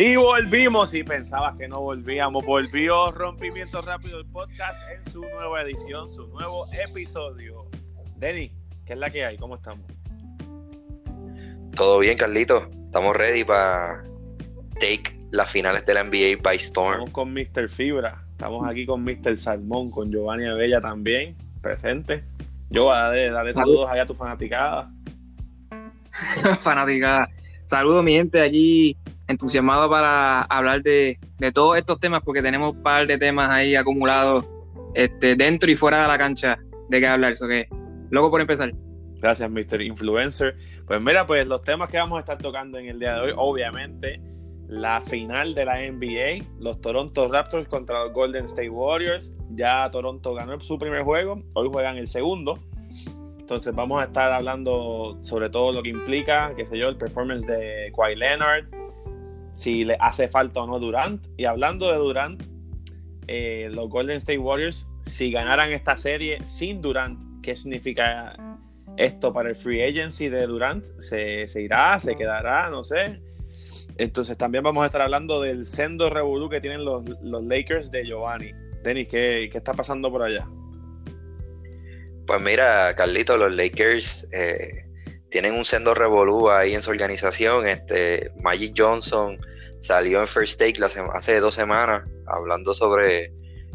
Y volvimos, y pensabas que no volvíamos, volvió Rompimiento Rápido el podcast en su nueva edición, su nuevo episodio. Denny, ¿qué es la que hay? ¿Cómo estamos? Todo bien, Carlito. Estamos ready para take las finales de la NBA by Storm. Estamos con Mr. Fibra, estamos aquí con Mr. Salmón, con Giovanni Abella también, presente. Yo, dale, dale saludos allá a tu fanaticada. fanaticada. Saludos, mi gente, allí entusiasmado para hablar de, todos estos temas, porque tenemos un par de temas ahí acumulados este, dentro y fuera de la cancha de qué hablar. Eso que, loco por empezar. Gracias, Mr. Influencer. Pues mira, pues los temas que vamos a estar tocando en el día de hoy, obviamente, la final de la NBA, los Toronto Raptors contra los Golden State Warriors. Ya Toronto ganó su primer juego, hoy juegan el segundo. Entonces vamos a estar hablando sobre todo lo que implica, qué sé yo, el performance de Kawhi Leonard, si le hace falta o no Durant. Y hablando de Durant, eh, los Golden State Warriors, si ganaran esta serie sin Durant, ¿qué significa esto para el free agency de Durant? ¿Se, irá? ¿Se quedará? No sé. Entonces también vamos a estar hablando del sendo revolú que tienen los, Lakers de Giovanni. Denis, ¿qué, ¿qué, está pasando por allá? Pues mira, Carlito, los Lakers eh, tienen un sendo revolú ahí en su organización. Este, Magic Johnson salió en First Take hace dos semanas hablando sobre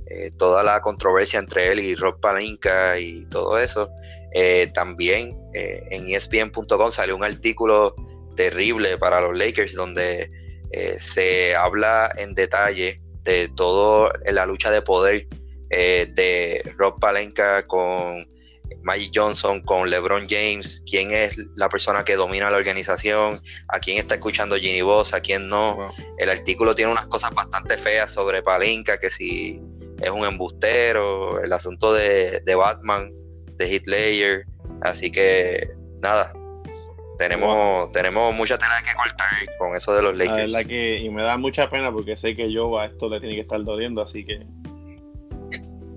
eh, toda la controversia entre él y Rob Palinka y todo eso. Eh, también eh, en ESPN.com salió un artículo terrible para los Lakers donde se habla en detalle de toda la lucha de poder de Rob Palenka con Magic Johnson con LeBron James, quién es la persona que domina la organización, a quién está escuchando Ginny Boss, a quién no. El artículo tiene unas cosas bastante feas sobre Palinka, que si es un embustero, el asunto de, Batman, de Hitler, así que nada, tenemos, tenemos mucha tela que cortar con eso de los Lakers. La verdad que, y me da mucha pena porque sé que yo a esto le tiene que estar doliendo, así que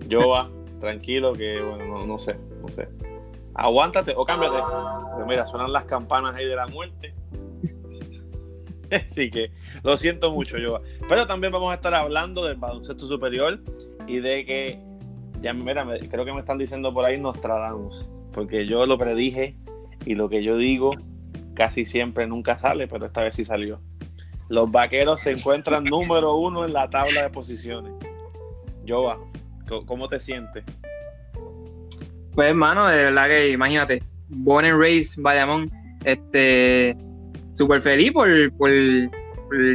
yo va tranquilo que, bueno, no, sé, no sé. Aguántate o cámbiate. Mira, suenan las campanas ahí de la muerte. Así que lo siento mucho, yo. Pero también vamos a estar hablando del baloncesto superior y de que, ya mira, creo que me están diciendo por ahí Nostradamus, porque yo lo predije y lo que yo digo casi siempre nunca sale, pero esta vez sí salió. Los vaqueros se encuentran número uno en la tabla de posiciones. Jova, ¿Cómo te sientes? Pues, hermano, de verdad que imagínate, Born and Race, Bayamón, este, súper feliz por, el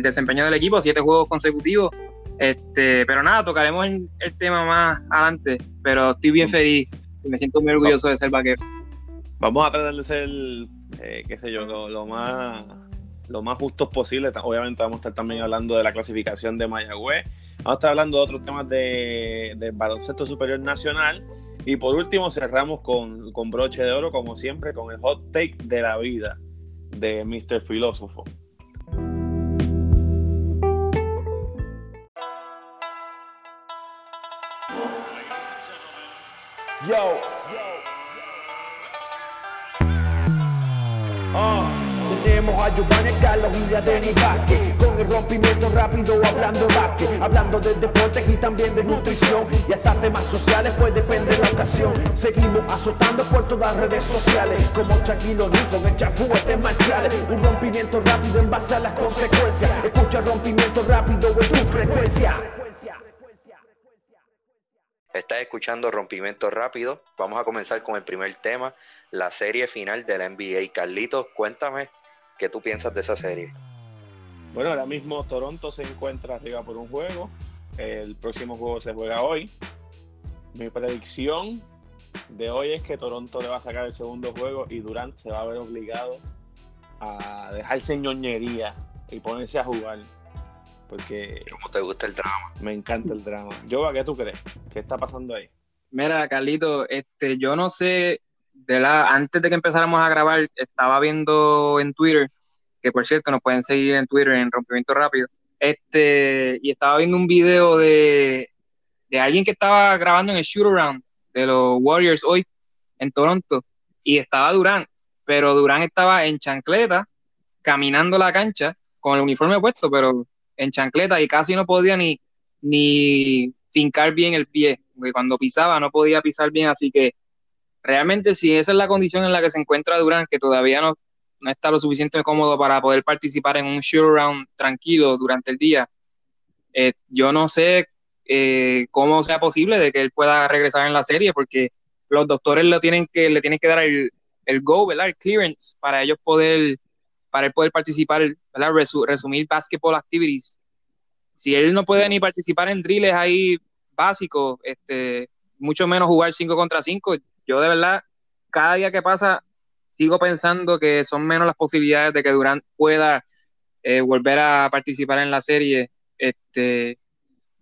desempeño del equipo, siete juegos consecutivos. Este, pero nada, tocaremos el, tema más adelante, pero estoy bien feliz y me siento muy orgulloso de ser vaquero. Vamos a tratar de ser, eh, qué sé yo, lo, más lo más justos posible. Obviamente vamos a estar también hablando de la clasificación de Mayagüez Vamos a estar hablando de otros temas de, baloncesto superior nacional. Y por último cerramos con, con, broche de oro, como siempre, con el hot take de la vida de Mr. Filósofo. Yo, a Giovanni Carlos y a Denis Vázquez el rompimiento rápido hablando de Hablando de deportes y también de nutrición Y hasta temas sociales pues depende de la ocasión Seguimos azotando por todas las redes sociales Como Shaquille O'Neal con chafú este marciales Un rompimiento rápido en base a las consecuencias Escucha rompimiento rápido en tu frecuencia Estás escuchando Rompimiento Rápido. Vamos a comenzar con el primer tema, la serie final de la NBA. Carlitos, cuéntame ¿Qué tú piensas de esa serie? Bueno, ahora mismo Toronto se encuentra arriba por un juego. El próximo juego se juega hoy. Mi predicción de hoy es que Toronto le va a sacar el segundo juego y Durant se va a ver obligado a dejarse ñoñería y ponerse a jugar. Porque. ¿Cómo te gusta el drama? Me encanta el drama. Jova, ¿qué tú crees? ¿Qué está pasando ahí? Mira, Carlito, este, yo no sé antes de que empezáramos a grabar, estaba viendo en Twitter, que por cierto nos pueden seguir en Twitter en Rompimiento Rápido, este, y estaba viendo un video de, de alguien que estaba grabando en el shoot around de los Warriors hoy en Toronto, y estaba Durán, pero Durán estaba en chancleta, caminando la cancha, con el uniforme puesto, pero en chancleta y casi no podía ni, ni fincar bien el pie, porque cuando pisaba no podía pisar bien, así que realmente si esa es la condición en la que se encuentra Durán, que todavía no, no está lo suficientemente cómodo para poder participar en un shoot round tranquilo durante el día, eh, yo no sé eh, cómo sea posible de que él pueda regresar en la serie, porque los doctores lo tienen que, le tienen que dar el, el go. El clearance para ellos poder, para él poder participar, ¿verdad? resumir basketball activities. Si él no puede ni participar en drills ahí básicos, este, mucho menos jugar 5 contra 5, yo de verdad, cada día que pasa, sigo pensando que son menos las posibilidades de que Durant pueda eh, volver a participar en la serie, este,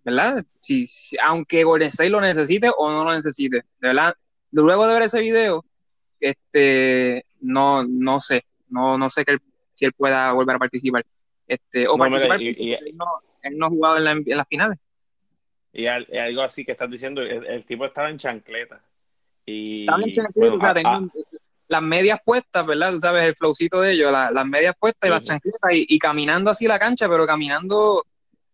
¿verdad? Si, aunque Golden State lo necesite o no lo necesite, de verdad, luego de ver ese video, este, no, no sé, no, no sé que si él pueda volver a participar. Este, o participar, él, no, ha jugado en, la, las finales. Y algo así que estás diciendo, el, tipo estaba en chancleta. Y, estaba en chancleta, las medias puestas, ¿verdad? Tú sabes, el flowcito de ellos, las medias puestas y las chancletas y, caminando así la cancha, pero caminando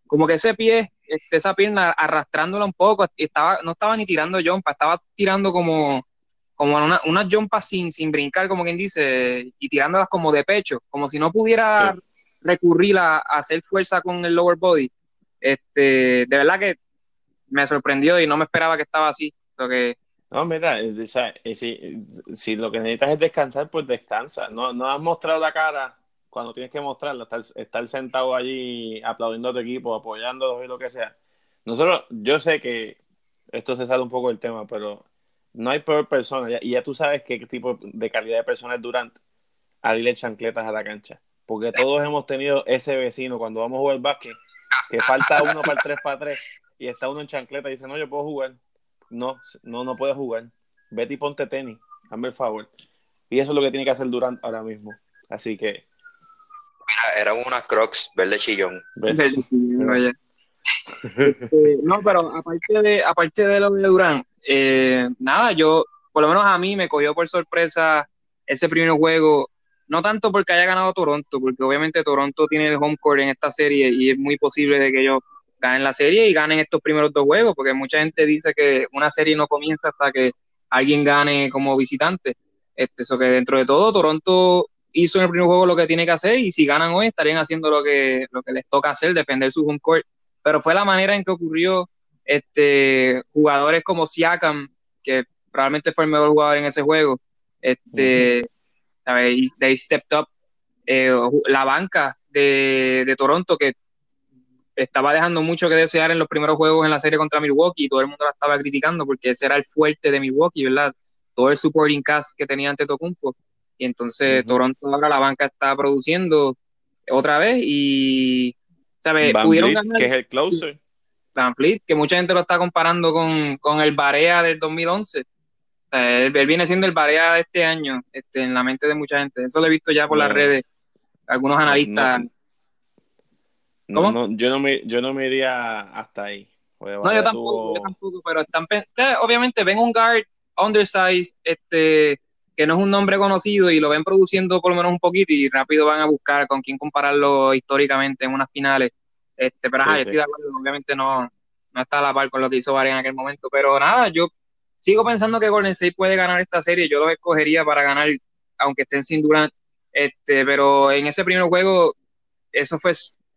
como que ese pie, este, esa pierna arrastrándola un poco, estaba, no estaba ni tirando jumpa, estaba tirando como, como una, una jumpa sin, sin brincar, como quien dice, y tirándolas como de pecho, como si no pudiera recurrir a, hacer fuerza con el lower body. Este, de verdad que me sorprendió y no me esperaba que estaba así. Lo que, no, mira, eh, si, si, lo que necesitas es descansar, pues descansa. No, no has mostrado la cara cuando tienes que mostrarla, estar, sentado allí aplaudiendo a tu equipo, apoyándolo y lo que sea. Nosotros, yo sé que esto se sale un poco del tema, pero no hay peor persona, y ya tú sabes qué tipo de calidad de persona es Durant a darle chancletas a la cancha. Porque todos hemos tenido ese vecino cuando vamos a jugar básquet, que falta uno para el 3 para 3 y está uno en chancleta y dice, no, yo puedo jugar no, no, no puede jugar. Vete y ponte tenis, hazme el favor. Y eso es lo que tiene que hacer Durant ahora mismo. Así que. Mira, eran unas crocs, verde chillón. Este, no, pero aparte de, aparte de lo de Durant, eh, nada, yo, por lo menos a mí me cogió por sorpresa ese primer juego. No tanto porque haya ganado Toronto, porque obviamente Toronto tiene el home court en esta serie y es muy posible de que ellos ganen la serie y ganen estos primeros dos juegos, porque mucha gente dice que una serie no comienza hasta que alguien gane como visitante. Este, eso que dentro de todo, Toronto hizo en el primer juego lo que tiene que hacer y si ganan hoy estarían haciendo lo que, lo que les toca hacer, defender su home court. Pero fue la manera en que ocurrió este, jugadores como Siakam, que probablemente fue el mejor jugador en ese juego, este, they stepped up. Eh, la banca de, de Toronto, que estaba dejando mucho que desear en los primeros juegos en la serie contra Milwaukee y todo el mundo la estaba criticando porque ese era el fuerte de Milwaukee, ¿verdad? Todo el supporting cast que tenía ante Tocumpo. Y entonces Toronto ahora la banca está produciendo otra vez y, ¿sabes? Pudieron ganar. Que es el closer. Van que mucha gente lo está comparando con, con el Barea del 2011. él, viene siendo el Barea de este año este, en la mente de mucha gente. Eso lo he visto ya por las redes. Algunos analistas. No, yo, no me, yo no me iría hasta ahí. no, yo tampoco, yo tampoco, pero están, obviamente ven un guard undersized, este, que no es un nombre conocido y lo ven produciendo por lo menos un poquito y rápido van a buscar con quién compararlo históricamente en unas finales. Este, pero estoy de acuerdo, obviamente no, no está a la par con lo que hizo Vargas en aquel momento, pero nada, yo sigo pensando que Golden State puede ganar esta serie, yo lo escogería para ganar, aunque estén sin Durant, este, pero en ese primer juego, eso fue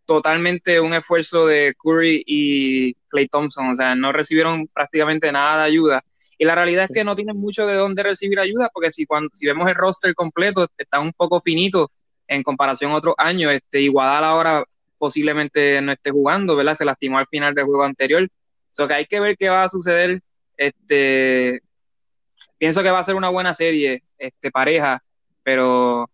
totalmente un esfuerzo de Curry y Clay Thompson, o sea, no recibieron prácticamente nada de ayuda. Y la realidad es que no tienen mucho de dónde recibir ayuda, porque si, cuando, si vemos el roster completo, está un poco finito en comparación a otros años. Este, Iguadal ahora posiblemente no esté jugando, ¿verdad? Se lastimó al final del juego anterior. O que hay que ver qué va a suceder. Este, pienso que va a ser una buena serie, este, pareja, pero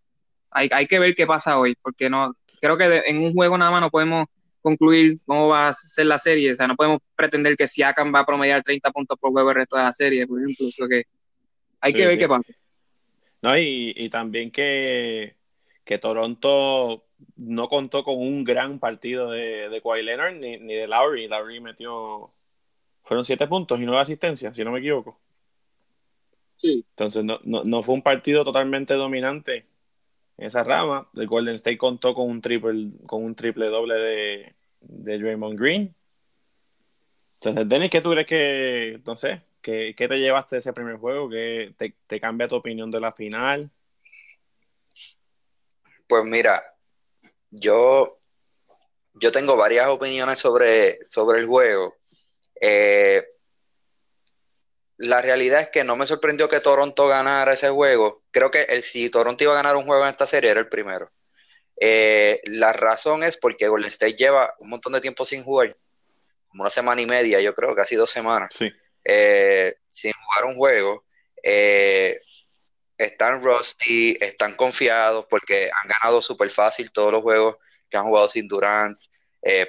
hay, hay que ver qué pasa hoy, porque no, creo que en un juego nada más no podemos concluir cómo va a ser la serie. O sea, no podemos pretender que Siakam va a promediar 30 puntos por juego el resto de la serie, por ejemplo. que hay que ver qué pasa. No, y, también que, que, Toronto no contó con un gran partido de, de Kawhi Leonard ni, ni de Lowry. Lowry metió. Fueron siete puntos y nueve asistencias, si no me equivoco. Sí. Entonces, no, no, no fue un partido totalmente dominante en esa rama. El Golden State contó con un triple, con un triple doble de, de Draymond Green. Entonces, Dennis, ¿qué tú crees que, no sé, ¿qué, te llevaste de ese primer juego? ¿Qué te, cambia tu opinión de la final? Pues mira, yo, yo tengo varias opiniones sobre, sobre el juego. Eh, la realidad es que no me sorprendió que Toronto ganara ese juego. Creo que el, si Toronto iba a ganar un juego en esta serie era el primero. Eh, la razón es porque Golden State lleva un montón de tiempo sin jugar, como una semana y media, yo creo, casi dos semanas, eh, sin jugar un juego. Eh, están rusty, están confiados porque han ganado súper fácil todos los juegos que han jugado sin Durant.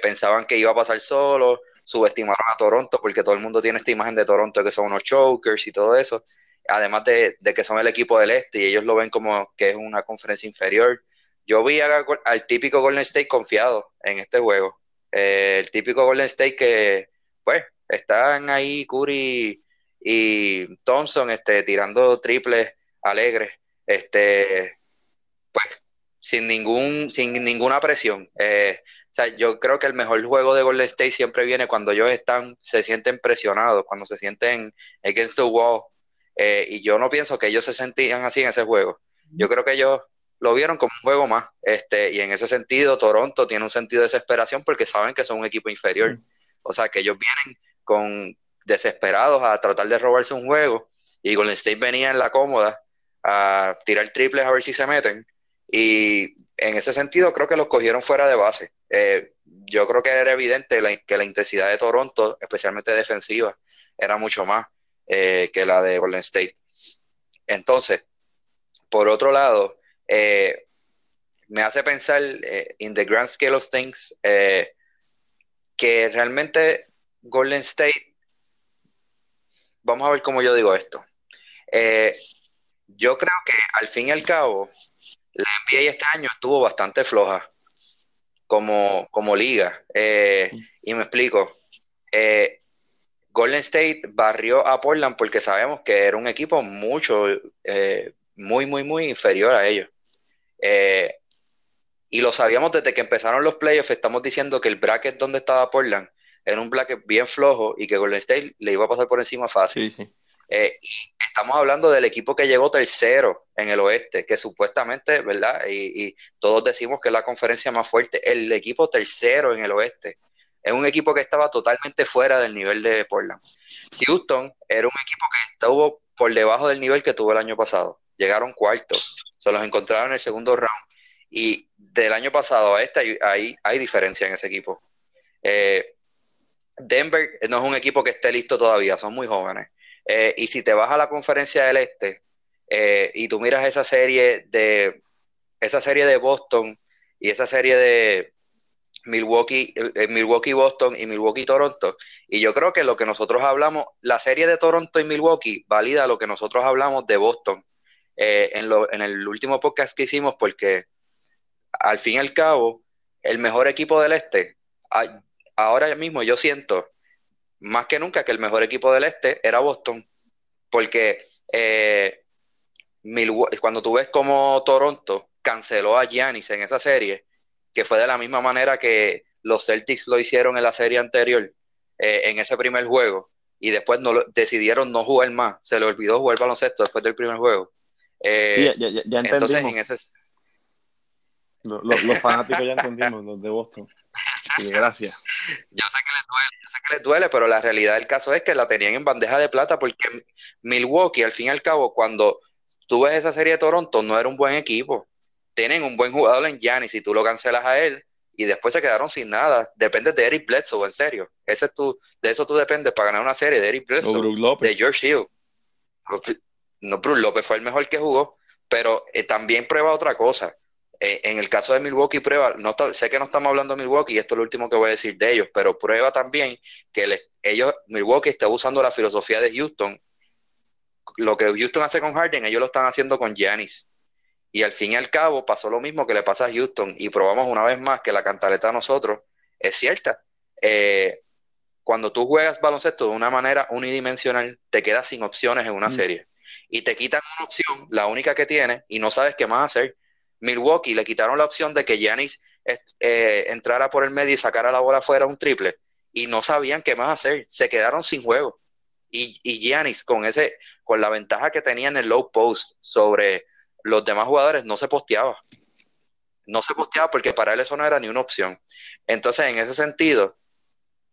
pensaban que iba a pasar solo, subestimaron a Toronto porque todo el mundo tiene esta imagen de Toronto que son unos chokers y todo eso. Además de, de que son el equipo del este y ellos lo ven como que es una conferencia inferior yo vi al típico Golden State confiado en este juego. Eh, el típico Golden State que, pues, están ahí Curry y Thompson este, tirando triples alegres, este, pues, sin, ningún, sin ninguna presión. Eh, sea, yo creo que el mejor juego de Golden State siempre viene cuando ellos están, se sienten presionados, cuando se sienten against the wall. Eh, y yo no pienso que ellos se sentían así en ese juego. Yo creo que ellos lo vieron como un juego más. Este, y en ese sentido, Toronto tiene un sentido de desesperación porque saben que son un equipo inferior. O sea, que ellos vienen con desesperados a tratar de robarse un juego. Y Golden State venía en la cómoda a tirar triples a ver si se meten. Y en ese sentido, creo que los cogieron fuera de base. Eh, yo creo que era evidente que la intensidad de Toronto, especialmente defensiva, era mucho más eh, que la de Golden State. Entonces, por otro lado, eh, me hace pensar, in the grand scale of things, que realmente Golden State, vamos a ver cómo yo digo esto. yo creo que al fin y al cabo, la NBA este año estuvo bastante floja como, como liga. y me explico. Golden State barrió a Portland porque sabemos que era un equipo mucho, muy, muy, muy inferior a ellos. Eh, y lo sabíamos desde que empezaron los playoffs, estamos diciendo que el bracket donde estaba Portland era un bracket bien flojo y que Golden State le iba a pasar por encima fácil. Eh, y estamos hablando del equipo que llegó tercero en el oeste, que supuestamente, ¿verdad? Y, todos decimos que es la conferencia más fuerte. El equipo tercero en el oeste es un equipo que estaba totalmente fuera del nivel de Portland. Houston era un equipo que estuvo por debajo del nivel que tuvo el año pasado. Llegaron cuartos se los encontraron en el segundo round. Y del año pasado a este hay, hay, diferencia en ese equipo. Eh, Denver no es un equipo que esté listo todavía, son muy jóvenes. Eh, y si te vas a la conferencia del Este eh, y tú miras esa serie de esa serie de Boston y esa serie de Milwaukee, Milwaukee Boston y Milwaukee Toronto, y yo creo que lo que nosotros hablamos, la serie de Toronto y Milwaukee valida lo que nosotros hablamos de Boston eh, en, lo, en el último podcast que hicimos, porque al fin y al cabo, el mejor equipo del este, ahora mismo yo siento más que nunca que el mejor equipo del este era Boston, porque eh, cuando tú ves como Toronto canceló a Giannis en esa serie, que fue de la misma manera que los Celtics lo hicieron en la serie anterior, eh, en ese primer juego, y después no decidieron no jugar más, se le olvidó jugar baloncesto después del primer juego. Eh, ya, ya, Entonces, en ese... Los, fanáticos ya entendimos, los de Boston. Gracias. Yo sé que les duele, yo sé que les duele, pero la realidad del caso es que la tenían en bandeja de plata porque Milwaukee, al fin y al cabo, cuando tú ves esa serie de Toronto, no era un buen equipo. Tienen un buen jugador en Giannis y tú lo cancelas a él y después se quedaron sin nada. Depende de Eric Bledsoe, en serio. Ese es tu, de eso tú dependes para ganar una serie de Eric Bledsoe, de George Hill no, Bruce López fue el mejor que jugó, pero eh, también prueba otra cosa. Eh, en el caso de Milwaukee, prueba, no sé que no estamos hablando de Milwaukee, y esto es lo último que voy a decir de ellos, pero prueba también que ellos, Milwaukee está usando la filosofía de Houston. Lo que Houston hace con Harden, ellos lo están haciendo con Giannis. Y al fin y al cabo pasó lo mismo que le pasa a Houston, y probamos una vez más que la cantaleta a nosotros es cierta. Eh, cuando tú juegas baloncesto de una manera unidimensional, te quedas sin opciones en una mm. serie y te quitan una opción, la única que tiene, y no sabes qué más hacer. Milwaukee le quitaron la opción de que Giannis eh, entrara por el medio y sacara la bola fuera un triple y no sabían qué más hacer, se quedaron sin juego. Y, y Giannis con ese, con la ventaja que tenía en el low post sobre los demás jugadores, no se posteaba. No se posteaba porque para él eso no era ni una opción. Entonces, en ese sentido,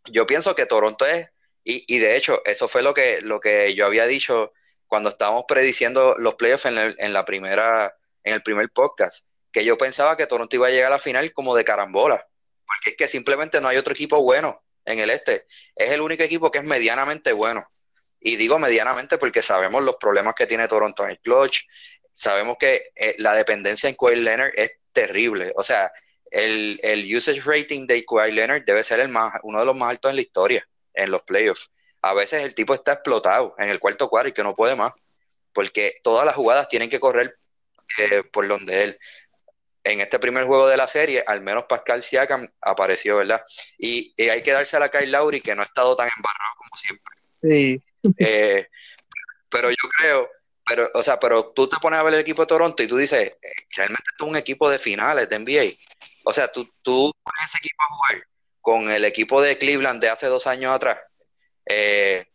yo pienso que Toronto es, y, y de hecho, eso fue lo que, lo que yo había dicho cuando estábamos prediciendo los playoffs en, en la primera, en el primer podcast, que yo pensaba que Toronto iba a llegar a la final como de carambola, porque es que simplemente no hay otro equipo bueno en el este. Es el único equipo que es medianamente bueno. Y digo medianamente porque sabemos los problemas que tiene Toronto en el clutch, sabemos que eh, la dependencia en Kawhi Leonard es terrible. O sea, el, el usage rating de Kawhi Leonard debe ser el más, uno de los más altos en la historia, en los playoffs. A veces el tipo está explotado en el cuarto cuadro y que no puede más, porque todas las jugadas tienen que correr eh, por donde él. En este primer juego de la serie, al menos Pascal Siakam apareció, ¿verdad? Y, hay que darse a la Kyle Lowry, que no ha estado tan embarrado como siempre. Sí. Eh, pero yo creo, pero, o sea, pero tú te pones a ver el equipo de Toronto y tú dices, realmente esto es un equipo de finales de NBA. O sea, tú, tú pones ese equipo a jugar con el equipo de Cleveland de hace dos años atrás. Eh,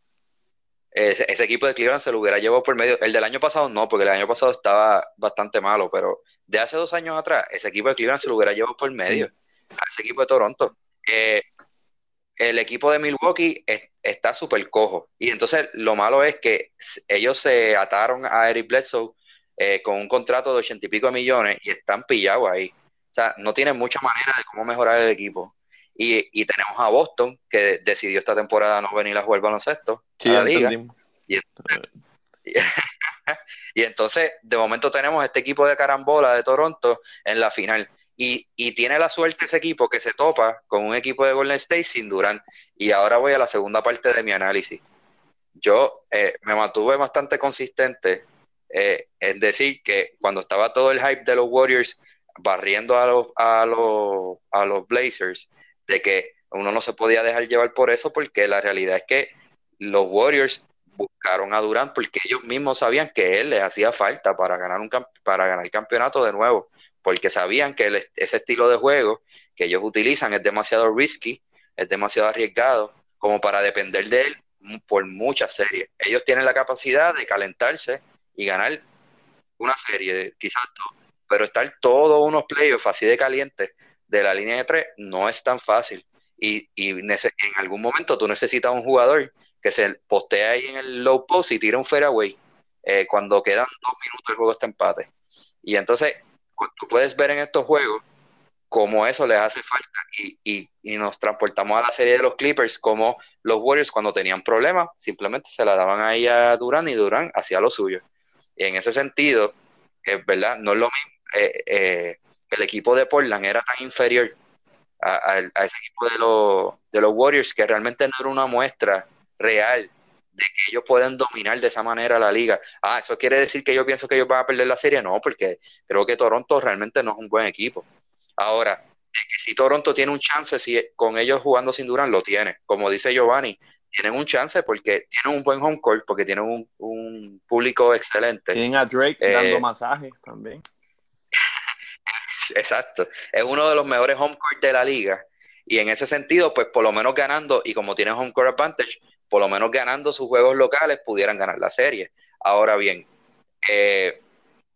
ese, equipo de Cleveland se lo hubiera llevado por medio. El del año pasado no, porque el año pasado estaba bastante malo, pero de hace dos años atrás, ese equipo de Cleveland se lo hubiera llevado por medio a ese equipo de Toronto. Eh, el equipo de Milwaukee está súper cojo. Y entonces lo malo es que ellos se ataron a Eric Bledsoe eh, con un contrato de ochenta y pico millones y están pillados ahí. O sea, no tienen mucha manera de cómo mejorar el equipo. Y, tenemos a Boston, que decidió esta temporada no venir a jugar baloncesto a la liga. Y, entonces, de momento tenemos este equipo de carambola de Toronto en la final. Y, tiene la suerte ese equipo que se topa con un equipo de Golden State sin Durant. Y ahora voy a la segunda parte de mi análisis. Yo eh, me mantuve bastante consistente eh, en decir que cuando estaba todo el hype de los Warriors barriendo a los, a los, a los Blazers, de que uno no se podía dejar llevar por eso, porque la realidad es que los Warriors buscaron a Durant porque ellos mismos sabían que él les hacía falta para ganar un para ganar el campeonato de nuevo, porque sabían que ese estilo de juego que ellos utilizan es demasiado risky, es demasiado arriesgado como para depender de él por muchas series. Ellos tienen la capacidad de calentarse y ganar una serie, quizás dos, pero estar todos unos playoffs así de calientes de la línea de tres no es tan fácil. Y, en algún momento tú necesitas un jugador que se postea ahí en el low post y tira un fairway eh, cuando quedan dos minutos el juego está empate. Y entonces tú puedes ver en estos juegos cómo eso les hace falta y, y, nos transportamos a la serie de los Clippers como los Warriors cuando tenían problemas simplemente se la daban ahí a Durán y Durán hacía lo suyo. Y en ese sentido, es verdad, no es lo mismo. Eh, eh, el equipo de Portland era tan inferior a, ese equipo de, los, de los Warriors que realmente no era una muestra real de que ellos pueden dominar de esa manera la liga. Ah, eso quiere decir que yo pienso que ellos van a perder la serie. No, porque creo que Toronto realmente no es un buen equipo. Ahora, que si Toronto tiene un chance si con ellos jugando sin Durán, lo tiene. Como dice Giovanni, tienen un chance porque tienen un buen home court, porque tienen un, un público excelente. Tienen a Drake dando eh, masajes también. Exacto. Es uno de los mejores home court de la liga. Y en ese sentido, pues por lo menos ganando, y como tiene home court advantage, por lo menos ganando sus juegos locales pudieran ganar la serie. Ahora bien, eh,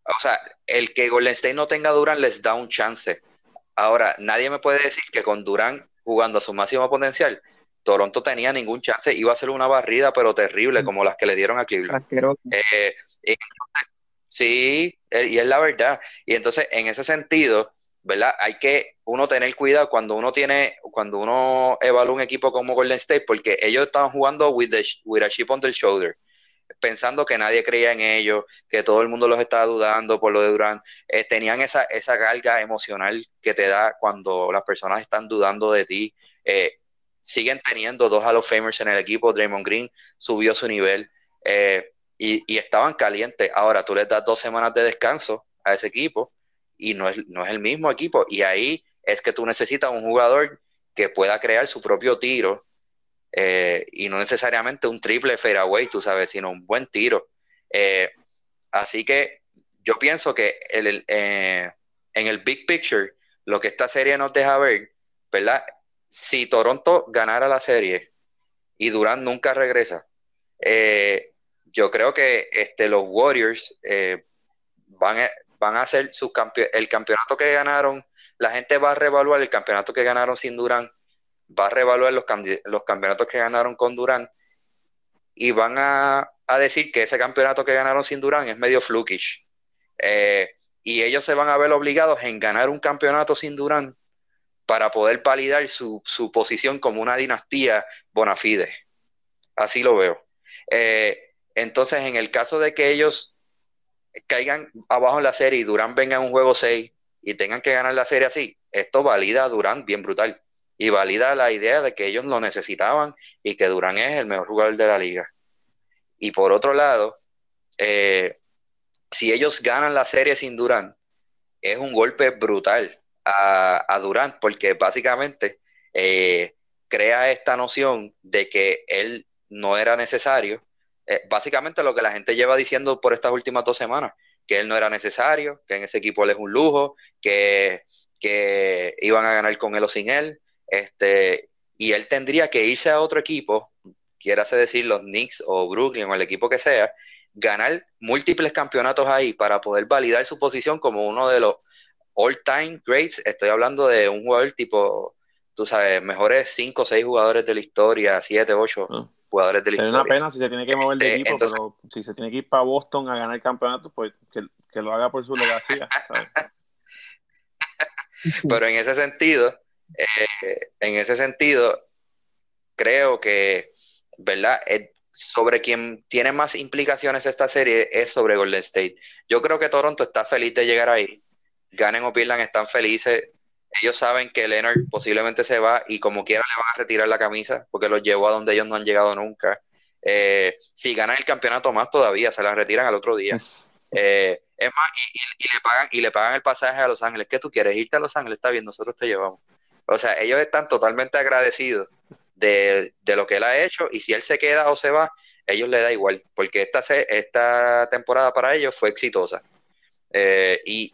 o sea, el que Golden State no tenga Durán les da un chance. Ahora, nadie me puede decir que con Durán jugando a su máximo potencial, Toronto tenía ningún chance, iba a ser una barrida, pero terrible, como las que le dieron a Cleveland. Eh, Sí, eh, y es la verdad. Y entonces, en ese sentido, ¿verdad? Hay que uno tener cuidado cuando uno tiene, cuando uno evalúa un equipo como Golden State, porque ellos estaban jugando with, the, with a chip on the shoulder, pensando que nadie creía en ellos, que todo el mundo los estaba dudando por lo de Durant. Eh, tenían esa, esa carga emocional que te da cuando las personas están dudando de ti. Eh, siguen teniendo dos Hall of Famers en el equipo. Draymond Green subió su nivel. Eh, y, estaban calientes. Ahora tú les das dos semanas de descanso a ese equipo y no es, no es el mismo equipo. Y ahí es que tú necesitas un jugador que pueda crear su propio tiro eh, y no necesariamente un triple fairway, tú sabes, sino un buen tiro. Eh, así que yo pienso que eh, en el big picture, lo que esta serie nos deja ver, ¿verdad? Si Toronto ganara la serie y Durant nunca regresa, yo creo que este, los Warriors eh, van, a, van a hacer su el campeonato que ganaron. La gente va a reevaluar el campeonato que ganaron sin Durant, va a reevaluar los, los campeonatos que ganaron con Durant y van a, decir que ese campeonato que ganaron sin Durant es medio flukish. Eh, y ellos se van a ver obligados en ganar un campeonato sin Durant para poder validar su, su posición como una dinastía bona fide. Así lo veo. Eh, entonces, en el caso de que ellos caigan abajo en la serie y Durán venga en un juego 6 y tengan que ganar la serie así, esto valida a Durán bien brutal. Y valida la idea de que ellos lo necesitaban y que Durán es el mejor jugador de la liga. Y por otro lado, eh, si ellos ganan la serie sin Durán, es un golpe brutal a, Durán, porque básicamente eh, crea esta noción de que él no era necesario. Eh, básicamente lo que la gente lleva diciendo por estas últimas dos semanas, que él no era necesario, que en ese equipo él es un lujo, que, que iban a ganar con él o sin él, este, y él tendría que irse a otro equipo, quiera decir los Knicks o Brooklyn o el equipo que sea, ganar múltiples campeonatos ahí para poder validar su posición como uno de los all-time greats. Estoy hablando de un jugador tipo, tú sabes, mejores 5 o 6 jugadores de la historia, 7, 8 ah. Jugadores de la historia. Es una pena si se tiene que mover de este, equipo, pero si se tiene que ir para Boston a ganar el campeonato, pues que, lo haga por su legacía. pero en ese sentido, eh, en ese sentido, creo que, ¿verdad? sobre quien tiene más implicaciones esta serie es sobre Golden State. Yo creo que Toronto está feliz de llegar ahí. Ganen o pierdan, están felices. Ellos saben que Leonard posiblemente se va y como quiera le van a retirar la camisa porque los llevó a donde ellos no han llegado nunca. Eh, si ganan el campeonato más todavía, se la retiran al otro día. Eh, es más, y, le pagan, y le pagan el pasaje a Los Ángeles. ¿Qué tú quieres? Irte a Los Ángeles, está bien, nosotros te llevamos. O sea, ellos están totalmente agradecidos de, lo que él ha hecho y si él se queda o se va, ellos le da igual, porque esta, esta temporada para ellos fue exitosa. Eh, y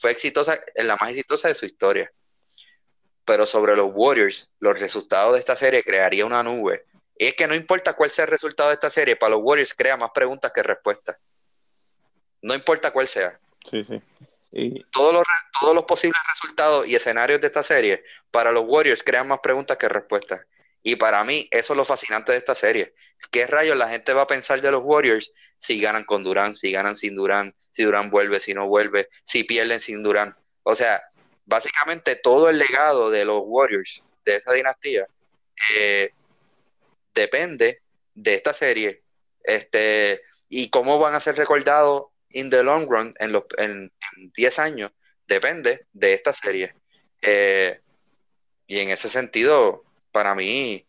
fue exitosa, la más exitosa de su historia. Pero sobre los Warriors, los resultados de esta serie crearía una nube. Y es que no importa cuál sea el resultado de esta serie, para los Warriors crea más preguntas que respuestas. No importa cuál sea. Sí, sí. Todos, los, todos los posibles resultados y escenarios de esta serie para los Warriors crean más preguntas que respuestas. Y para mí, eso es lo fascinante de esta serie. ¿Qué rayos la gente va a pensar de los Warriors si ganan con Durán, si ganan sin Durán, si Durán vuelve, si no vuelve, si pierden sin Durán? O sea, básicamente todo el legado de los Warriors, de esa dinastía, eh, depende de esta serie. Este, y cómo van a ser recordados in the long run, en, los, en, 10 años, depende de esta serie. Eh, y en ese sentido, para mí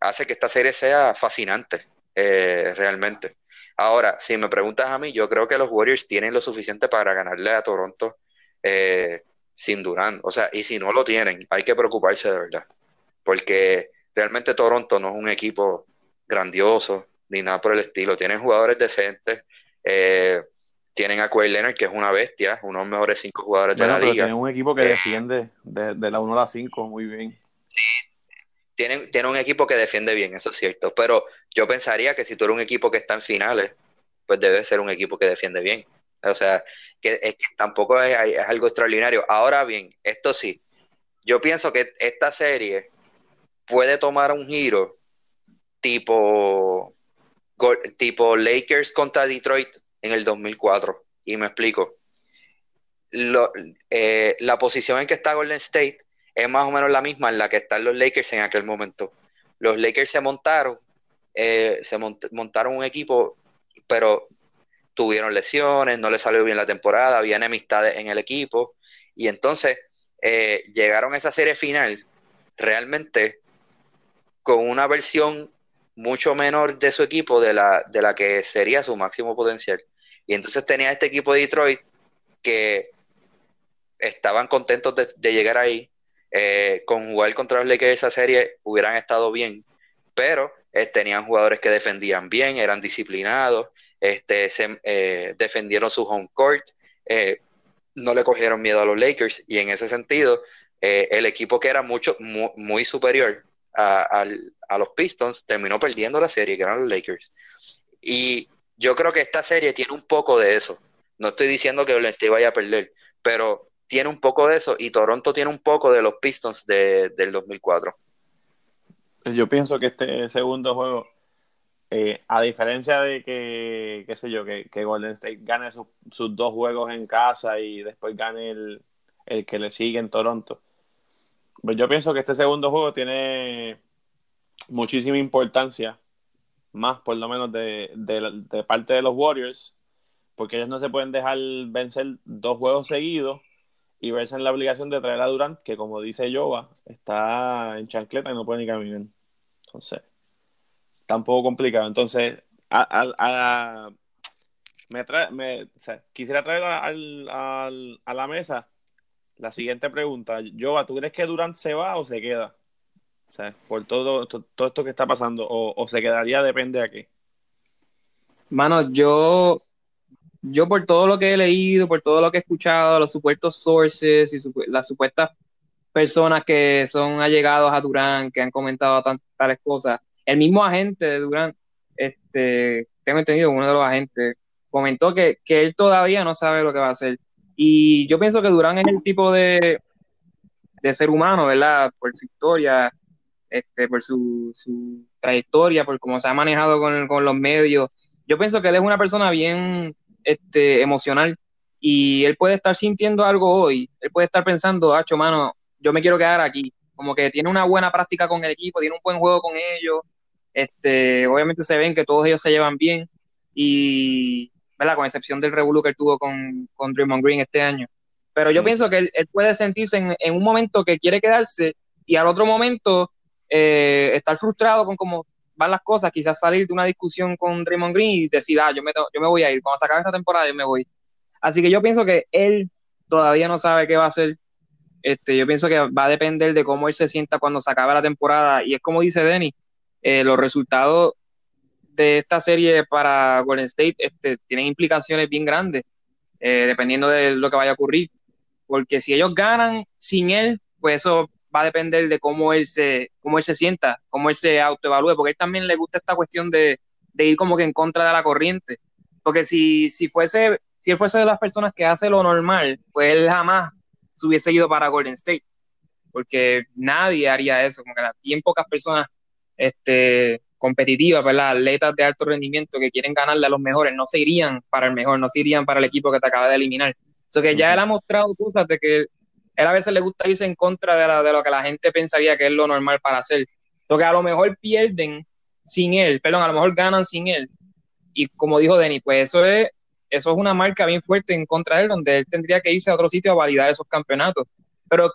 hace que esta serie sea fascinante, eh, realmente. Ahora, si me preguntas a mí, yo creo que los Warriors tienen lo suficiente para ganarle a Toronto eh, sin Durán. O sea, y si no lo tienen, hay que preocuparse de verdad. Porque realmente Toronto no es un equipo grandioso ni nada por el estilo. Tienen jugadores decentes. Eh, tienen a Kawhi Leonard, que es una bestia, uno de los mejores cinco jugadores de la liga. Tienen un equipo que defiende de, de, la 1 a la 5 muy bien. Sí, tienen, un equipo que defiende bien, eso es cierto. Pero yo pensaría que si tú eres un equipo que está en finales, pues debe ser un equipo que defiende bien. O sea, que, tampoco es, algo extraordinario. Ahora bien, esto sí, yo pienso que esta serie puede tomar un giro tipo, tipo Lakers contra Detroit en el 2004. Y me explico. Eh, la posición en que está Golden State es más o menos la misma en la que están los Lakers en aquel momento. Los Lakers se montaron, eh, se montaron un equipo, pero tuvieron lesiones, no les salió bien la temporada, había enemistades en el equipo, y entonces eh, llegaron a esa serie final realmente con una versión mucho menor de su equipo de la, de la que sería su máximo potencial. Y entonces tenía este equipo de Detroit que estaban contentos de llegar ahí, eh, con jugar contra los Lakers esa serie hubieran estado bien, pero eh, tenían jugadores que defendían bien, eran disciplinados, este, eh, defendieron su home court, no le cogieron miedo a los Lakers y en ese sentido, el equipo que era mucho, muy, superior a, los Pistons terminó perdiendo la serie, que eran los Lakers. Y yo creo que esta serie tiene un poco de eso. No estoy diciendo que Golden State vaya a perder, pero tiene un poco de eso y Toronto tiene un poco de los Pistons del 2004. Yo pienso que este segundo juego eh, a diferencia de que, qué sé yo, que, Golden State gane sus dos juegos en casa y después gane el, que le sigue en Toronto, pues yo pienso que este segundo juego tiene muchísima importancia, más por lo menos de, de, parte de los Warriors, porque ellos no se pueden dejar vencer dos juegos seguidos y verse en la obligación de traer a Durant, que como dice Jova, está en chancleta y no puede ni caminar. Entonces, está un poco complicado. Entonces, a, me quisiera traer a la mesa la siguiente pregunta. Jova, ¿tú crees que Durant se va o se queda? O sea, por todo, todo esto que está pasando, o, se quedaría, depende de qué. Mano, yo, yo por todo lo que he leído, por todo lo que he escuchado, los supuestos sources y las supuestas personas que son allegados a Durant, que han comentado tales cosas, el mismo agente de Durán, este, tengo entendido, uno de los agentes, comentó que, él todavía no sabe lo que va a hacer. Y yo pienso que Durán es el tipo de, de ser humano, ¿verdad? Por su historia, este, por su, su trayectoria, por cómo se ha manejado con, con, los medios. Yo pienso que él es una persona bien este, emocional y él puede estar sintiendo algo hoy, él puede estar pensando, hacho, mano, yo me quiero quedar aquí. Como que tiene una buena práctica con el equipo, tiene un buen juego con ellos, este, obviamente se ven que todos ellos se llevan bien y, ¿verdad? Con excepción del revuelo que él tuvo con, con Draymond Green este año. Pero yo pienso que él, puede sentirse en, un momento que quiere quedarse y al otro momento eh, estar frustrado con cómo van las cosas, quizás salir de una discusión con Draymond Green y decir, ah, yo me, yo me voy a ir, cuando se acabe esta temporada yo me voy. Así que yo pienso que él todavía no sabe qué va a hacer. Este, yo pienso que va a depender de cómo él se sienta cuando se acabe la temporada. Y es como dice Denny, eh, los resultados de esta serie para Golden State este, tienen implicaciones bien grandes, eh, dependiendo de lo que vaya a ocurrir. Porque si ellos ganan sin él, pues eso va a depender de cómo él se, cómo él se sienta, cómo él se autoevalúe, porque a él también le gusta esta cuestión de, ir como que en contra de la corriente. Porque si, si fuese, si él fuese de las personas que hace lo normal, pues él jamás se hubiese ido para Golden State. Porque nadie haría eso, como que bien pocas personas este, competitivas, ¿verdad? Atletas de alto rendimiento que quieren ganarle a los mejores, no se irían para el mejor, no se irían para el equipo que te acaba de eliminar. Eso que ya él ha mostrado cosas de que a veces le gusta irse en contra de, de lo que la gente pensaría que es lo normal para hacer. Eso que a lo mejor pierden sin él, perdón, a lo mejor ganan sin él. Y como dijo Denny, pues eso es, eso es una marca bien fuerte en contra de él, donde él tendría que irse a otro sitio a validar esos campeonatos. Pero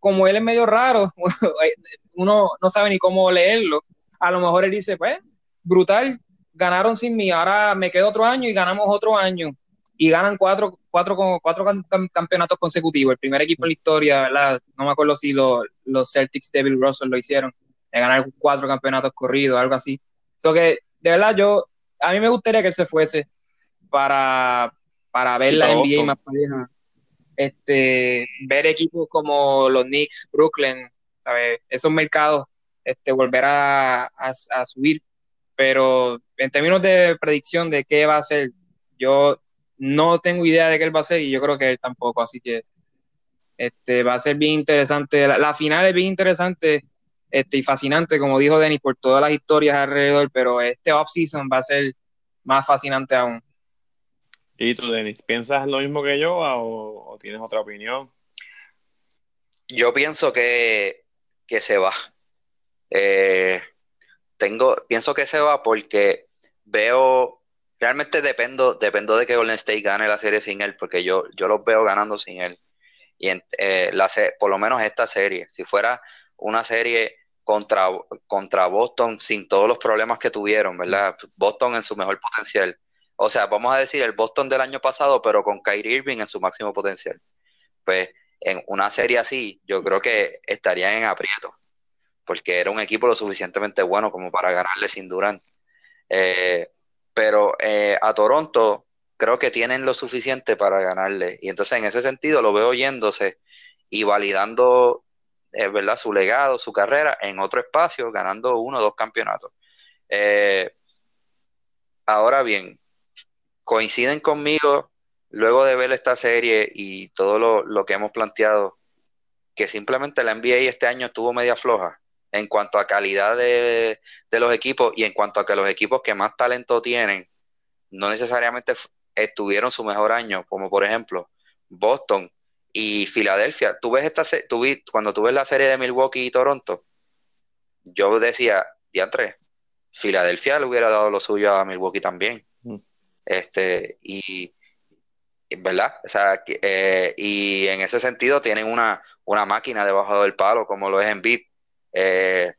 como él es medio raro, uno no sabe ni cómo leerlo. A lo mejor él dice, pues, brutal, ganaron sin mí, ahora me quedo otro año y ganamos otro año. Y ganan cuatro, cuatro, cuatro campeonatos consecutivos. El primer equipo en la historia, ¿verdad? No me acuerdo si los Celtics de Bill Russell lo hicieron, de ganar cuatro campeonatos corridos, algo así. So que, de verdad, yo, a mí me gustaría que se fuese para, para ver la NBA más pareja. Este, ver equipos como los Knicks, Brooklyn, esos mercados este, volver a, subir. Pero en términos de predicción de qué va a ser, yo no tengo idea de qué él va a ser y yo creo que él tampoco. Así que este, va a ser bien interesante. La, final es bien interesante este, y fascinante, como dijo Denis, por todas las historias alrededor, pero este off-season va a ser más fascinante aún. ¿Y tú, Denis, piensas lo mismo que yo o tienes otra opinión? Yo pienso que que se va. Eh, tengo, pienso que se va porque veo, realmente dependo, dependo de que Golden State gane la serie sin él, porque yo, yo los veo ganando sin él. Y en, eh, la, por lo menos esta serie, si fuera una serie contra, contra Boston sin todos los problemas que tuvieron, ¿verdad? Boston en su mejor potencial. O sea, vamos a decir el Boston del año pasado, pero con Kyrie Irving en su máximo potencial. Pues en una serie así, yo creo que estarían en aprieto, porque era un equipo lo suficientemente bueno como para ganarle sin Durant. Eh, pero eh, a Toronto, creo que tienen lo suficiente para ganarle. Y entonces en ese sentido lo veo yéndose y validando eh, ¿verdad? su legado, su carrera en otro espacio, ganando uno o dos campeonatos. Eh, ahora bien, coinciden conmigo luego de ver esta serie y todo lo, que hemos planteado, que simplemente la NBA este año estuvo media floja en cuanto a calidad de, de, los equipos y en cuanto a que los equipos que más talento tienen no necesariamente estuvieron su mejor año, como por ejemplo Boston y Filadelfia. Tú ves esta tú cuando tú ves la serie de Milwaukee y Toronto, yo decía, tres Filadelfia le hubiera dado lo suyo a Milwaukee también. Mm. Este, y ¿verdad? O sea, eh, y en ese sentido tienen una, una máquina debajo del palo, como lo es en Beat, eh,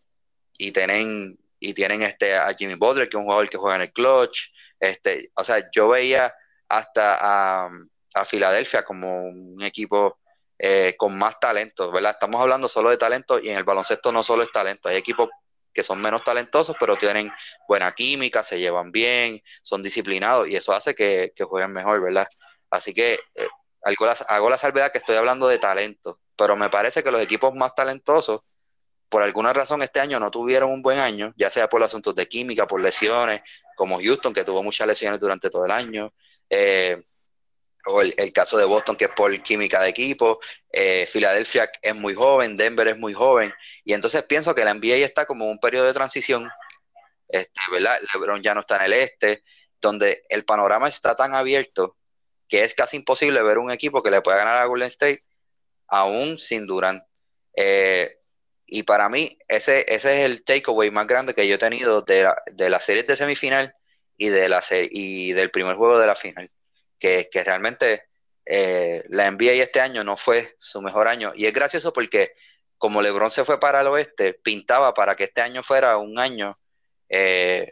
y tienen, y tienen este a Jimmy Butler, que es un jugador que juega en el clutch. Este, o sea, yo veía hasta a, a Filadelfia como un equipo eh, con más talento, ¿verdad? Estamos hablando solo de talento y en el baloncesto no solo es talento, hay equipos que son menos talentosos, pero tienen buena química, se llevan bien, son disciplinados y eso hace que, jueguen mejor, ¿verdad? Así que eh, hago, la, salvedad que estoy hablando de talento, pero me parece que los equipos más talentosos, por alguna razón este año no tuvieron un buen año, ya sea por asuntos de química, por lesiones, como Houston, que tuvo muchas lesiones durante todo el año, eh, o el, caso de Boston, que es por química de equipo, eh, Filadelfia es muy joven, Denver es muy joven, y entonces pienso que la NBA está como un periodo de transición, este, ¿verdad? LeBron ya no está en el este, donde el panorama está tan abierto que es casi imposible ver un equipo que le pueda ganar a Golden State aún sin Durant. Eh, y para mí, ese, ese es el takeaway más grande que yo he tenido de la, de la serie de semifinal y, de la y del primer juego de la final que, realmente eh, la NBA este año no fue su mejor año. Y es gracioso porque como LeBron se fue para el oeste, pintaba para que este año fuera un año eh,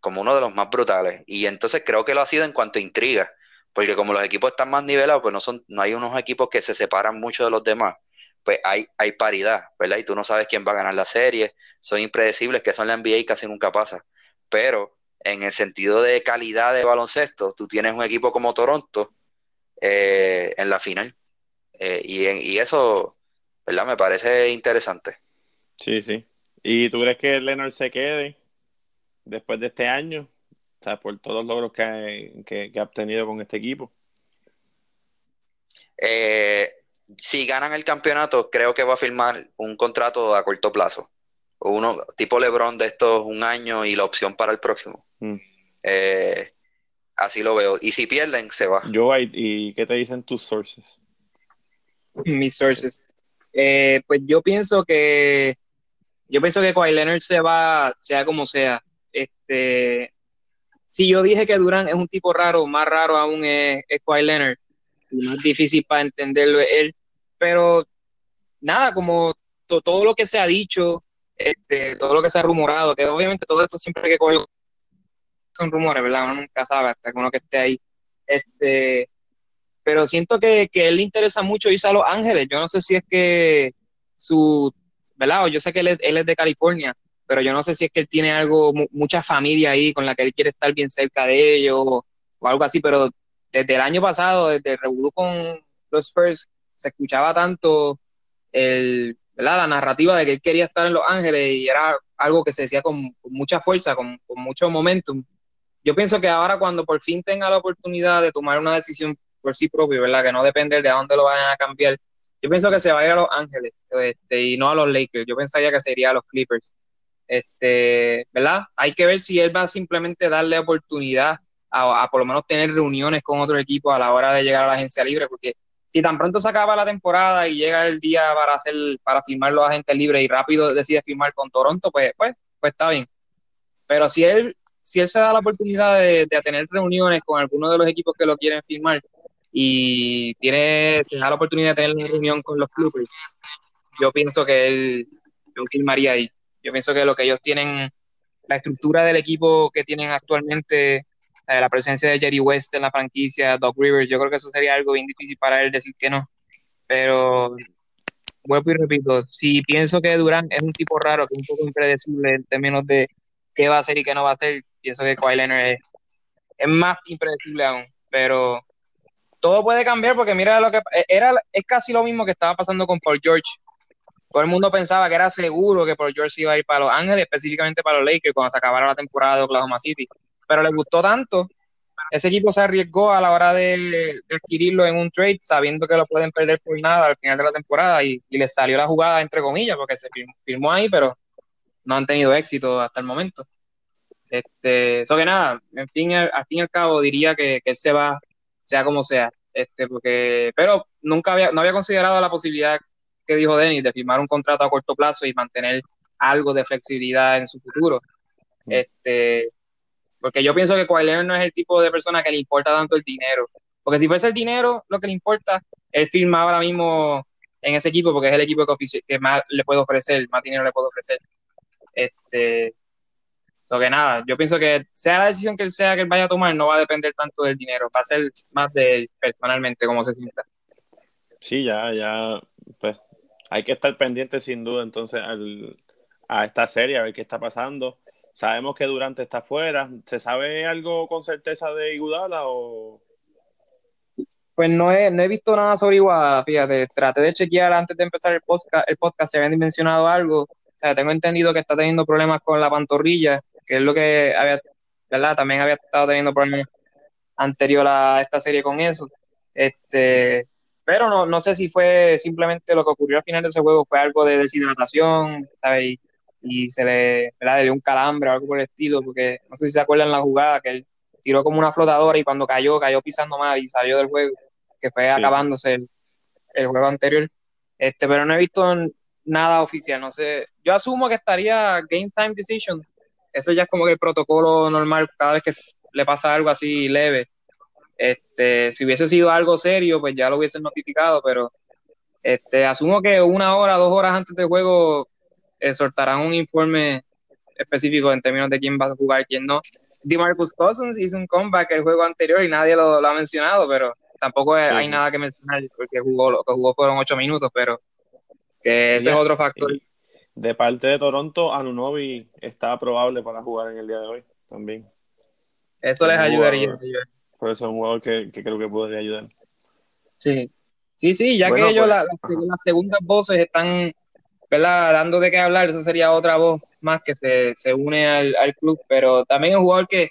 como uno de los más brutales. Y entonces creo que lo ha sido en cuanto a intriga, porque como los equipos están más nivelados, pues no, son, no hay unos equipos que se separan mucho de los demás. Pues hay, hay paridad, ¿verdad? Y tú no sabes quién va a ganar la serie, son impredecibles, que son la NBA y casi nunca pasa. Pero en el sentido de calidad de baloncesto, tú tienes un equipo como Toronto eh, en la final. Eh, y, y, eso, ¿verdad? Me parece interesante. Sí, sí. ¿Y tú crees que Leonard se quede después de este año? O sea, por todos los logros que, ha obtenido con este equipo. Eh, si ganan el campeonato, creo que va a firmar un contrato a corto plazo uno tipo LeBron de estos un año y la opción para el próximo. Mm. Eh, así lo veo. Y si pierden, se va. Yo, ¿y qué te dicen tus sources? Mis sources. Eh, pues yo pienso que yo pienso que Kawhi Leonard se va, sea como sea. Este, si yo dije que Durán es un tipo raro, más raro aún es, es Kawhi Leonard. No es difícil para entenderlo él. Pero nada, como todo lo que se ha dicho, este, todo lo que se ha rumorado, que obviamente todo esto siempre hay que coger son rumores, ¿verdad? Uno nunca sabe hasta que uno que esté ahí. Este, pero siento que, que él le interesa mucho irse a Los Ángeles. Yo no sé si es que su, ¿verdad? Yo sé que él es, de California, pero yo no sé si es que él tiene algo, mucha familia ahí con la que él quiere estar bien cerca de ellos o, algo así, pero desde el año pasado, desde el con los Spurs, se escuchaba tanto el, la narrativa de que él quería estar en Los Ángeles y era algo que se decía con, mucha fuerza, con, mucho momentum. Yo pienso que ahora cuando por fin tenga la oportunidad de tomar una decisión por sí propio, ¿verdad? Que no depende de a dónde lo vayan a cambiar, yo pienso que se va a ir a Los Ángeles este, y no a los Lakers. Yo pensaría que sería a los Clippers. Este, ¿verdad? Hay que ver si él va a simplemente darle oportunidad a, a por lo menos tener reuniones con otro equipo a la hora de llegar a la agencia libre, porque si tan pronto se acaba la temporada y llega el día para hacer para firmar los agentes libres y rápido decide firmar con Toronto, pues, pues, pues está bien. Pero si él, si él se da la oportunidad de, tener reuniones con alguno de los equipos que lo quieren firmar y tiene, la oportunidad de tener una reunión con los clubes, yo pienso que él lo firmaría ahí. Yo pienso que lo que ellos tienen, la estructura del equipo que tienen actualmente la presencia de Jerry West en la franquicia, Doc Rivers, yo creo que eso sería algo bien difícil para él decir que no. Pero vuelvo y repito, si pienso que Durant es un tipo raro, que es un poco impredecible en términos de qué va a hacer y qué no va a hacer, pienso que Kawhi Leonard es es más impredecible aún. Pero todo puede cambiar porque mira lo que e, era es casi lo mismo que estaba pasando con Paul George. Todo el mundo pensaba que era seguro que Paul George iba a ir para Los Ángeles, específicamente para los Lakers cuando se acabara la temporada de Oklahoma City. Pero le gustó tanto, ese equipo se arriesgó a la hora de, adquirirlo en un trade sabiendo que lo pueden perder por nada al final de la temporada y, y les salió la jugada entre comillas porque se firmó, ahí, pero no han tenido éxito hasta el momento. Este, eso que nada, en fin, al fin y al cabo diría que, que él se va sea como sea. Este, porque, pero nunca había, no había considerado la posibilidad que dijo Denis de firmar un contrato a corto plazo y mantener algo de flexibilidad en su futuro. Mm. Este, porque yo pienso que Kawhi no es el tipo de persona que le importa tanto el dinero. Porque si fuese el dinero lo que le importa, él firma ahora mismo en ese equipo porque es el equipo que, más le puede ofrecer, más dinero le puede ofrecer. Este, que nada, yo pienso que sea la decisión que él sea que él vaya a tomar, no va a depender tanto del dinero, va a ser más de él personalmente como se sienta. Sí, ya, ya, pues hay que estar pendiente sin duda entonces a esta serie, a ver qué está pasando. Sabemos que Durante está fuera. ¿Se sabe algo con certeza de Iguodala o...? Pues no he, no he visto nada sobre Iguodala, fíjate. Traté de chequear antes de empezar el podcast, el podcast si habían mencionado algo. O sea, tengo entendido que está teniendo problemas con la pantorrilla que es lo que había, ¿verdad? También había estado teniendo problemas anterior a esta serie con eso. Este, pero no, no sé si fue simplemente lo que ocurrió al final de ese juego, fue algo de deshidratación, ¿sabes? Y, se le, le dio un calambre o algo por el estilo, porque no sé si se acuerdan la jugada, que él tiró como una flotadora y cuando cayó, cayó pisando más y salió del juego, que fue acabándose el, el, juego anterior. Este, pero no he visto nada oficial, no sé. Yo asumo que estaría Game Time Decision, eso ya es como que el protocolo normal cada vez que le pasa algo así leve. Este, si hubiese sido algo serio, pues ya lo hubiesen notificado, pero este, asumo que una hora, dos horas antes del juego eh, soltarán un informe específico en términos de quién va a jugar, quién no. DeMarcus Cousins hizo un comeback el juego anterior y nadie lo, ha mencionado, pero tampoco hay nada que mencionar porque jugó, lo que jugó fueron ocho minutos, pero que ese es otro factor de parte de Toronto, Anunobi está probable para jugar en el día de hoy también. Eso les ayudaría. por eso es un jugador que, creo que podría ayudar. Sí, sí, sí, ya que ellos, pues, las segundas voces están ¿verdad? dando de qué hablar, esa sería otra voz más que se, une al, club, pero también es un jugador que,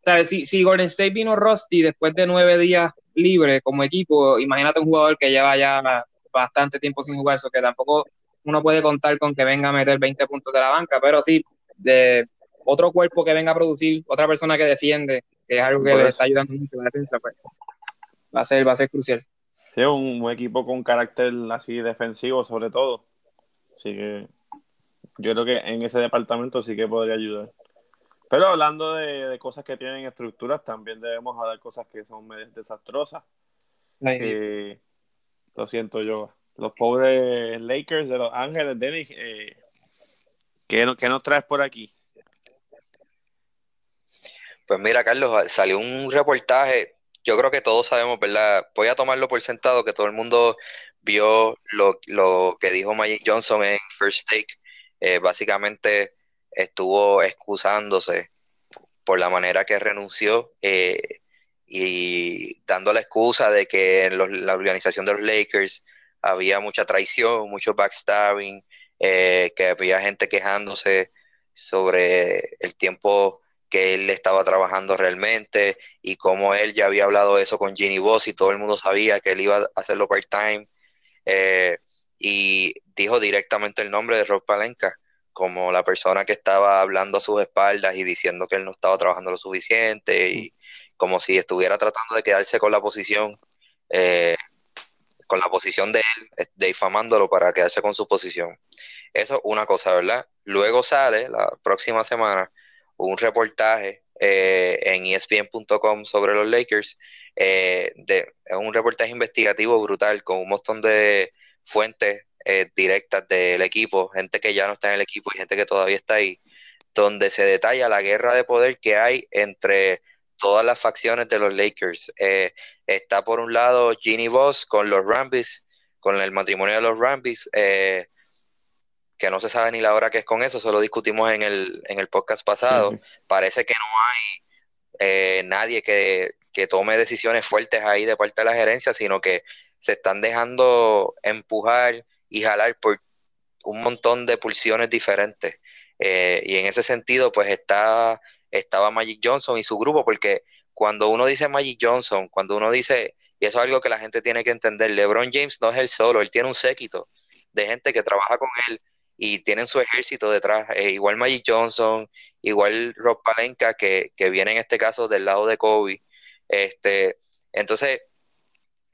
¿sabes? Si, si Golden State vino Rusty después de nueve días libre como equipo, imagínate un jugador que lleva ya bastante tiempo sin jugar, eso que tampoco uno puede contar con que venga a meter 20 puntos de la banca, pero sí, de otro cuerpo que venga a producir, otra persona que defiende, que es algo que le está ayudando mucho la defensa, pues va a ser, va a ser crucial. Sí, un, equipo con carácter así defensivo sobre todo. Así que yo creo que en ese departamento sí que podría ayudar. Pero hablando de, cosas que tienen estructuras, también debemos hablar cosas que son medio desastrosas. Eh, lo siento yo los pobres Lakers de Los Ángeles, Dennis, eh, ¿qué, nos traes por aquí? Pues mira, Carlos, salió un reportaje, yo creo que todos sabemos, ¿verdad? Voy a tomarlo por sentado que todo el mundo vio lo, que dijo Magic Johnson en First Take. Eh, básicamente estuvo excusándose por la manera que renunció eh, y dando la excusa de que la organización de los Lakers había mucha traición, mucho backstabbing, eh, que había gente quejándose sobre el tiempo que él estaba trabajando realmente y cómo él ya había hablado eso con Ginny Boss y todo el mundo sabía que él iba a hacerlo part-time. Eh, y dijo directamente el nombre de Rob Palenka como la persona que estaba hablando a sus espaldas y diciendo que él no estaba trabajando lo suficiente y como si estuviera tratando de quedarse con la posición eh, con la posición de él, difamándolo para quedarse con su posición. Eso es una cosa, ¿verdad? Luego sale la próxima semana un reportaje eh, en ESPN.com sobre los Lakers. Eh, es un reportaje investigativo brutal con un montón de fuentes eh, directas del equipo, gente que ya no está en el equipo y gente que todavía está ahí, donde se detalla la guerra de poder que hay entre todas las facciones de los Lakers. Eh, está por un lado Ginny Boss con los Rambis, con el matrimonio de los Rambis, eh, que no se sabe ni la hora que es con eso, solo discutimos en el, en el podcast pasado. Parece que no hay eh, nadie que, que tome decisiones fuertes ahí de parte de la gerencia, sino que se están dejando empujar y jalar por un montón de pulsiones diferentes. Eh, y en ese sentido, pues está, estaba Magic Johnson y su grupo, porque cuando uno dice Magic Johnson, cuando uno dice, y eso es algo que la gente tiene que entender, LeBron James no es él solo, él tiene un séquito de gente que trabaja con él y tienen su ejército detrás, eh, igual Magic Johnson, igual Rob Palenka, que, que viene en este caso del lado de Kobe. Este, entonces,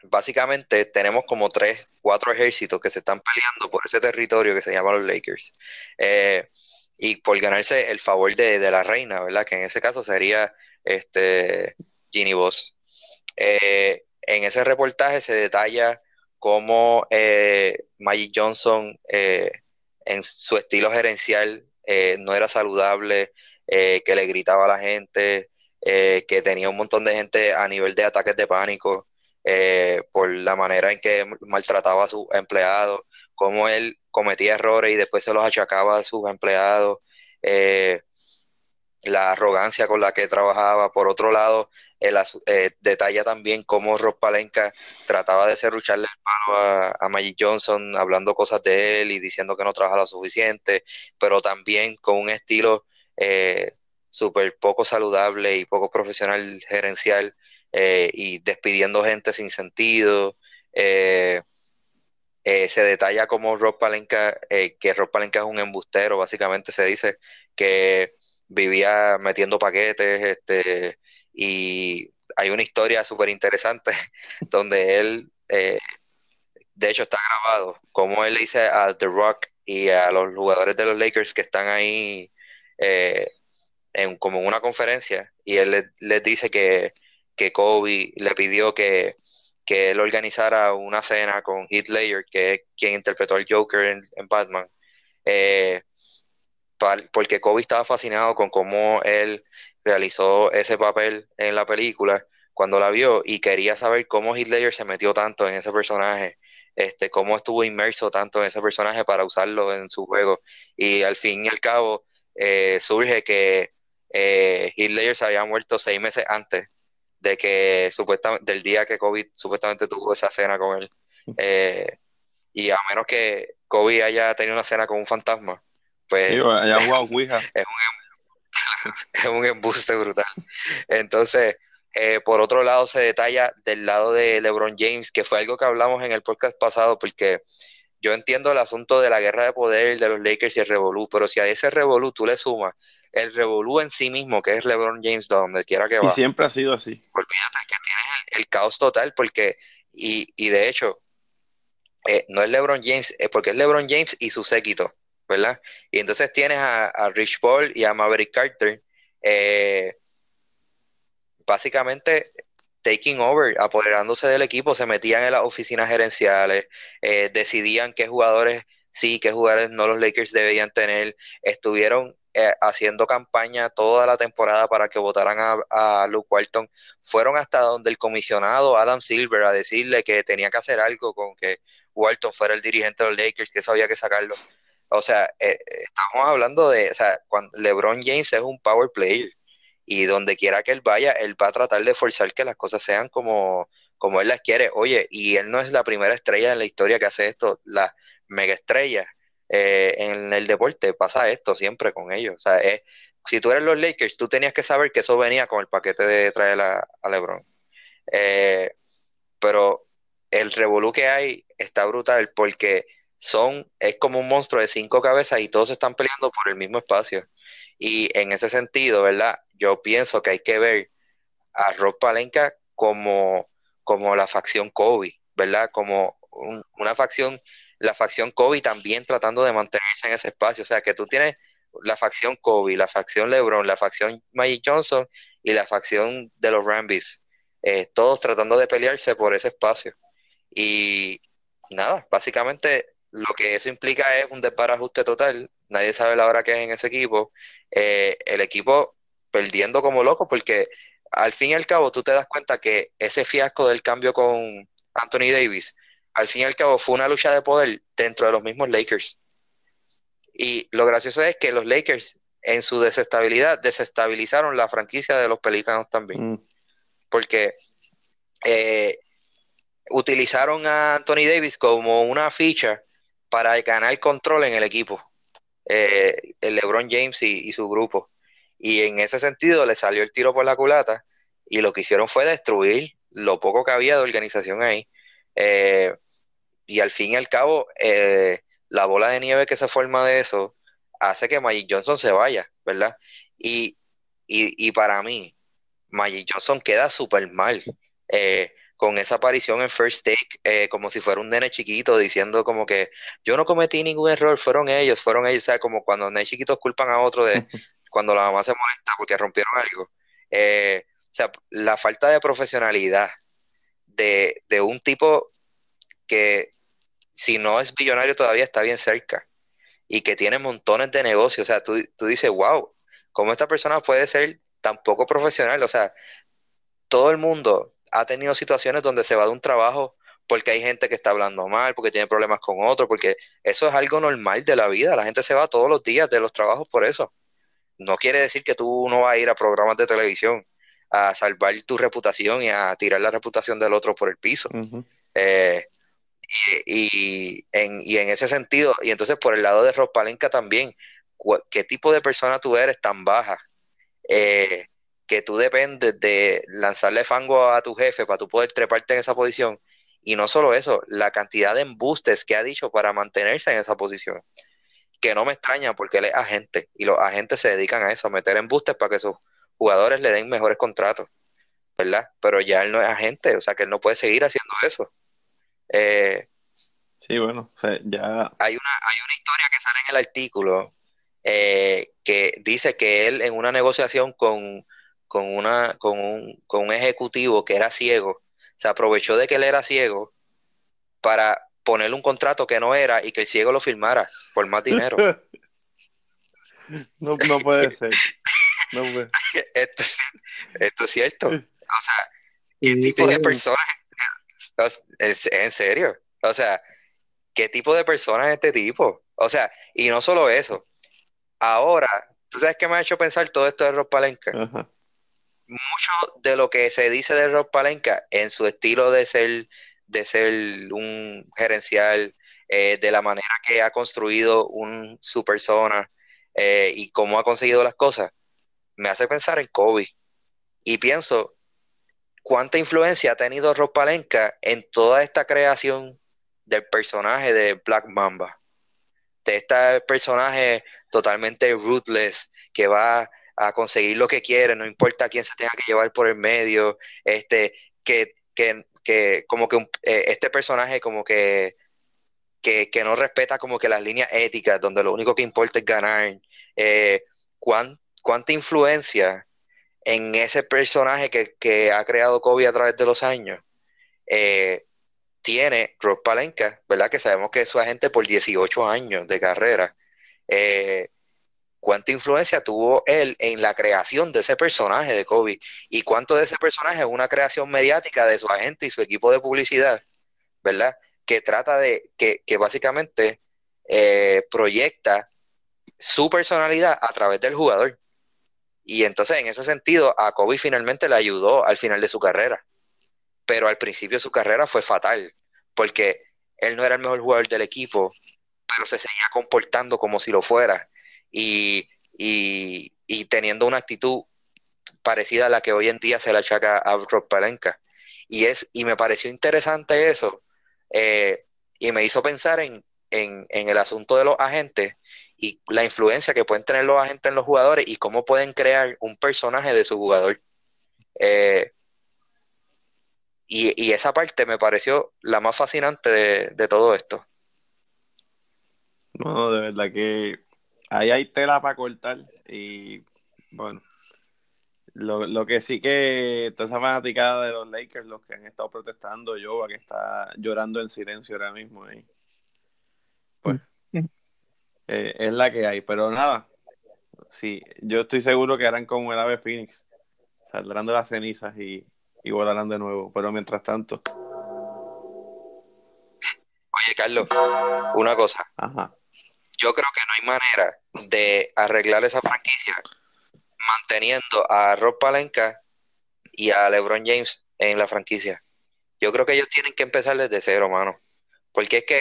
básicamente tenemos como tres, cuatro ejércitos que se están peleando por ese territorio que se llama los Lakers. Eh, y por ganarse el favor de, la reina, ¿verdad? Que en ese caso sería este Ginny Boss. Eh, en ese reportaje se detalla cómo Magic Johnson, en su estilo gerencial, no era saludable, que le gritaba a la gente, que tenía un montón de gente a nivel de ataques de pánico. por la manera en que maltrataba a sus empleados, cómo él cometía errores y después se los achacaba a sus empleados, eh, la arrogancia con la que trabajaba. Por otro lado, el, eh, detalla también cómo Rob Palenka trataba de serrucharle el palo a, Magic Johnson, hablando cosas de él y diciendo que no trabajaba lo suficiente, pero también con un estilo eh, súper poco saludable y poco profesional gerencial y despidiendo gente sin sentido. Eh, se detalla como Rob Palenka, eh, que Rob Palenka es un embustero, básicamente se dice que vivía metiendo paquetes, este, y hay una historia súper interesante donde él, eh, de hecho está grabado, como él le dice a The Rock y a los jugadores de los Lakers que están ahí en, como en una conferencia, y él les, dice que, que Kobe le pidió que que él organizara una cena con Heath Ledger, que es quien interpretó al Joker en, Batman, eh, porque Kobe estaba fascinado con cómo él realizó ese papel en la película cuando la vio y quería saber cómo Heath Ledger se metió tanto en ese personaje, este, cómo estuvo inmerso tanto en ese personaje para usarlo en su juego. Y al fin y al cabo eh, surge que eh, Heath Ledger se había muerto seis meses antes de que supuestamente del día que COVID supuestamente tuvo esa cena con él. Eh, y a menos que Kobe haya tenido una cena con un fantasma, pues haya jugado Ouija. Es un, es un embuste brutal. Entonces, eh, por otro lado, se detalla del lado de LeBron James, que fue algo que hablamos en el podcast pasado, porque yo entiendo el asunto de la guerra de poder de los Lakers y el Revolú, pero si a ese Revolú tú le sumas el revolú en sí mismo, que es LeBron James, donde quiera que va. Y siempre ha sido así. Olvídate que tienes el, caos total, porque, y, y de hecho, eh, no es LeBron James, es porque es LeBron James y su séquito, ¿verdad? Y entonces tienes a, Rich Paul y a Maverick Carter, eh, básicamente taking over, apoderándose del equipo, se metían en las oficinas gerenciales, eh, decidían qué jugadores sí, qué jugadores no los Lakers debían tener, estuvieron eh, haciendo campaña toda la temporada para que votaran a, Luke Walton, fueron hasta donde el comisionado Adam Silver a decirle que tenía que hacer algo con que Walton fuera el dirigente de los Lakers, que eso había que sacarlo. O sea, eh, estamos hablando de, o sea, cuando LeBron James es un power player y donde quiera que él vaya, él va a tratar de forzar que las cosas sean como, como él las quiere. Oye, y él no es la primera estrella en la historia que hace esto, la mega estrella eh, en el deporte pasa esto siempre con ellos. O sea, si tú eres los Lakers, tú tenías que saber que eso venía con el paquete de traer a, LeBron. Eh, pero el revolú que hay está brutal porque son, es como un monstruo de cinco cabezas y todos están peleando por el mismo espacio. Y en ese sentido, ¿verdad? Yo pienso que hay que ver a Rob Palenka como, como la facción Kobe, ¿verdad? Como una facción la facción Kobe también tratando de mantenerse en ese espacio. O sea, que tú tienes la facción Kobe, la facción LeBron, la facción Magic Johnson y la facción de los Rambis, eh, todos tratando de pelearse por ese espacio. Y nada, básicamente lo que eso implica es un desbarajuste total. Nadie sabe la hora que es en ese equipo. Eh, el equipo perdiendo como loco porque al fin y al cabo tú te das cuenta que ese fiasco del cambio con Anthony Davis al fin y al cabo fue una lucha de poder dentro de los mismos Lakers. Y lo gracioso es que los Lakers en su desestabilidad, desestabilizaron la franquicia de los Pelícanos también. Mm. Porque eh, utilizaron a Anthony Davis como una ficha para ganar control en el equipo, eh, el LeBron James y, su grupo. Y en ese sentido le salió el tiro por la culata y lo que hicieron fue destruir lo poco que había de organización ahí. Eh, y al fin y al cabo, eh, la bola de nieve que se forma de eso hace que Magic Johnson se vaya, ¿verdad? Y, y, para mí, Magic Johnson queda súper mal. Con esa aparición en First Take, eh, como si fuera un nene chiquito, diciendo como que yo no cometí ningún error, fueron ellos, fueron ellos, o sea, como cuando nenes chiquitos culpan a otro de cuando la mamá se molesta porque rompieron algo. Eh, o sea, la falta de profesionalidad de, de un tipo que si no es billonario todavía está bien cerca y que tiene montones de negocios, o sea, tú, tú dices, wow, ¿cómo esta persona puede ser tan poco profesional? O sea, todo el mundo ha tenido situaciones donde se va de un trabajo porque hay gente que está hablando mal, porque tiene problemas con otro, porque eso es algo normal de la vida. La gente se va todos los días de los trabajos por eso. No quiere decir que tú no vas a ir a programas de televisión a salvar tu reputación y a tirar la reputación del otro por el piso. Eh, y, en, y, en, ese sentido, y entonces por el lado de Palenca también, ¿qué tipo de persona tú eres tan baja? Eh, que tú dependes de lanzarle fango a tu jefe para tú poder treparte en esa posición. Y no solo eso, la cantidad de embustes que ha dicho para mantenerse en esa posición. Que no me extraña porque él es agente y los agentes se dedican a eso, a meter embustes para que sus jugadores le den mejores contratos, ¿verdad? Pero ya él no es agente, o sea que él no puede seguir haciendo eso. Eh, sí, bueno, ya... Hay una, hay una historia que sale en el artículo eh, que dice que él en una negociación con con, una, con, un, con un ejecutivo que era ciego, se aprovechó de que él era ciego para ponerle un contrato que no era y que el ciego lo firmara por más dinero. no, no puede ser. Esto, esto, es cierto. O sea, ¿qué tipo de personas? Es, en serio. O sea, ¿qué tipo de personas es este tipo? O sea, y no solo eso. Ahora, ¿tú sabes qué me ha hecho pensar todo esto de Rob Palenka? Ajá mucho de lo que se dice de Rob Palenka en su estilo de ser, de ser un gerencial, eh, de la manera que ha construido un, su persona eh, y cómo ha conseguido las cosas, me hace pensar en Kobe. Y pienso cuánta influencia ha tenido Rob Palenka en toda esta creación del personaje de Black Mamba. De este personaje totalmente ruthless que va a conseguir lo que quiere, no importa quién se tenga que llevar por el medio, este, que, que, que como que eh, este personaje como que, que, no respeta como que las líneas éticas, donde lo único que importa es ganar, eh, cuánta influencia en ese personaje que, ha creado Kobe a través de los años, eh, tiene Rob Palenka, ¿verdad? Que sabemos que es su agente por 18 años de carrera. Eh, cuánta influencia tuvo él en la creación de ese personaje de Kobe y cuánto de ese personaje es una creación mediática de su agente y su equipo de publicidad, ¿verdad? Que trata de, que, básicamente eh, proyecta su personalidad a través del jugador. Y entonces, en ese sentido, a Kobe finalmente le ayudó al final de su carrera. Pero al principio su carrera fue fatal, porque él no era el mejor jugador del equipo, pero se seguía comportando como si lo fuera y, y, teniendo una actitud parecida a la que hoy en día se le achaca a Rob Palenka. Y, es, y me pareció interesante eso eh, y me hizo pensar en, en, el asunto de los agentes y la influencia que pueden tener los agentes en los jugadores y cómo pueden crear un personaje de su jugador. Eh, y, y, esa parte me pareció la más fascinante de, de todo esto. No, de verdad que ahí hay tela para cortar y bueno, lo, que sí que toda esa fanaticada de los Lakers, los que han estado protestando, yo, que está llorando en silencio ahora mismo ahí, pues eh, es la que hay, pero nada, sí, yo estoy seguro que harán como el ave Phoenix, saldrán de las cenizas y, y volarán de nuevo, pero mientras tanto... Oye, Carlos, una cosa. Ajá yo creo que no hay manera de arreglar esa franquicia manteniendo a Rob Palenka y a LeBron James en la franquicia. Yo creo que ellos tienen que empezar desde cero, mano. Porque es que,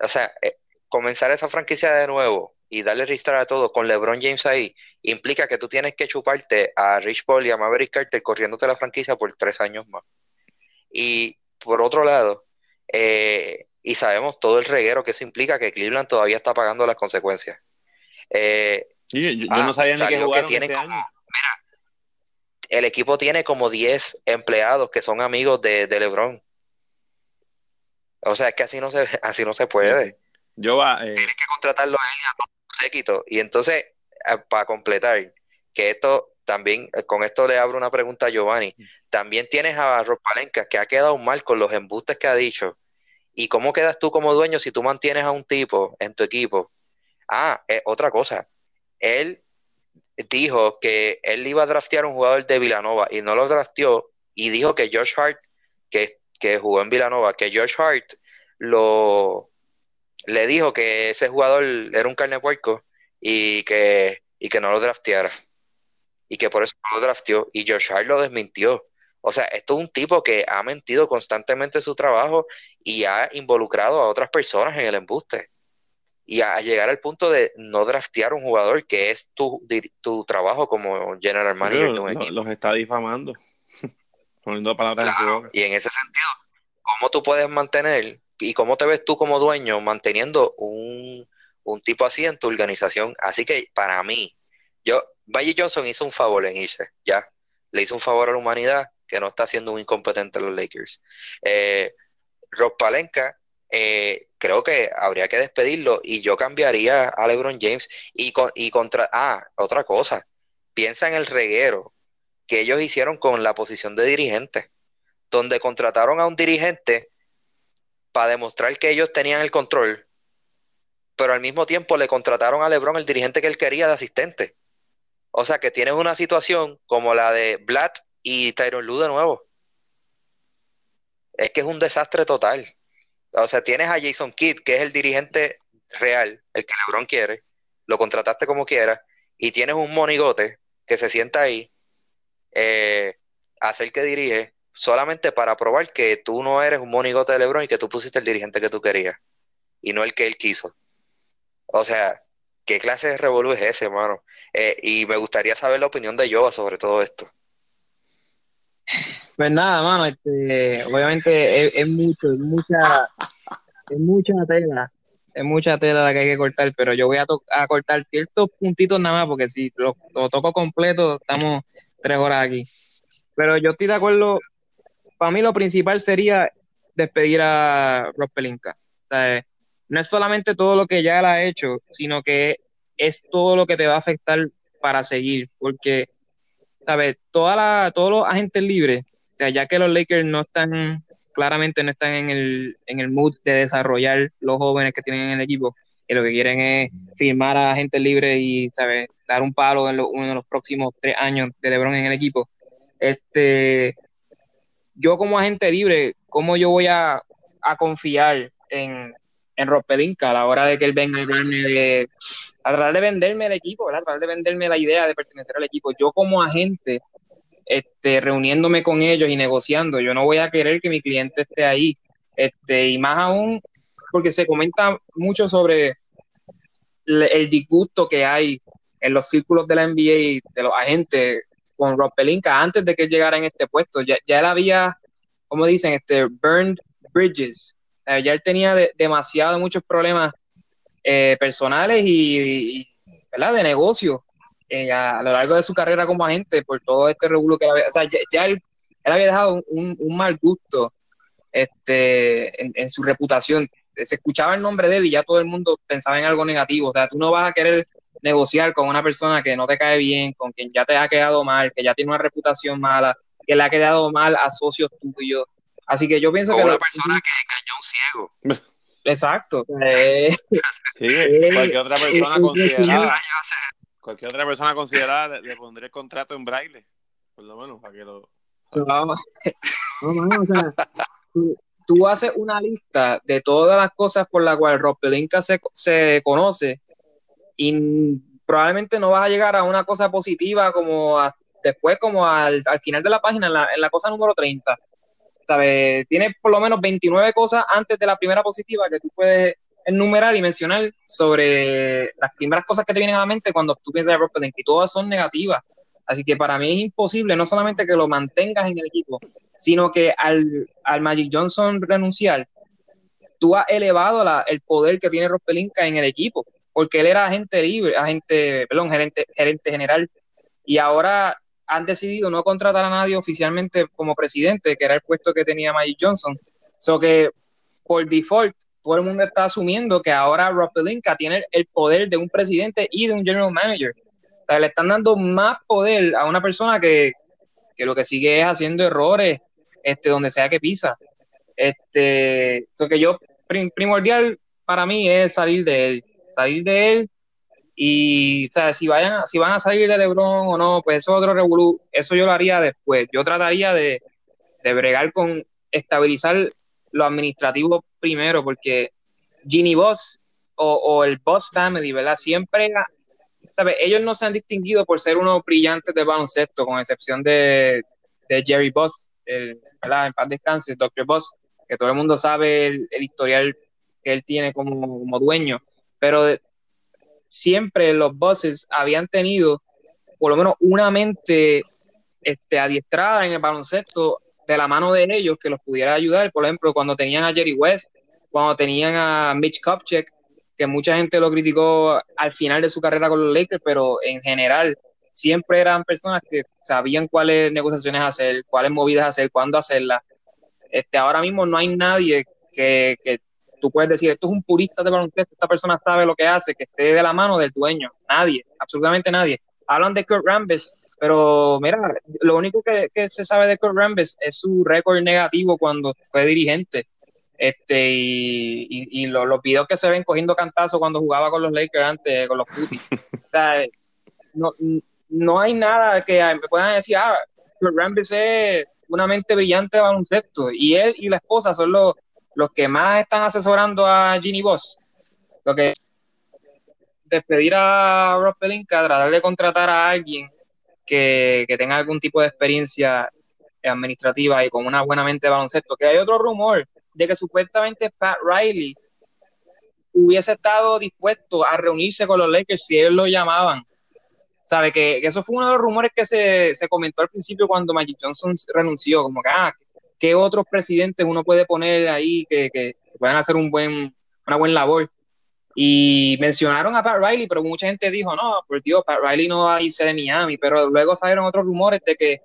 o sea, eh, comenzar esa franquicia de nuevo y darle restart a todo con LeBron James ahí implica que tú tienes que chuparte a Rich Paul y a Maverick Carter corriéndote la franquicia por tres años más. Y por otro lado, eh, y sabemos todo el reguero que eso implica que Cleveland todavía está pagando las consecuencias. Eh, yo, no sabía ni que jugaron este como, año. Mira, el equipo tiene como 10 empleados que son amigos de, de LeBron. O sea, es que así no se, así no se puede. Sí. Yo va, eh, Tienes que contratarlo a él a todo séquito. Y entonces, eh, para completar, que esto también, eh, con esto le abro una pregunta a Giovanni. También tienes a Rob Palenka, que ha quedado mal con los embustes que ha dicho. ¿Y cómo quedas tú como dueño si tú mantienes a un tipo en tu equipo? Ah, eh, otra cosa. Él dijo que él iba a draftear un jugador de Villanova y no lo drafteó y dijo que Josh Hart, que, que jugó en Villanova, que Josh Hart lo le dijo que ese jugador era un carne puerco y que, y que no lo drafteara. Y que por eso no lo drafteó. Y Josh Hart lo desmintió. O sea, esto es un tipo que ha mentido constantemente en su trabajo y ha involucrado a otras personas en el embuste. Y a, a llegar al punto de no draftear un jugador que es tu, di- tu trabajo como general manager pero de un lo- equipo. los está difamando. Poniendo palabras en su boca. y en ese sentido, ¿cómo tú puedes mantener y cómo te ves tú como dueño manteniendo un, un tipo así en tu organización? Así que para mí, yo, Magic Johnson hizo un favor en irse, ya. Le hizo un favor a la humanidad que no está siendo un incompetente en los Lakers. Eh, Rob Palenka, eh, creo que habría que despedirlo y yo cambiaría a LeBron James y, con, y contra... Ah, otra cosa, piensa en el reguero que ellos hicieron con la posición de dirigente, donde contrataron a un dirigente para demostrar que ellos tenían el control, pero al mismo tiempo le contrataron a LeBron el dirigente que él quería de asistente. O sea que tienes una situación como la de Blatt y Tyron Lue de nuevo. Es que es un desastre total. O sea, tienes a Jason Kidd, que es el dirigente real, el que LeBron quiere, lo contrataste como quiera, y tienes un monigote que se sienta ahí eh, a ser que dirige solamente para probar que tú no eres un monigote de LeBron y que tú pusiste el dirigente que tú querías y no el que él quiso. O sea, ¿qué clase de revolú es ese, hermano? Eh, y me gustaría saber la opinión de Yoba sobre todo esto. Pues nada, mano, este, obviamente es, mucho, es mucha, es mucha tela, es mucha tela la que hay que cortar, pero yo voy a, cortar ciertos puntitos nada más, porque si lo, toco completo, estamos tres horas aquí. Pero yo estoy de acuerdo, para mí lo principal sería despedir a Rob Pelinka. O sea, no es solamente todo lo que ya él ha hecho, sino que es todo lo que te va a afectar para seguir, porque, ¿sabes? Toda todos los agentes libres, ya que los Lakers no están, claramente no están en el, en el mood de desarrollar los jóvenes que tienen en el equipo, y lo que quieren es firmar a agentes libres y, ¿sabes? Dar un palo en uno de los próximos tres años de LeBron en el equipo. Este, yo como agente libre, ¿cómo yo voy a, a confiar en, en Rob Pelinka a la hora de que él venga a hablarme de, a de venderme el equipo, ¿verdad? A tratar de venderme la idea de pertenecer al equipo. Yo como agente, este, reuniéndome con ellos y negociando, yo no voy a querer que mi cliente esté ahí. Este, y más aún, porque se comenta mucho sobre el, disgusto que hay en los círculos de la NBA, de los agentes, con Rob Pelinka antes de que llegara en este puesto. Ya, ya él había, como dicen, este, burned bridges. Sea, ya él tenía de- demasiado muchos problemas eh, personales y, de negocio eh, a, lo largo de su carrera como agente por todo este revuelo que él había. O sea, ya, él, él había dejado un, un mal gusto este, en, en su reputación. Se escuchaba el nombre de él y ya todo el mundo pensaba en algo negativo. O sea, tú no vas a querer negociar con una persona que no te cae bien, con quien ya te ha quedado mal, que ya tiene una reputación mala, que le ha quedado mal a socios tuyos. Así que yo pienso Con que... una lo- persona que es cañón ciego. Exacto. Eh, Sí, cualquier otra persona eh, considerada, Ay, yo sé. cualquier otra persona considerada le, le pondría el contrato en braille, por lo menos, para que lo... no, no, o sea, tú, tú haces una lista de todas las cosas por las cuales Rob Pelinka se, se conoce y probablemente no vas a llegar a una cosa positiva como después, como al, final de la página, en la, en la cosa número 30. ¿Sabes? Tiene por lo menos 29 cosas antes de la primera positiva que tú puedes enumerar y mencionar sobre las primeras cosas que te vienen a la mente cuando tú piensas de Rob y todas son negativas. Así que para mí es imposible no solamente que lo mantengas en el equipo, sino que al, al Magic Johnson renunciar, tú has elevado el poder que tiene Rob en el equipo, porque él era agente libre, agente, perdón, gerente, gerente general, y ahora han decidido no contratar a nadie oficialmente como presidente, que era el puesto que tenía Magic Johnson. So que por default todo el mundo está asumiendo que ahora Rob Pelinka tiene el poder de un presidente y de un general manager. O sea, le están dando más poder a una persona que, lo que sigue es haciendo errores este, donde sea que pisa. Este, eso que yo, primordial para mí es salir de él, salir de él y, o sea, si, vayan, si van a salir de LeBron o no, pues eso es otro revolú, eso yo lo haría después. Yo trataría de, de bregar con estabilizar lo administrativo primero, porque Ginny Boss o, el Boss Family, ¿verdad? Siempre, Ellos no se han distinguido por ser unos brillantes de baloncesto, con excepción de, Jerry Boss, el, ¿verdad? En paz descanse, Dr. Boss, que todo el mundo sabe el, historial que él tiene como, como dueño, pero siempre los bosses habían tenido por lo menos una mente este, adiestrada en el baloncesto de la mano de ellos que los pudiera ayudar. Por ejemplo, cuando tenían a Jerry West, cuando tenían a Mitch Kupchak, que mucha gente lo criticó al final de su carrera con los Lakers, pero en general siempre eran personas que sabían cuáles negociaciones hacer, cuáles movidas hacer, cuándo hacerlas. Este, ahora mismo no hay nadie que, que tú puedes decir, esto es un purista de baloncesto, esta persona sabe lo que hace, que esté de la mano del dueño. Nadie, absolutamente nadie. Hablan de Kurt Rambis, pero mira, lo único que, se sabe de Kurt Rambis es su récord negativo cuando fue dirigente. Este, y, y, los videos que se ven cogiendo cantazos cuando jugaba con los Lakers antes, con los Putis. no, no hay nada que me puedan decir, ah, Kurt Rambis es una mente brillante de baloncesto. Y él y la esposa son los, los que más están asesorando a Ginny Boss. Lo que despedir a Rob Pelinka, tratar de contratar a alguien que, tenga algún tipo de experiencia administrativa y con una buena mente de baloncesto. Que hay otro rumor de que supuestamente Pat Riley hubiese estado dispuesto a reunirse con los Lakers si ellos lo llamaban. Sabe que, eso fue uno de los rumores que se, comentó al principio cuando Magic Johnson renunció, como que, ah, ¿qué otros presidentes uno puede poner ahí que, que puedan hacer un buen, una buena labor? Y mencionaron a Pat Riley, pero mucha gente dijo, no, por Dios, Pat Riley no va a irse de Miami, pero luego salieron otros rumores de que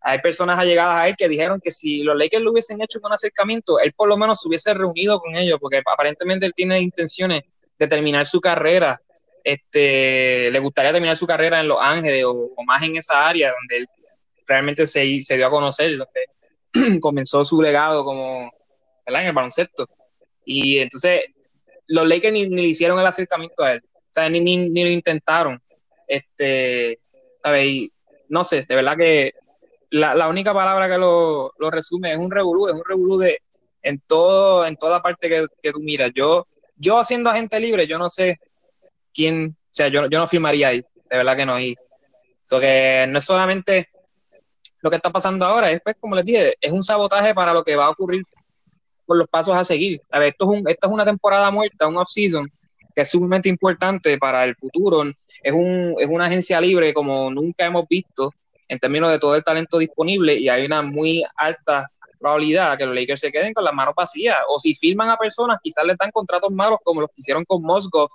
hay personas allegadas a él que dijeron que si los Lakers lo hubiesen hecho un acercamiento, él por lo menos se hubiese reunido con ellos, porque aparentemente él tiene intenciones de terminar su carrera, este, le gustaría terminar su carrera en Los Ángeles o, más en esa área donde él realmente se, se dio a conocer, donde comenzó su legado como en el baloncesto. Y entonces los Lakers ni, le hicieron el acercamiento a él, o sea, ni, ni, lo intentaron. Este, ¿sabes? no sé, de verdad que la, la única palabra que lo, lo, resume es un revolú, es un revolú de en todo, en toda parte que, que tú miras. Yo, yo siendo agente libre, yo no sé quién, o sea, yo, yo no firmaría ahí, de verdad que no. Y eso que no es solamente lo que está pasando ahora, es pues, como les dije, es un sabotaje para lo que va a ocurrir por los pasos a seguir. A ver, esto es, un, esto es una temporada muerta, un off-season, que es sumamente importante para el futuro. Es, un, es una agencia libre como nunca hemos visto en términos de todo el talento disponible y hay una muy alta probabilidad que los Lakers se queden con las manos vacías. O si firman a personas, quizás les dan contratos malos como los que hicieron con Mosgov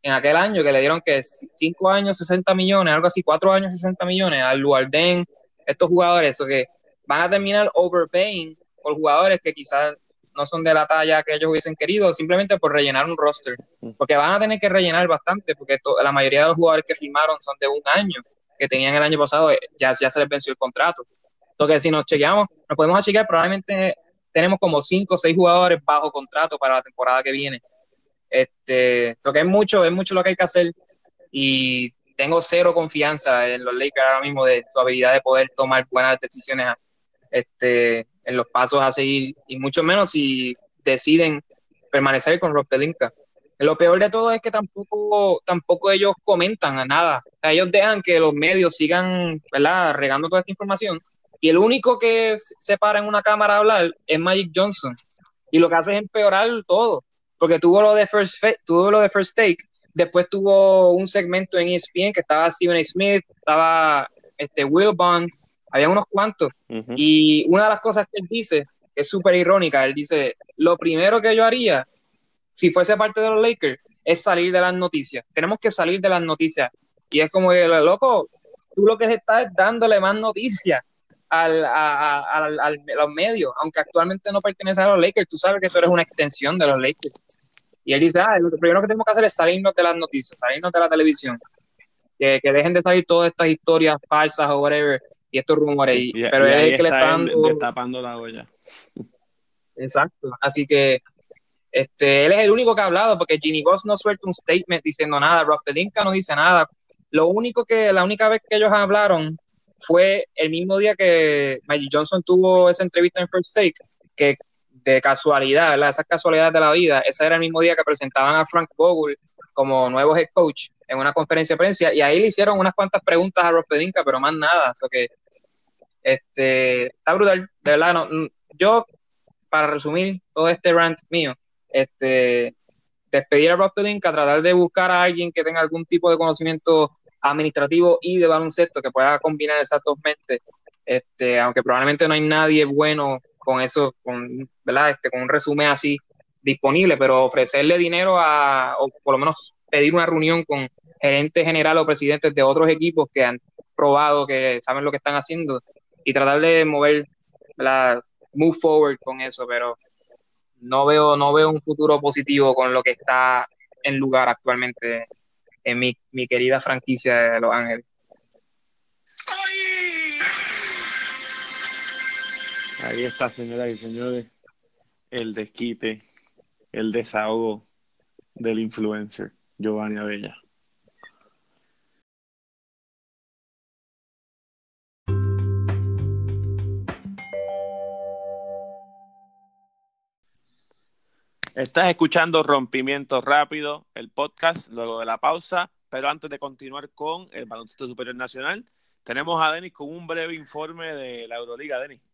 en aquel año, que le dieron que 5 años 60 millones, algo así, 4 años 60 millones al Luarden, estos jugadores, eso que van a terminar overpaying por jugadores que quizás no son de la talla que ellos hubiesen querido, simplemente por rellenar un roster. Mm. Porque van a tener que rellenar bastante, porque la mayoría de los jugadores que firmaron son de un año, que tenían el año pasado, eh, ya, ya se les venció el contrato. Entonces, si nos chequeamos, nos podemos chequear, probablemente tenemos como cinco o seis jugadores bajo contrato para la temporada que viene. Este, lo que es mucho, es mucho lo que hay que hacer y tengo cero confianza en los Lakers ahora mismo de su habilidad de poder tomar buenas decisiones este, en los pasos a seguir, y mucho menos si deciden permanecer con Rob Pelinka. Lo peor de todo es que tampoco, tampoco ellos comentan a nada. ellos dejan que los medios sigan, ¿verdad? Regando toda esta información. Y el único que se para en una cámara a hablar es Magic Johnson. Y lo que hace es empeorar todo. Porque tuvo lo de First, tuvo lo de first Take, después tuvo un segmento en ESPN que estaba Stephen A. Smith, estaba este, Will Bond, había unos cuantos. Y una de las cosas que él dice, que es súper irónica, él dice, lo primero que yo haría si fuese parte de los Lakers, es salir de las noticias. Tenemos que salir de las noticias. Y es como que, loco, tú lo que estás dándole más noticias al, a, los medios, aunque actualmente no pertenece a los Lakers, tú sabes que tú eres una extensión de los Lakers. Y él dice, ah, lo primero que tenemos que hacer es salirnos de las noticias, salirnos de la televisión. Que, que dejen de salir todas estas historias falsas o whatever, y estos rumores. pero es el que le está dando... la olla. Exacto. Así que este, él es el único que ha hablado porque Ginny Boss no suelta un statement diciendo nada, Rob Pelinka no dice nada. Lo único que, la única vez que ellos hablaron fue el mismo día que Magic Johnson tuvo esa entrevista en First Take, que casualidad, ¿verdad? esas casualidades de la vida, ese era el mismo día que presentaban a Frank Vogel como nuevo head coach en una conferencia de prensa y ahí le hicieron unas cuantas preguntas a Rob Pelinka, pero más nada. O que este, está brutal, de verdad. No, yo, para resumir todo este rant mío, este, despedir a Rob Pelinka, tratar de buscar a alguien que tenga algún tipo de conocimiento administrativo y de baloncesto que pueda combinar esas dos mentes, este, aunque probablemente no hay nadie bueno con eso, con, ¿verdad? Este, con un resumen así disponible, pero ofrecerle dinero a, o por lo menos pedir una reunión con gerentes general o presidentes de otros equipos que han probado que saben lo que están haciendo y tratar de mover, la move forward con eso, pero no veo, no veo un futuro positivo con lo que está en lugar actualmente en mi, mi querida franquicia de Los Ángeles. Ahí está, señoras y señores, el desquite, el desahogo del influencer Giovanni Abella. Estás escuchando Rompimiento Rápido, el podcast, luego de la pausa, pero antes de continuar con el Baloncesto Superior Nacional, tenemos a Denis con un breve informe de la Euroliga, Denis.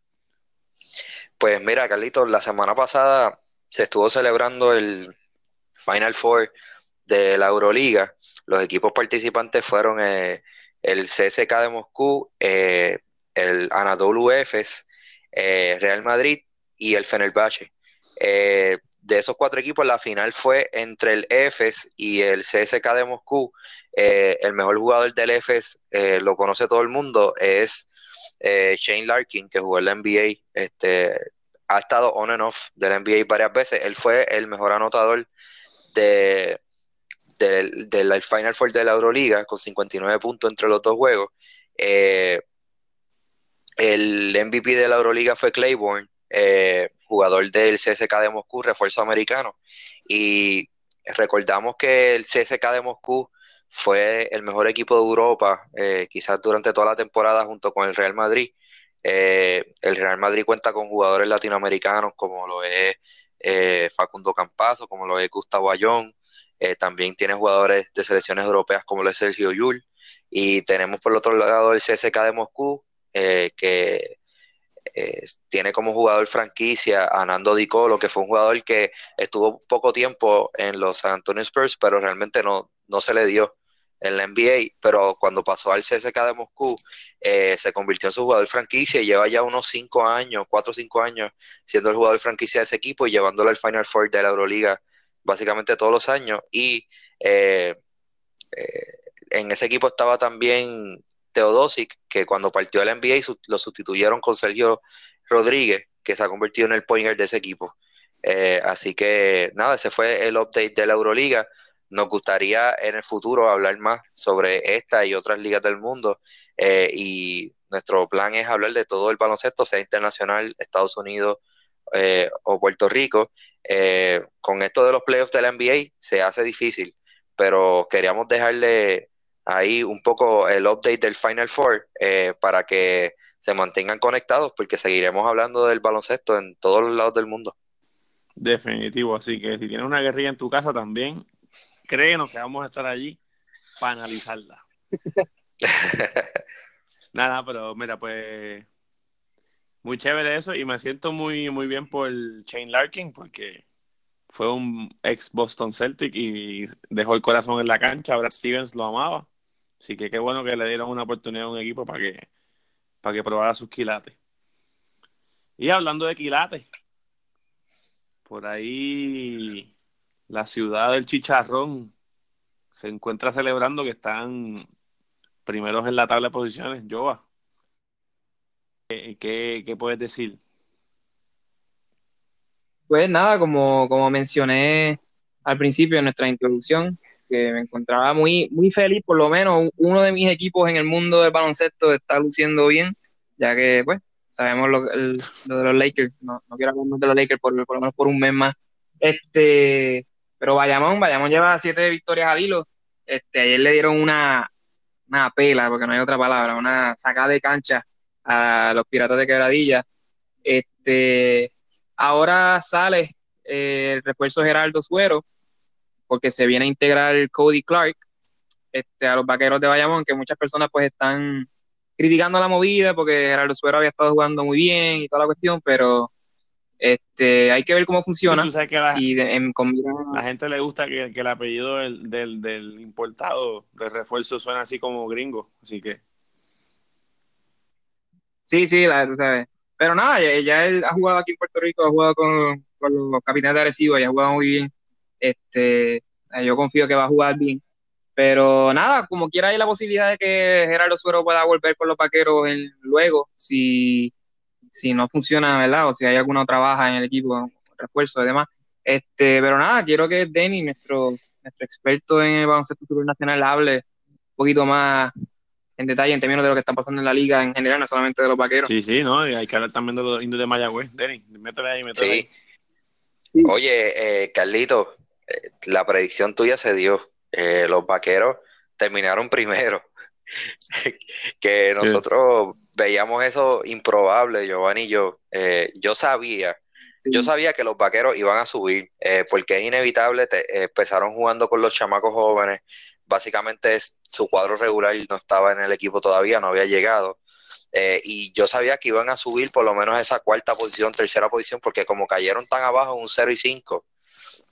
Pues mira, Carlitos, la semana pasada se estuvo celebrando el Final Four de la Euroliga. Los equipos participantes fueron eh, el CSK de Moscú, eh, el Anadolu Efes, eh, Real Madrid y el Fenerbahce de esos cuatro equipos, la final fue entre el EFES y el CSK de Moscú. El mejor jugador del EFES, lo conoce todo el mundo, es eh, Shane Larkin, que jugó en la NBA. Este, ha estado on and off del NBA varias veces. Él fue el mejor anotador de, del Final Four de la Euroliga, con 59 puntos entre los dos juegos. el MVP de la Euroliga fue Claiborne, eh, jugador del CSK de Moscú, refuerzo americano. Y recordamos que el CSK de Moscú fue el mejor equipo de Europa, eh, quizás durante toda la temporada junto con el Real Madrid. Eh, el Real Madrid cuenta con jugadores latinoamericanos como lo es Facundo Campazo, como lo es Gustavo Ayón. también tiene jugadores de selecciones europeas como lo es Sergio Yul. Y tenemos por el otro lado el CSK de Moscú, que eh, tiene como jugador franquicia a Nando Di Colo, que fue un jugador que estuvo poco tiempo en los San Antonio Spurs, pero realmente no, no se le dio en la NBA, pero cuando pasó al CSK de Moscú, eh, se convirtió en su jugador franquicia y lleva ya unos cinco años, cuatro o cinco años, siendo el jugador franquicia de ese equipo y llevándolo al Final Four de la Euroliga básicamente todos los años. Y eh, en ese equipo estaba también Teodosic, que cuando partió al NBA lo sustituyeron con Sergio Rodríguez, que se ha convertido en el pointer de ese equipo. Eh, así que nada, ese fue el update de la Euroliga. Nos gustaría en el futuro hablar más sobre esta y otras ligas del mundo. Eh, y nuestro plan es hablar de todo el baloncesto, sea internacional, Estados Unidos eh, o Puerto Rico. con esto de los playoffs de la NBA se hace difícil, pero queríamos dejarle ahí un poco el update del Final Four eh, para que se mantengan conectados porque seguiremos hablando del baloncesto en todos los lados del mundo. Definitivo, así que si tienes una guerrilla en tu casa también, créenos que vamos a estar allí para analizarla. Nada, pero mira, pues muy chévere eso y me siento muy, muy bien por Shane Larkin porque fue un ex Boston Celtic y dejó el corazón en la cancha. Brad Stevens lo amaba. Así que qué bueno que le dieron una oportunidad a un equipo para que, para que probara sus quilates. Y hablando de quilates, por ahí la ciudad del chicharrón se encuentra celebrando que están primeros en la tabla de posiciones. Joa, ¿qué, qué puedes decir? Pues nada, como, como mencioné al principio de nuestra introducción, que me encontraba muy, muy feliz, por lo menos uno de mis equipos en el mundo del baloncesto está luciendo bien, ya que pues sabemos lo, de los Lakers, no, no quiero hablar de los Lakers por, lo menos por un mes más. Este, pero Bayamón, Bayamón lleva siete victorias al hilo. Este, ayer le dieron una, una pela, porque no hay otra palabra, una sacada de cancha a los Piratas de Quebradilla. Este, ahora sale eh, el refuerzo Gerardo Suero, porque se viene a integrar Cody Clark este, a los vaqueros de Bayamón, que muchas personas pues están criticando la movida porque Gerardo Suero había estado jugando muy bien y toda la cuestión, pero este, hay que ver cómo funciona. la, y la gente le gusta que, el apellido del, del, importado de refuerzo suena así como gringo, así que. Sí, sí, la, tú sabes. Pero nada, ya, él ha jugado aquí en Puerto Rico, ha jugado con, los capitanes de Arecibo y ha jugado muy bien. Este, yo confío que va a jugar bien. Pero nada, como quiera hay la posibilidad de que Gerardo Suero pueda volver con los vaqueros luego, si, si no funciona, ¿verdad? O si hay alguna otra baja en el equipo, refuerzo y demás. Este, pero nada, quiero que Denny, nuestro, nuestro experto en el baloncesto nacional, hable un poquito más en detalle en términos de lo que está pasando en la liga en general, no solamente de los vaqueros. Sí, sí, no, hay que hablar también de los indios de Mayagüez. Denny, métele ahí, métele ahí. Oye, eh, Carlito, eh, la predicción tuya se dio. Eh, los vaqueros terminaron primero. que nosotros veíamos eso improbable, Giovanni y yo. Eh, yo sabía, yo sabía que los vaqueros iban a subir, eh, porque es inevitable, empezaron jugando con los chamacos jóvenes. Básicamente su cuadro regular no estaba en el equipo todavía, no había llegado. y yo sabía que iban a subir por lo menos esa cuarta posición, tercera posición, porque como cayeron tan abajo un 0 y 5,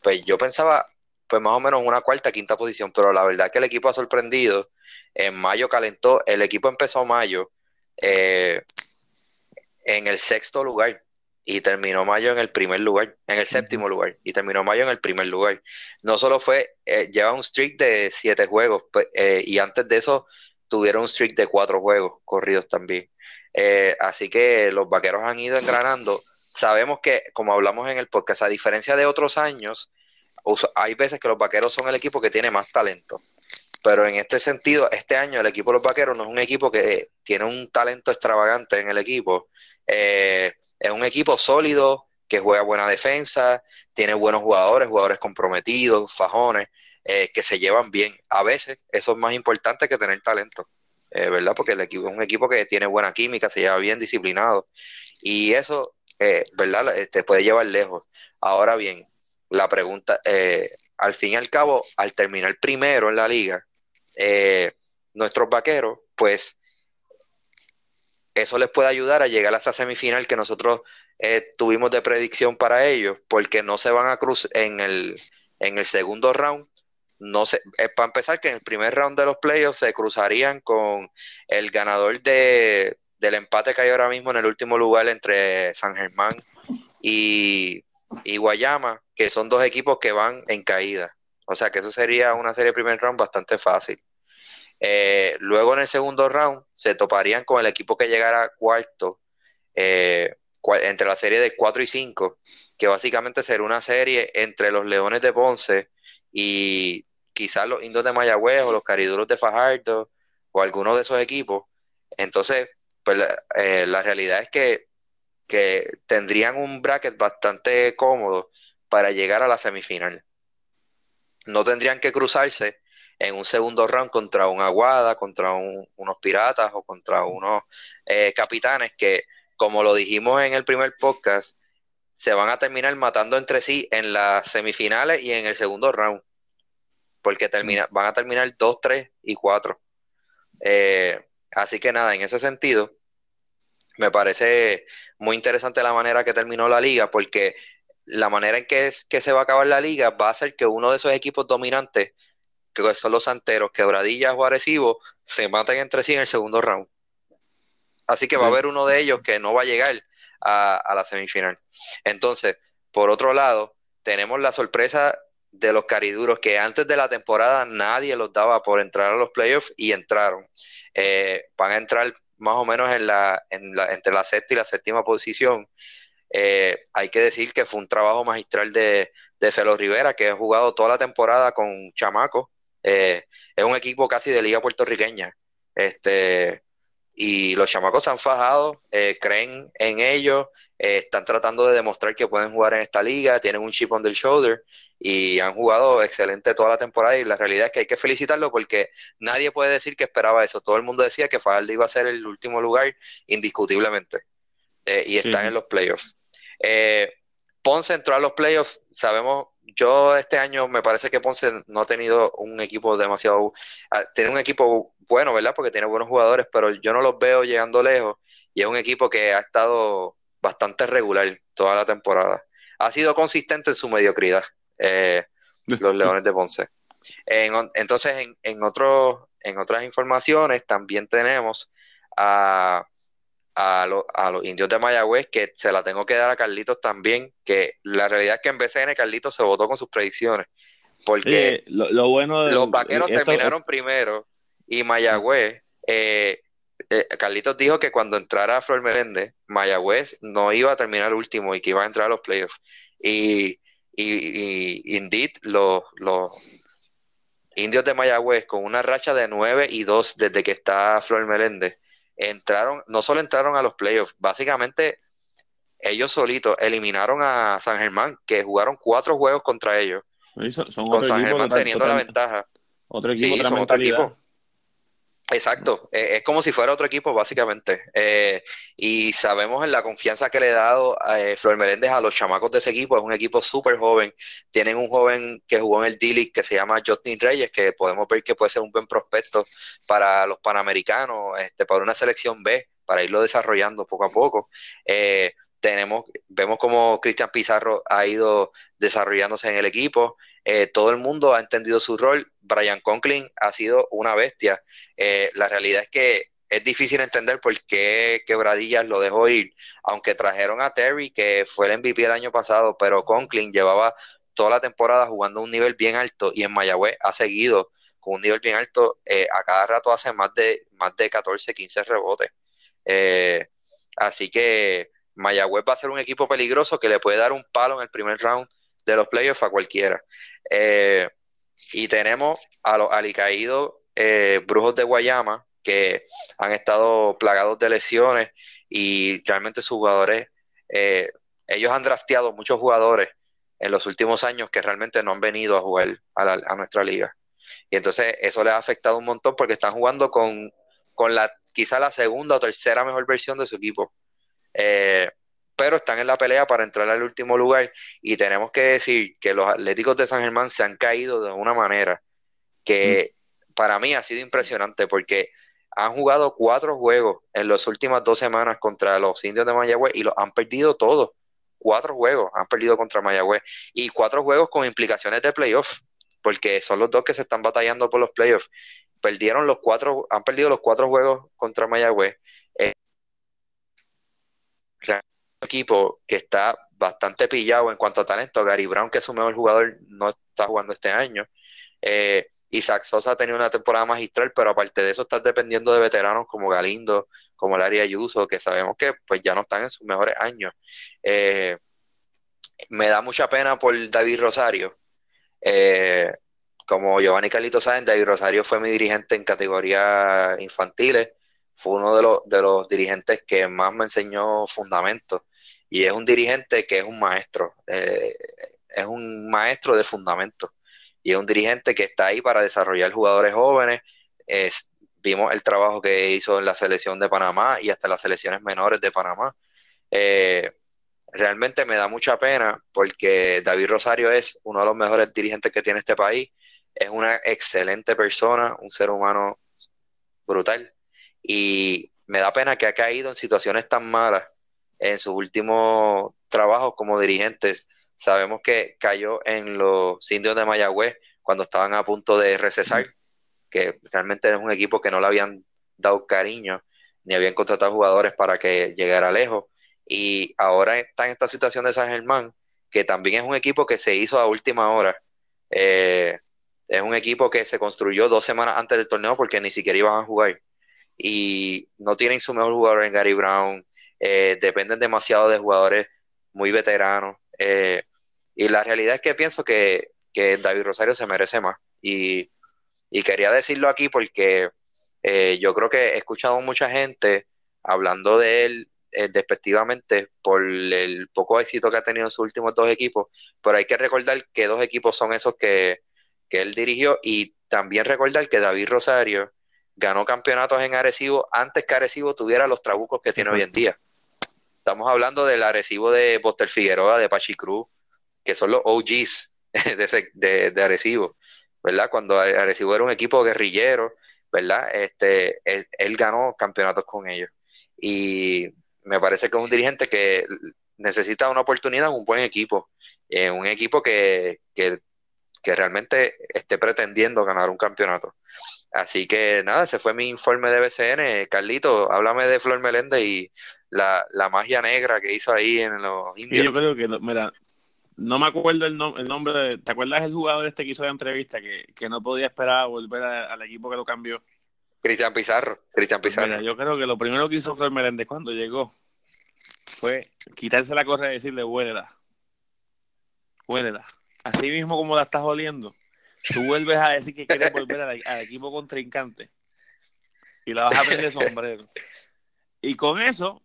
pues yo pensaba, pues más o menos una cuarta, quinta posición, pero la verdad que el equipo ha sorprendido. En mayo calentó, el equipo empezó mayo eh, en el sexto lugar y terminó mayo en el primer lugar, en el séptimo lugar y terminó mayo en el primer lugar. No solo fue, eh, lleva un streak de siete juegos pues, eh, y antes de eso tuvieron un streak de cuatro juegos corridos también. así que los vaqueros han ido engranando. Sabemos que, como hablamos en el podcast, a diferencia de otros años, hay veces que los vaqueros son el equipo que tiene más talento. Pero en este sentido, este año el equipo de los vaqueros no es un equipo que tiene un talento extravagante en el equipo. Eh, es un equipo sólido, que juega buena defensa, tiene buenos jugadores, jugadores comprometidos, fajones, eh, que se llevan bien. A veces eso es más importante que tener talento, eh, ¿verdad? Porque el equipo es un equipo que tiene buena química, se lleva bien disciplinado. Y eso, ¿verdad? Te puede llevar lejos. Ahora bien, la pregunta, eh, al fin y al cabo, al terminar primero en la liga, eh, nuestros vaqueros, pues eso les puede ayudar a llegar a esa semifinal que nosotros eh, tuvimos de predicción para ellos, porque no se van a cruzar en el, en el segundo round. No sé, para empezar, que en el primer round de los playoffs se cruzarían con el ganador de, del empate que hay ahora mismo en el último lugar entre San Germán y, y Guayama, que son dos equipos que van en caída. O sea que eso sería una serie de primer round bastante fácil. Eh, luego en el segundo round se toparían con el equipo que llegara cuarto eh, entre la serie de 4 y 5, que básicamente será una serie entre los Leones de Ponce y quizás los Indios de Mayagüez o los Cariduros de Fajardo o algunos de esos equipos. Entonces, pues eh, la realidad es que que tendrían un bracket bastante cómodo para llegar a la semifinal. No tendrían que cruzarse en un segundo round contra un Aguada, contra unos Piratas o contra unos eh, Capitanes que, como lo dijimos en el primer podcast, se van a terminar matando entre sí en las semifinales y en el segundo round. porque termina, van a terminar 2, 3 y 4. Eh, así que nada, en ese sentido, me parece muy interesante la manera que terminó la liga, porque la manera en que, es, que se va a acabar la liga va a ser que uno de esos equipos dominantes, que son los santeros, Quebradillas o Arecibo, se maten entre sí en el segundo round. Así que va a haber uno de ellos que no va a llegar a, a la semifinal. Entonces, por otro lado, tenemos la sorpresa de los cariduros que antes de la temporada nadie los daba por entrar a los playoffs y entraron. Eh, van a entrar más o menos en la, en la, entre la sexta y la séptima posición. Eh, hay que decir que fue un trabajo magistral de, de Felo Rivera, que ha jugado toda la temporada con Chamaco. Eh, es un equipo casi de liga puertorriqueña. Este, y los chamacos se han fajado, creen en ellos, están tratando de demostrar que pueden jugar en esta liga, tienen un chip on the shoulder y han jugado excelente toda la temporada y la realidad es que hay que felicitarlo porque nadie puede decir que esperaba eso. Todo el mundo decía que Fajardo iba a ser el último lugar indiscutiblemente eh, y están en los playoffs. Eh, Ponce entró a los playoffs, sabemos, yo este año me parece que Ponce no ha tenido un equipo demasiado, ah, tiene un equipo bueno, ¿verdad? Porque tiene buenos jugadores, pero yo no los veo llegando lejos y es un equipo que ha estado bastante regular toda la temporada. Ha sido consistente en su mediocridad. Eh, los Leones de Ponce. entonces, en, en, otro, en otras informaciones también tenemos a, a, los indios de Mayagüez, que se la tengo que dar a Carlitos también, que la realidad es que en BCN Carlitos se votó con sus predicciones, porque lo, bueno los vaqueros terminaron primero y Mayagüez, eh, eh, Carlitos dijo que cuando entrara Flor Meléndez, Mayagüez no iba a terminar último y que iba a entrar a los playoffs. Y y, indeed, los, indios de Mayagüez, con una racha de 9 y 2 desde que está Flor Meléndez, entraron, no solo entraron a los playoffs, básicamente ellos solitos eliminaron a San Germán, que jugaron cuatro juegos contra ellos. con San Germán teniendo la ventaja. Otro equipo, otro equipo. Exacto, eh, es como si fuera otro equipo básicamente. Eh, y sabemos en la confianza que le ha dado eh, Flor Meléndez a los chamacos de ese equipo, es un equipo súper joven. Tienen un joven que jugó en el D-League que se llama Justin Reyes, que podemos ver que puede ser un buen prospecto para los panamericanos, este, para una selección B, para irlo desarrollando poco a poco tenemos, vemos como Cristian Pizarro ha ido desarrollándose en el equipo, eh, todo el mundo ha entendido su rol, Brian Conklin ha sido una bestia, eh, la realidad es que es difícil entender por qué Quebradillas lo dejó ir, aunque trajeron a Terry, que fue el MVP el año pasado, pero Conklin llevaba toda la temporada jugando a un nivel bien alto y en Mayagüez ha seguido con un nivel bien alto, eh, a cada rato hace más de, más de 14, 15 rebotes. así que Mayagüez va a ser un equipo peligroso que le puede dar un palo en el primer round de los playoffs a cualquiera. Eh, y tenemos a los alicaídos eh, Brujos de Guayama que han estado plagados de lesiones y realmente sus jugadores, eh, ellos han drafteado muchos jugadores en los últimos años que realmente no han venido a jugar a, nuestra liga. Y entonces eso les ha afectado un montón porque están jugando con, con la quizá la segunda o tercera mejor versión de su equipo. Eh, pero están en la pelea para entrar al último lugar y tenemos que decir que los Atléticos de San Germán se han caído de una manera que mm. para mí ha sido impresionante porque han jugado cuatro juegos en las últimas dos semanas contra los indios de Mayagüez y los han perdido todos. Cuatro juegos han perdido contra Mayagüez y cuatro juegos con implicaciones de playoff, porque son los dos que se están batallando por los playoffs. Perdieron los cuatro, han perdido los cuatro juegos contra Mayagüez equipo que está bastante pillado en cuanto a talento. Gary Brown, que es su mejor jugador, no está jugando este año. Eh, Isaac Sosa ha tenido una temporada magistral, pero aparte de eso estás dependiendo de veteranos como Galindo, como Larry Ayuso, que sabemos que pues ya no están en sus mejores años. Eh, me da mucha pena por David Rosario. Eh, como Giovanni Carlito saben, David Rosario fue mi dirigente en categorías infantiles fue uno de los, de los dirigentes que más me enseñó fundamentos y es un dirigente que es un maestro, eh, es un maestro de fundamentos y es un dirigente que está ahí para desarrollar jugadores jóvenes. vimos el trabajo que hizo en la selección de Panamá y hasta las selecciones menores de Panamá. Eh, realmente me da mucha pena porque David Rosario es uno de los mejores dirigentes que tiene este país. es una excelente persona, un ser humano brutal. Y me da pena que ha caído en situaciones tan malas en sus últimos trabajos como dirigentes. Sabemos que cayó en los indios de Mayagüez cuando estaban a punto de recesar, que realmente es un equipo que no le habían dado cariño ni habían contratado jugadores para que llegara lejos. Y ahora está en esta situación de San Germán, que también es un equipo que se hizo a última hora. Eh, es un equipo que se construyó dos semanas antes del torneo porque ni siquiera iban a jugar. Y no tienen su mejor jugador en Gary Brown. Eh, dependen demasiado de jugadores muy veteranos. Eh, y la realidad es que pienso que, David Rosario se merece más. Y, quería decirlo aquí porque eh, yo creo que he escuchado mucha gente hablando de él despectivamente por el poco éxito que ha tenido en sus últimos dos equipos, pero hay que recordar que dos equipos son esos que, que él dirigió y también recordar que David Rosario ganó campeonatos en Arecibo antes que Arecibo tuviera los trabucos que tiene hoy en día. Estamos hablando del Arecibo de Boster Figueroa, de Pachi Cruz, que son los OGs de, de, Arecibo, ¿verdad? Cuando Arecibo era un equipo guerrillero, ¿verdad? Este, él, ganó campeonatos con ellos. Y me parece que es un dirigente que necesita una oportunidad en un buen equipo, en un equipo que, que que realmente esté pretendiendo ganar un campeonato. Así que nada, ese fue mi informe de BCN. Carlito, háblame de Flor Meléndez y la, magia negra que hizo ahí en los indios. yo creo que, mira, no me acuerdo el, el nombre, de, ¿te acuerdas el jugador este que hizo la entrevista que, no podía esperar volver al equipo que lo cambió? Cristian Pizarro, Cristian pues Pizarro. yo creo que lo primero que hizo Flor Meléndez cuando llegó fue quitarse la correa y decirle, huélela, huélela así mismo como la estás oliendo, tú vuelves a decir que quieres volver al, equipo contrincante y la vas a prender sombrero. Y con eso,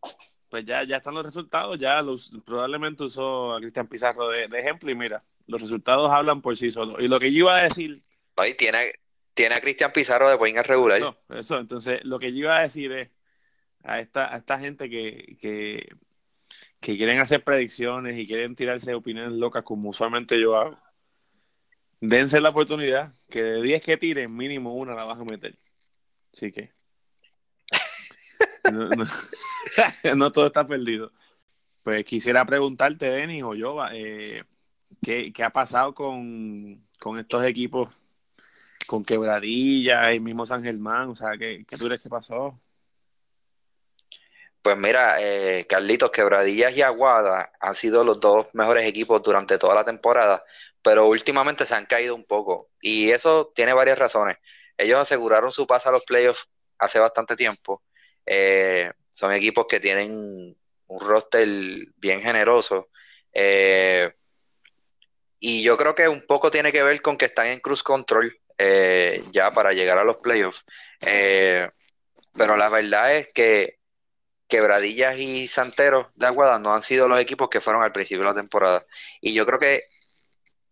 pues ya, ya están los resultados, ya los, probablemente usó a Cristian Pizarro de, ejemplo y mira, los resultados hablan por sí solos. Y lo que yo iba a decir... Ahí tiene, tiene a Cristian Pizarro de buen regular. Eso, eso, entonces lo que yo iba a decir es a esta, a esta gente que, que que quieren hacer predicciones y quieren tirarse opiniones locas como usualmente yo hago, dense la oportunidad que de 10 que tiren, mínimo una la vas a meter. Así que no, todo está perdido. Pues quisiera preguntarte, Denis o yo, eh, ¿qué, ha pasado con, estos equipos, con Quebradilla y mismo San Germán? O sea, ¿qué, qué tú crees que pasó? Pues mira, eh, Carlitos, Quebradillas y Aguada han sido los dos mejores equipos durante toda la temporada, pero últimamente se han caído un poco y eso tiene varias razones. Ellos aseguraron su paso a los playoffs hace bastante tiempo. Eh, son equipos que tienen un roster bien generoso. Eh, y yo creo que un poco tiene que ver con que están en cruz control ya para llegar a los playoffs. pero la verdad es que Quebradillas y Santeros de Aguada no han sido los equipos que fueron al principio de la temporada. Y yo creo que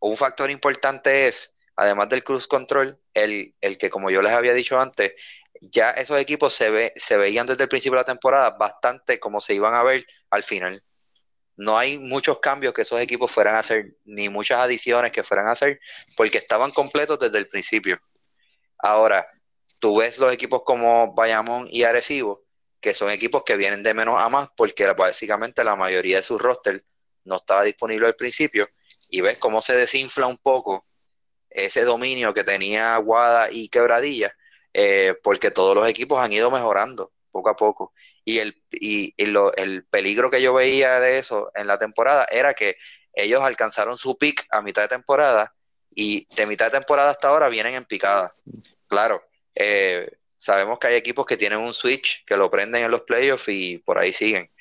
un factor importante es, además del cruise control, el, el que, como yo les había dicho antes, ya esos equipos se, ve, se veían desde el principio de la temporada bastante como se iban a ver al final. No hay muchos cambios que esos equipos fueran a hacer, ni muchas adiciones que fueran a hacer, porque estaban completos desde el principio. Ahora, tú ves los equipos como Bayamón y Arecibo, que son equipos que vienen de menos a más porque básicamente la mayoría de su roster no estaba disponible al principio y ves cómo se desinfla un poco ese dominio que tenía Aguada y Quebradilla eh, porque todos los equipos han ido mejorando poco a poco y, el, y, el peligro que yo veía de eso en la temporada era que ellos alcanzaron su pick a mitad de temporada y de mitad de temporada hasta ahora vienen en picada. Claro, eh, Sabemos que hay equipos que tienen un switch, que lo prenden en los playoffs y por ahí siguen.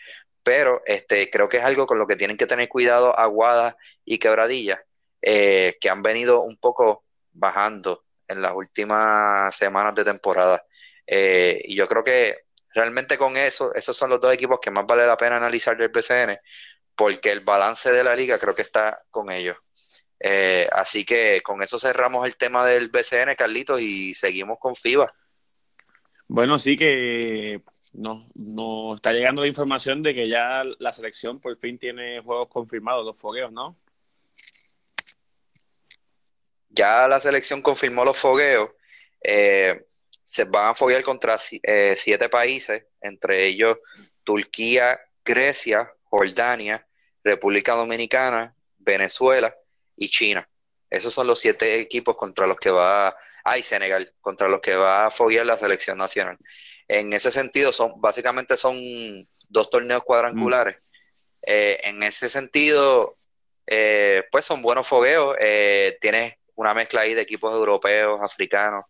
Pero este, creo que es algo con lo que tienen que tener cuidado Aguada y Quebradilla, eh, que han venido un poco bajando en las últimas semanas de temporada. Eh, y yo creo que realmente con eso, esos son los dos equipos que más vale la pena analizar del PCN, porque el balance de la liga creo que está con ellos. Eh, así que con eso cerramos el tema del BCN, Carlitos, y seguimos con FIBA. Bueno, sí que nos, está llegando la información de que ya la selección por fin tiene juegos confirmados, los fogueos, ¿no? ya la selección confirmó los fogueos. Eh, se van a foguear contra eh, siete países, entre ellos Turquía, Grecia, Jordania, República Dominicana, Venezuela y China. Esos son los siete equipos contra los que va, ay, Senegal, contra los que va a foguear la selección nacional. En ese sentido, son básicamente son dos torneos cuadrangulares. Mm. Eh, en ese sentido, eh, pues son buenos fogueos. Eh, tienes una mezcla ahí de equipos europeos, africanos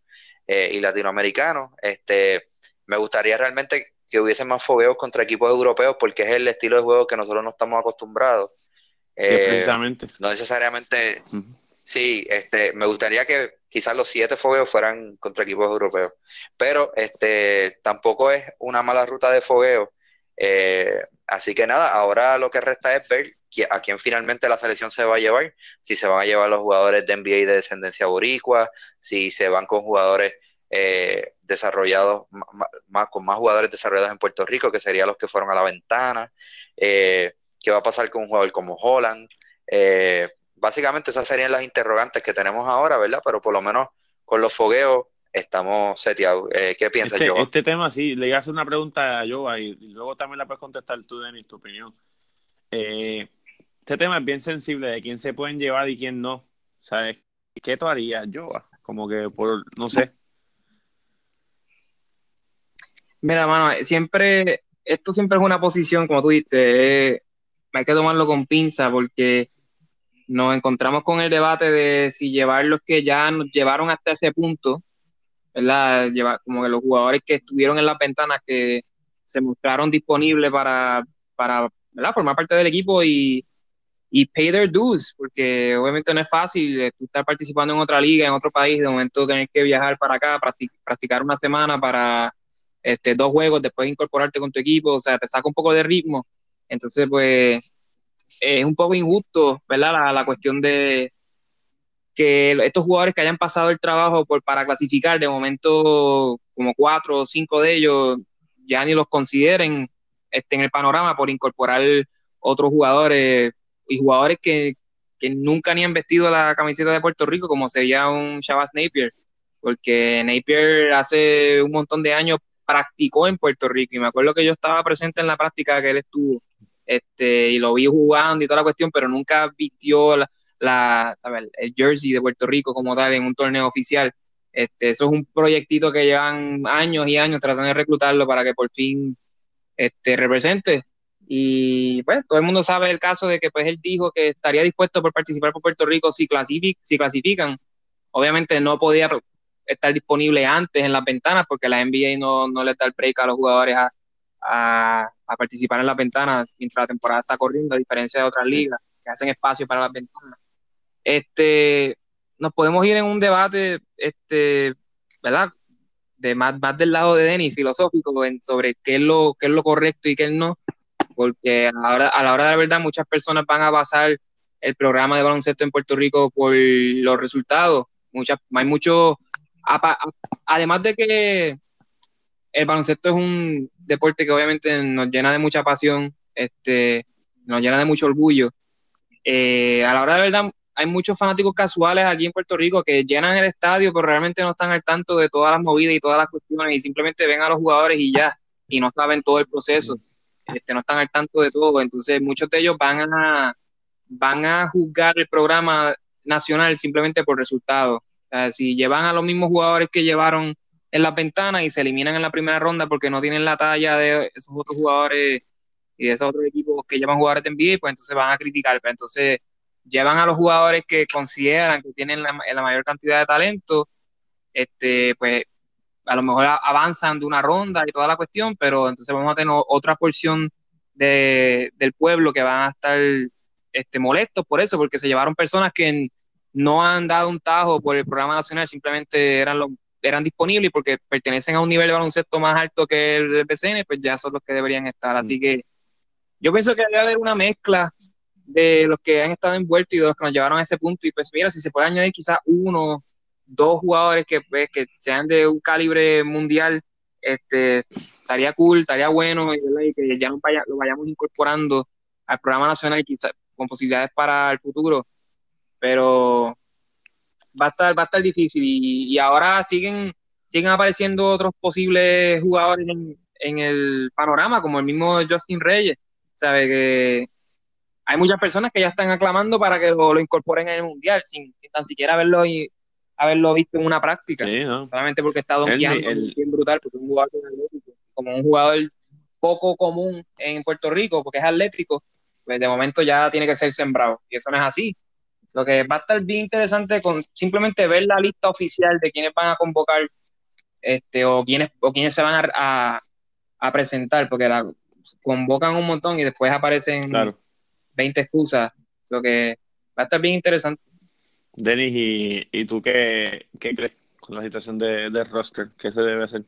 y latinoamericanos. Este, me gustaría realmente que hubiese más fogueos contra equipos europeos porque es el estilo de juego que nosotros no estamos acostumbrados. precisamente. No necesariamente. Sí, este, me gustaría que quizás los siete fogueos fueran contra equipos europeos, pero este, tampoco es una mala ruta de fogueo. Eh, así que nada, ahora lo que resta es ver a quién finalmente la selección se va a llevar, si se van a llevar los jugadores de NBA de descendencia boricua, si se van con jugadores eh, desarrollados, con más jugadores desarrollados en Puerto Rico, que serían los que fueron a la ventana, eh, qué va a pasar con un jugador como Holland. Básicamente esas serían las interrogantes que tenemos ahora, ¿verdad? Pero por lo menos con los fogueos estamos seteados. Eh, ¿Qué piensas, este, Joa? Este tema, sí, le voy a hacer una pregunta a Joa y, luego también la puedes contestar tú, Denis, tu opinión. Eh, este tema es bien sensible de quién se pueden llevar y quién no. ¿Sabes? ¿Qué tú harías, Joa? Como que por, no sé. Mira, mano, siempre, esto siempre es una posición, como tú dijiste, eh, hay que tomarlo con pinza porque nos encontramos con el debate de si llevar los que ya nos llevaron hasta ese punto, ¿verdad? Llevar, como que los jugadores que estuvieron en las ventanas que se mostraron disponibles para, para formar parte del equipo y, y pay their dues, porque obviamente no es fácil eh, estar participando en otra liga, en otro país, de momento tener que viajar para acá, practicar una semana para este, dos juegos, después incorporarte con tu equipo, o sea, te saca un poco de ritmo. Entonces, pues, es un poco injusto, ¿verdad? La, cuestión de que estos jugadores que hayan pasado el trabajo por, para clasificar, de momento como cuatro o cinco de ellos ya ni los consideren este, en el panorama por incorporar otros jugadores y jugadores que, nunca ni han vestido la camiseta de Puerto Rico, como sería un Shabazz Napier, porque Napier hace un montón de años practicó en Puerto Rico y me acuerdo que yo estaba presente en la práctica que él estuvo este, y lo vi jugando y toda la cuestión, pero nunca vistió la, el jersey de Puerto Rico como tal en un torneo oficial. Este, eso es un proyectito que llevan años y años tratando de reclutarlo para que por fin este, represente. Y pues todo el mundo sabe el caso de que pues él dijo que estaría dispuesto por participar por Puerto Rico si, si clasifican. Obviamente no podía estar disponible antes en las ventanas porque la NBA no, no le da el break a los jugadores a, participar en las ventanas mientras la temporada está corriendo, a diferencia de otras ligas que hacen espacio para las ventanas. Este, nos podemos ir en un debate, este, ¿verdad? De más, más del lado de Denis, filosófico, en, sobre qué es, lo, qué es lo correcto y qué no, porque a la, hora, a la hora de la verdad muchas personas van a basar el programa de baloncesto en Puerto Rico por los resultados. Muchas, hay mucho, además de que el baloncesto es un deporte que obviamente nos llena de mucha pasión, este, nos llena de mucho orgullo. Eh, a la hora de verdad, hay muchos fanáticos casuales aquí en Puerto Rico que llenan el estadio, pero realmente no están al tanto de todas las movidas y todas las cuestiones y simplemente ven a los jugadores y ya, y no saben todo el proceso, este, no están al tanto de todo. Entonces, muchos de ellos van a, van a juzgar el programa nacional simplemente por resultados. si llevan a los mismos jugadores que llevaron en las ventanas y se eliminan en la primera ronda porque no tienen la talla de esos otros jugadores y de esos otros equipos que llevan jugadores de NBA, pues entonces van a criticar. Pero entonces llevan a los jugadores que consideran que tienen la, mayor cantidad de talento, este, pues a lo mejor avanzan de una ronda y toda la cuestión, pero entonces vamos a tener otra porción de, del pueblo que van a estar este, molestos por eso, porque se llevaron personas que no han dado un tajo por el programa nacional, simplemente eran los eran disponibles porque pertenecen a un nivel de baloncesto más alto que el del BCN, pues ya son los que deberían estar. Así mm. que yo pienso que debe haber una mezcla de los que han estado envueltos y de los que nos llevaron a ese punto. Y pues mira, si se puede añadir quizás uno, dos jugadores que, pues, que sean de un calibre mundial, este, estaría cool, estaría bueno y, que ya lo vayamos incorporando al programa nacional quizás con posibilidades para el futuro. Pero va a estar, va a estar difícil. Y, ahora siguen, siguen apareciendo otros posibles jugadores en, en el panorama, como el mismo Justin Reyes. Sabe que hay muchas personas que ya están aclamando para que lo, incorporen en el mundial, sin, tan siquiera haberlo, haberlo visto en una práctica. Solamente porque está donkeando, bien brutal, porque es un jugador como un jugador poco común en Puerto Rico, porque es atlético, pues de momento ya tiene que ser sembrado. Y eso no es así. Lo que va a estar bien interesante con simplemente ver la lista oficial de quiénes van a convocar este, o quiénes, o quiénes se van a, a, presentar, porque la, convocan un montón y después aparecen 20 excusas. Lo que va a estar bien interesante. Denis, ¿y, y tú qué, qué, crees con la situación de, de roster? ¿Qué se debe hacer?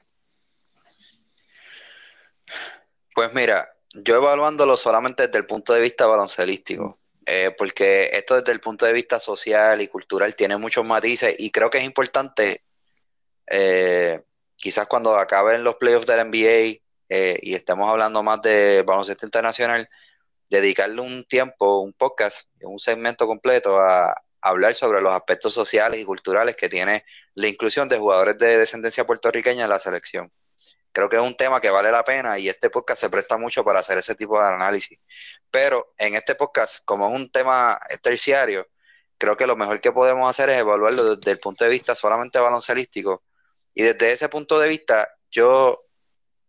Pues mira, yo evaluándolo solamente desde el punto de vista baloncelístico, eh, porque esto desde el punto de vista social y cultural tiene muchos matices y creo que es importante, eh, quizás cuando acaben los playoffs del NBA eh, y estemos hablando más de baloncesto internacional, dedicarle un tiempo, un podcast, un segmento completo a, hablar sobre los aspectos sociales y culturales que tiene la inclusión de jugadores de descendencia puertorriqueña en la selección. Creo que es un tema que vale la pena y este podcast se presta mucho para hacer ese tipo de análisis. Pero en este podcast, como es un tema terciario, creo que lo mejor que podemos hacer es evaluarlo desde el punto de vista solamente baloncelístico. Y desde ese punto de vista, yo,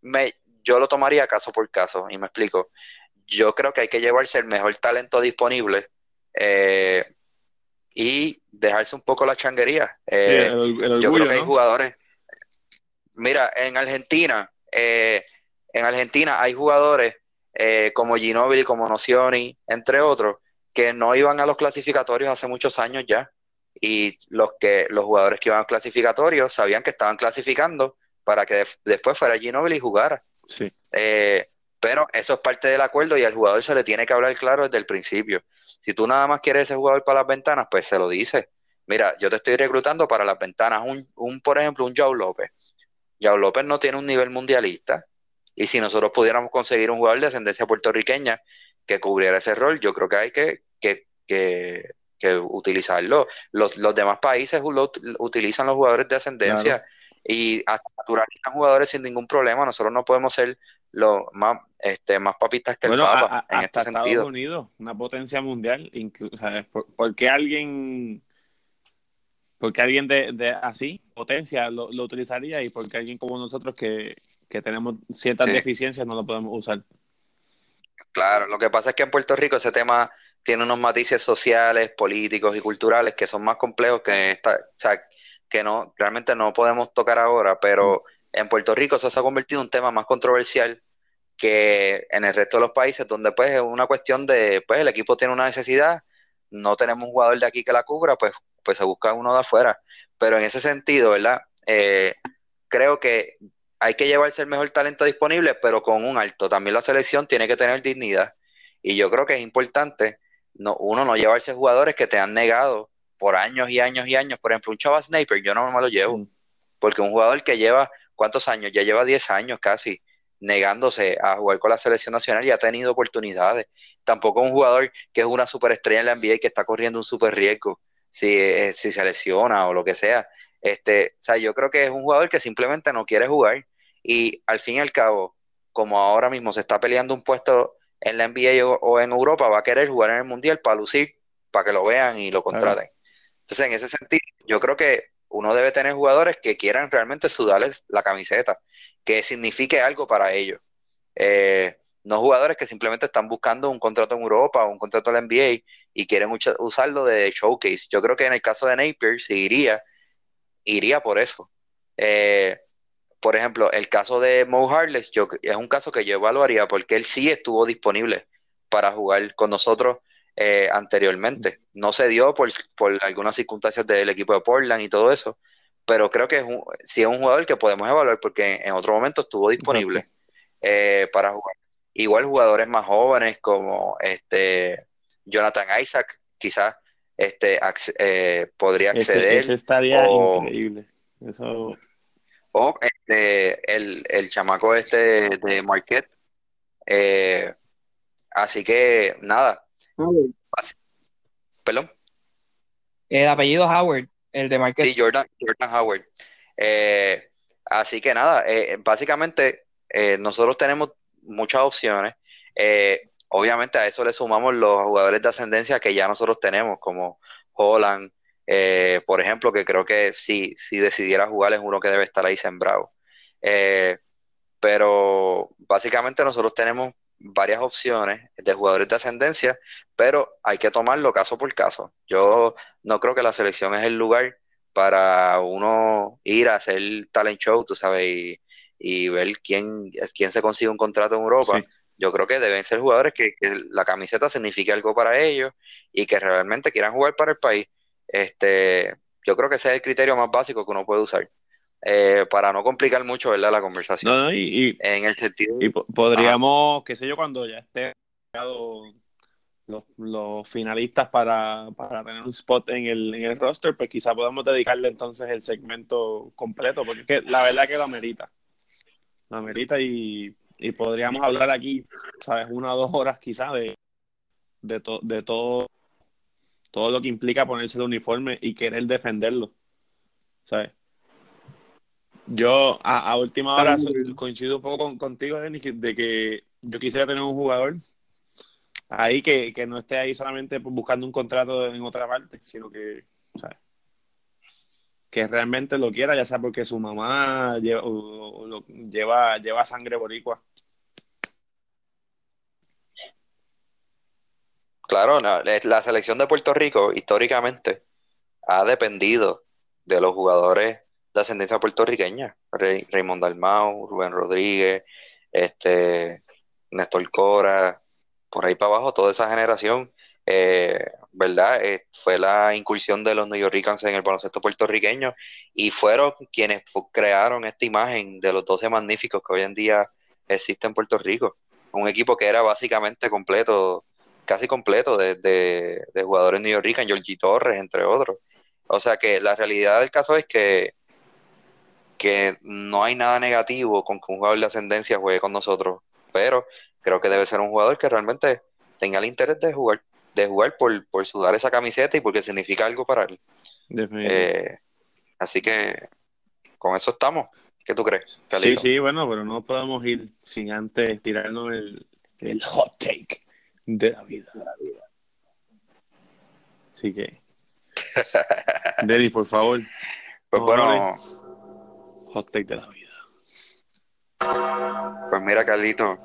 me, yo lo tomaría caso por caso, y me explico. Yo creo que hay que llevarse el mejor talento disponible eh, y dejarse un poco la changuería. Eh, yo creo que hay jugadores Mira, en Argentina, eh, en Argentina hay jugadores eh, como Ginóbili, como Nocioni, entre otros, que no iban a los clasificatorios hace muchos años ya. Y los que los jugadores que iban a los clasificatorios sabían que estaban clasificando para que después fuera Ginóbili y jugara. Sí. Eh, pero eso es parte del acuerdo y al jugador se le tiene que hablar claro desde el principio. Si tú nada más quieres ese jugador para las ventanas, pues se lo dice. Mira, yo te estoy reclutando para las ventanas un, un por ejemplo, un Joe López Yao López no tiene un nivel mundialista. Y si nosotros pudiéramos conseguir un jugador de ascendencia puertorriqueña que cubriera ese rol, yo creo que hay que, que, utilizarlo. Los, demás países utilizan los jugadores de ascendencia y hasta naturalizan jugadores sin ningún problema. Nosotros no podemos ser los más, este, más papitas que el Papa en este Estados Unidos, una potencia mundial. Incluso, ¿por, qué alguien porque alguien de, así, potencia, lo, utilizaría y porque alguien como nosotros que, tenemos ciertas deficiencias no lo podemos usar. Claro, lo que pasa es que en Puerto Rico ese tema tiene unos matices sociales, políticos y culturales que son más complejos que esta, o sea, que no realmente no podemos tocar ahora, pero mm. en Puerto Rico eso se ha convertido en un tema más controversial que en el resto de los países donde pues es una cuestión de pues el equipo tiene una necesidad, no tenemos un jugador de aquí que la cubra, pues pues se busca uno de afuera. Pero en ese sentido, ¿verdad? Eh, creo que hay que llevarse el mejor talento disponible, pero con un alto. También la selección tiene que tener dignidad. Y yo creo que es importante no, uno no llevarse jugadores que te han negado por años y años y años. Por ejemplo, un Chava Sniper, yo no me lo llevo. Mm. Porque un jugador que lleva, ¿cuántos años? Ya lleva 10 años casi negándose a jugar con la selección nacional y ha tenido oportunidades. Tampoco un jugador que es una superestrella en la NBA y que está corriendo un super riesgo si, eh, si se lesiona o lo que sea. Este, o sea, yo creo que es un jugador que simplemente no quiere jugar y al fin y al cabo, como ahora mismo se está peleando un puesto en la NBA o, en Europa, va a querer jugar en el Mundial para lucir, para que lo vean y lo contraten. Entonces, en ese sentido, yo creo que uno debe tener jugadores que quieran realmente sudarles la camiseta, que signifique algo para ellos. Eh, no jugadores que simplemente están buscando un contrato en Europa o un contrato en la NBA y quieren usarlo de showcase. Yo creo que en el caso de Napier se iría, iría por eso. Eh, por ejemplo, el caso de Mo Harless yo, es un caso que yo evaluaría porque él sí estuvo disponible para jugar con nosotros eh, anteriormente. No se dio por, algunas circunstancias del equipo de Portland y todo eso, pero creo que es un, sí es un jugador que podemos evaluar porque en otro momento estuvo disponible eh, para jugar. Igual jugadores más jóvenes como este Jonathan Isaac, quizás este, eh, podría acceder. Ese, estaría increíble. Eso... O este, el, chamaco este de Marquette. Eh, así que nada. Perdón. El apellido Howard. El de Marquez. Sí, Jordan, Jordan Howard. Eh, así que nada, eh, básicamente eh, nosotros tenemos muchas opciones. Eh, obviamente a eso le sumamos los jugadores de ascendencia que ya nosotros tenemos, como Holland, eh, por ejemplo, que creo que si, si decidiera jugar es uno que debe estar ahí sembrado. Eh, pero básicamente nosotros tenemos varias opciones de jugadores de ascendencia, pero hay que tomarlo caso por caso. Yo no creo que la selección es el lugar para uno ir a hacer talent show, tú sabes, y, ver quién, quién se consigue un contrato en Europa. Yo creo que deben ser jugadores que, que la camiseta signifique algo para ellos y que realmente quieran jugar para el país. Este, yo creo que ese es el criterio más básico que uno puede usar. Eh, para no complicar mucho, ¿verdad? La conversación. No, no, y, y- En el sentido. y po- podríamos, qué sé yo, cuando ya esté los, los finalistas para, para tener un spot en el, en el roster, pues quizá podamos dedicarle entonces el segmento completo, porque es que la verdad que lo amerita. Lo amerita y, y podríamos hablar aquí, ¿sabes? Una o dos horas quizá de, de, to- de todo, todo lo que implica ponerse el uniforme y querer defenderlo, ¿sabes? Yo a, a última hora coincido un poco con- contigo, Denis, de que yo quisiera tener un jugador ahí que, que no esté ahí solamente buscando un contrato en otra parte, sino que, ¿sabes? Que realmente lo quiera, ya sea porque su mamá lleva, lleva, sangre boricua. Claro, la selección de Puerto Rico históricamente ha dependido de los jugadores de ascendencia puertorriqueña. Raymond Dalmau, Rubén Rodríguez, este, Néstor Cora, por ahí para abajo, toda esa generación, eh, ¿verdad? Eh, fue la incursión de los Yorkers en el baloncesto puertorriqueño y fueron quienes crearon esta imagen de los 12 magníficos que hoy en día existe en Puerto Rico. Un equipo que era básicamente completo casi completo de, de, de jugadores York, Georgie Torres, entre otros. O sea que la realidad del caso es que, que no hay nada negativo con que un jugador de ascendencia juegue con nosotros, pero creo que debe ser un jugador que realmente tenga el interés de jugar, de jugar por, por sudar esa camiseta y porque significa algo para él. Eh, así que con eso estamos. ¿Qué tú crees, Sí, Carlito? sí, bueno, pero no podemos ir sin antes tirarnos el, el hot take de la vida. Así que, Denis, por favor, Pues No, bueno, hot take de la vida. Pues mira, Carlito,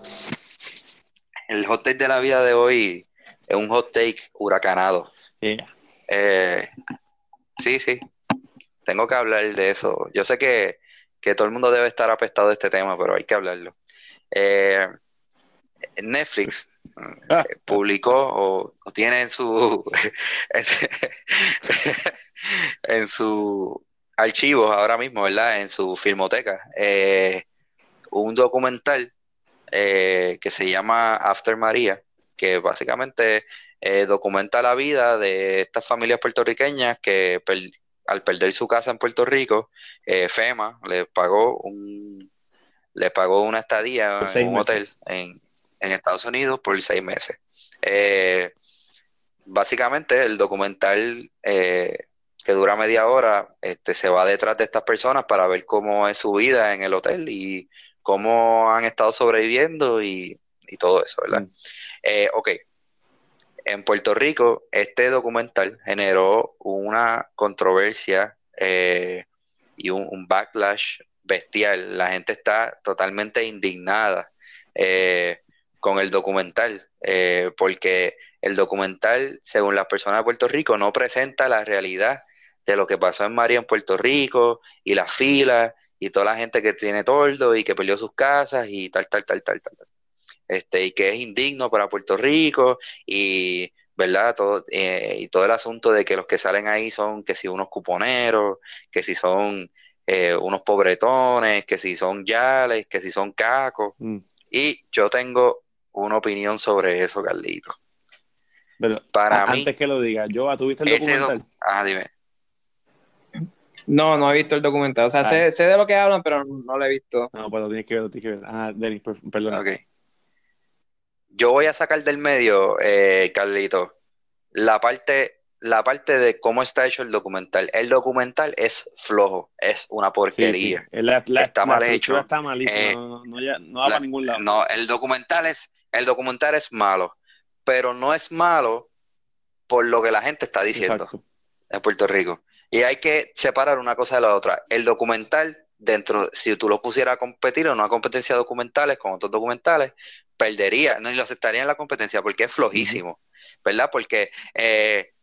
el hot take de la vida de hoy es un hot take huracanado. Yeah. Eh, sí, sí, tengo que hablar de eso. Yo sé que, que todo el mundo debe estar apestado de este tema, pero hay que hablarlo. Eh, Netflix Ah. eh, publicó o, o tiene en su en su archivos ahora mismo, ¿verdad? En su filmoteca, eh, un documental que se llama After María, que básicamente eh, documenta la vida de estas familias puertorriqueñas que per- al perder su casa en Puerto Rico, eh, FEMA les pagó un les pagó una estadía en un hotel en, en Estados Unidos por seis meses. Eh, básicamente el documental que dura media hora este, se va detrás de estas personas para ver cómo es su vida en el hotel y cómo han estado sobreviviendo y, y todo eso, ¿verdad? Mm. Eh, ok, en Puerto Rico este documental generó una controversia eh, y un, un backlash bestial. La gente está totalmente indignada eh, con el documental, eh, porque el documental, según las personas de Puerto Rico, no presenta la realidad de lo que pasó en María en Puerto Rico y las filas y toda la gente que tiene tordo y que perdió sus casas y tal, tal, tal, tal, tal. tal. Este, y que es indigno para Puerto Rico y, ¿verdad? Todo, eh, y todo el asunto de que los que salen ahí son que si unos cuponeros, que si son eh, unos pobretones, que si son yales, que si son cacos. Mm. Y yo tengo una opinión sobre eso, Carlito. Pero Para mí, antes que lo diga, yo, ¿tú viste el documental? doc- ah, dime. No, no he visto el documental. O sea, Ah. sé, sé de lo que hablan, pero no lo he visto. No, pues lo tienes que ver, lo tienes que ver. Ah, Denis, per- perdona. Ok. Yo voy a sacar del medio, eh, Carlito, la parte, la parte de cómo está hecho el documental. El documental es flojo, es una porquería. está mal hecho. Está malísimo, eh, no, va para ningún lado. No, el documental es, el documental es malo, pero no es malo por lo que la gente está diciendo en Puerto Rico. Y hay que separar una cosa de la otra. El documental, dentro, si tú lo pusieras a competir en una competencia de documentales con otros documentales, perdería, no, y lo aceptaría en la competencia porque es flojísimo, ¿verdad? Porque eh,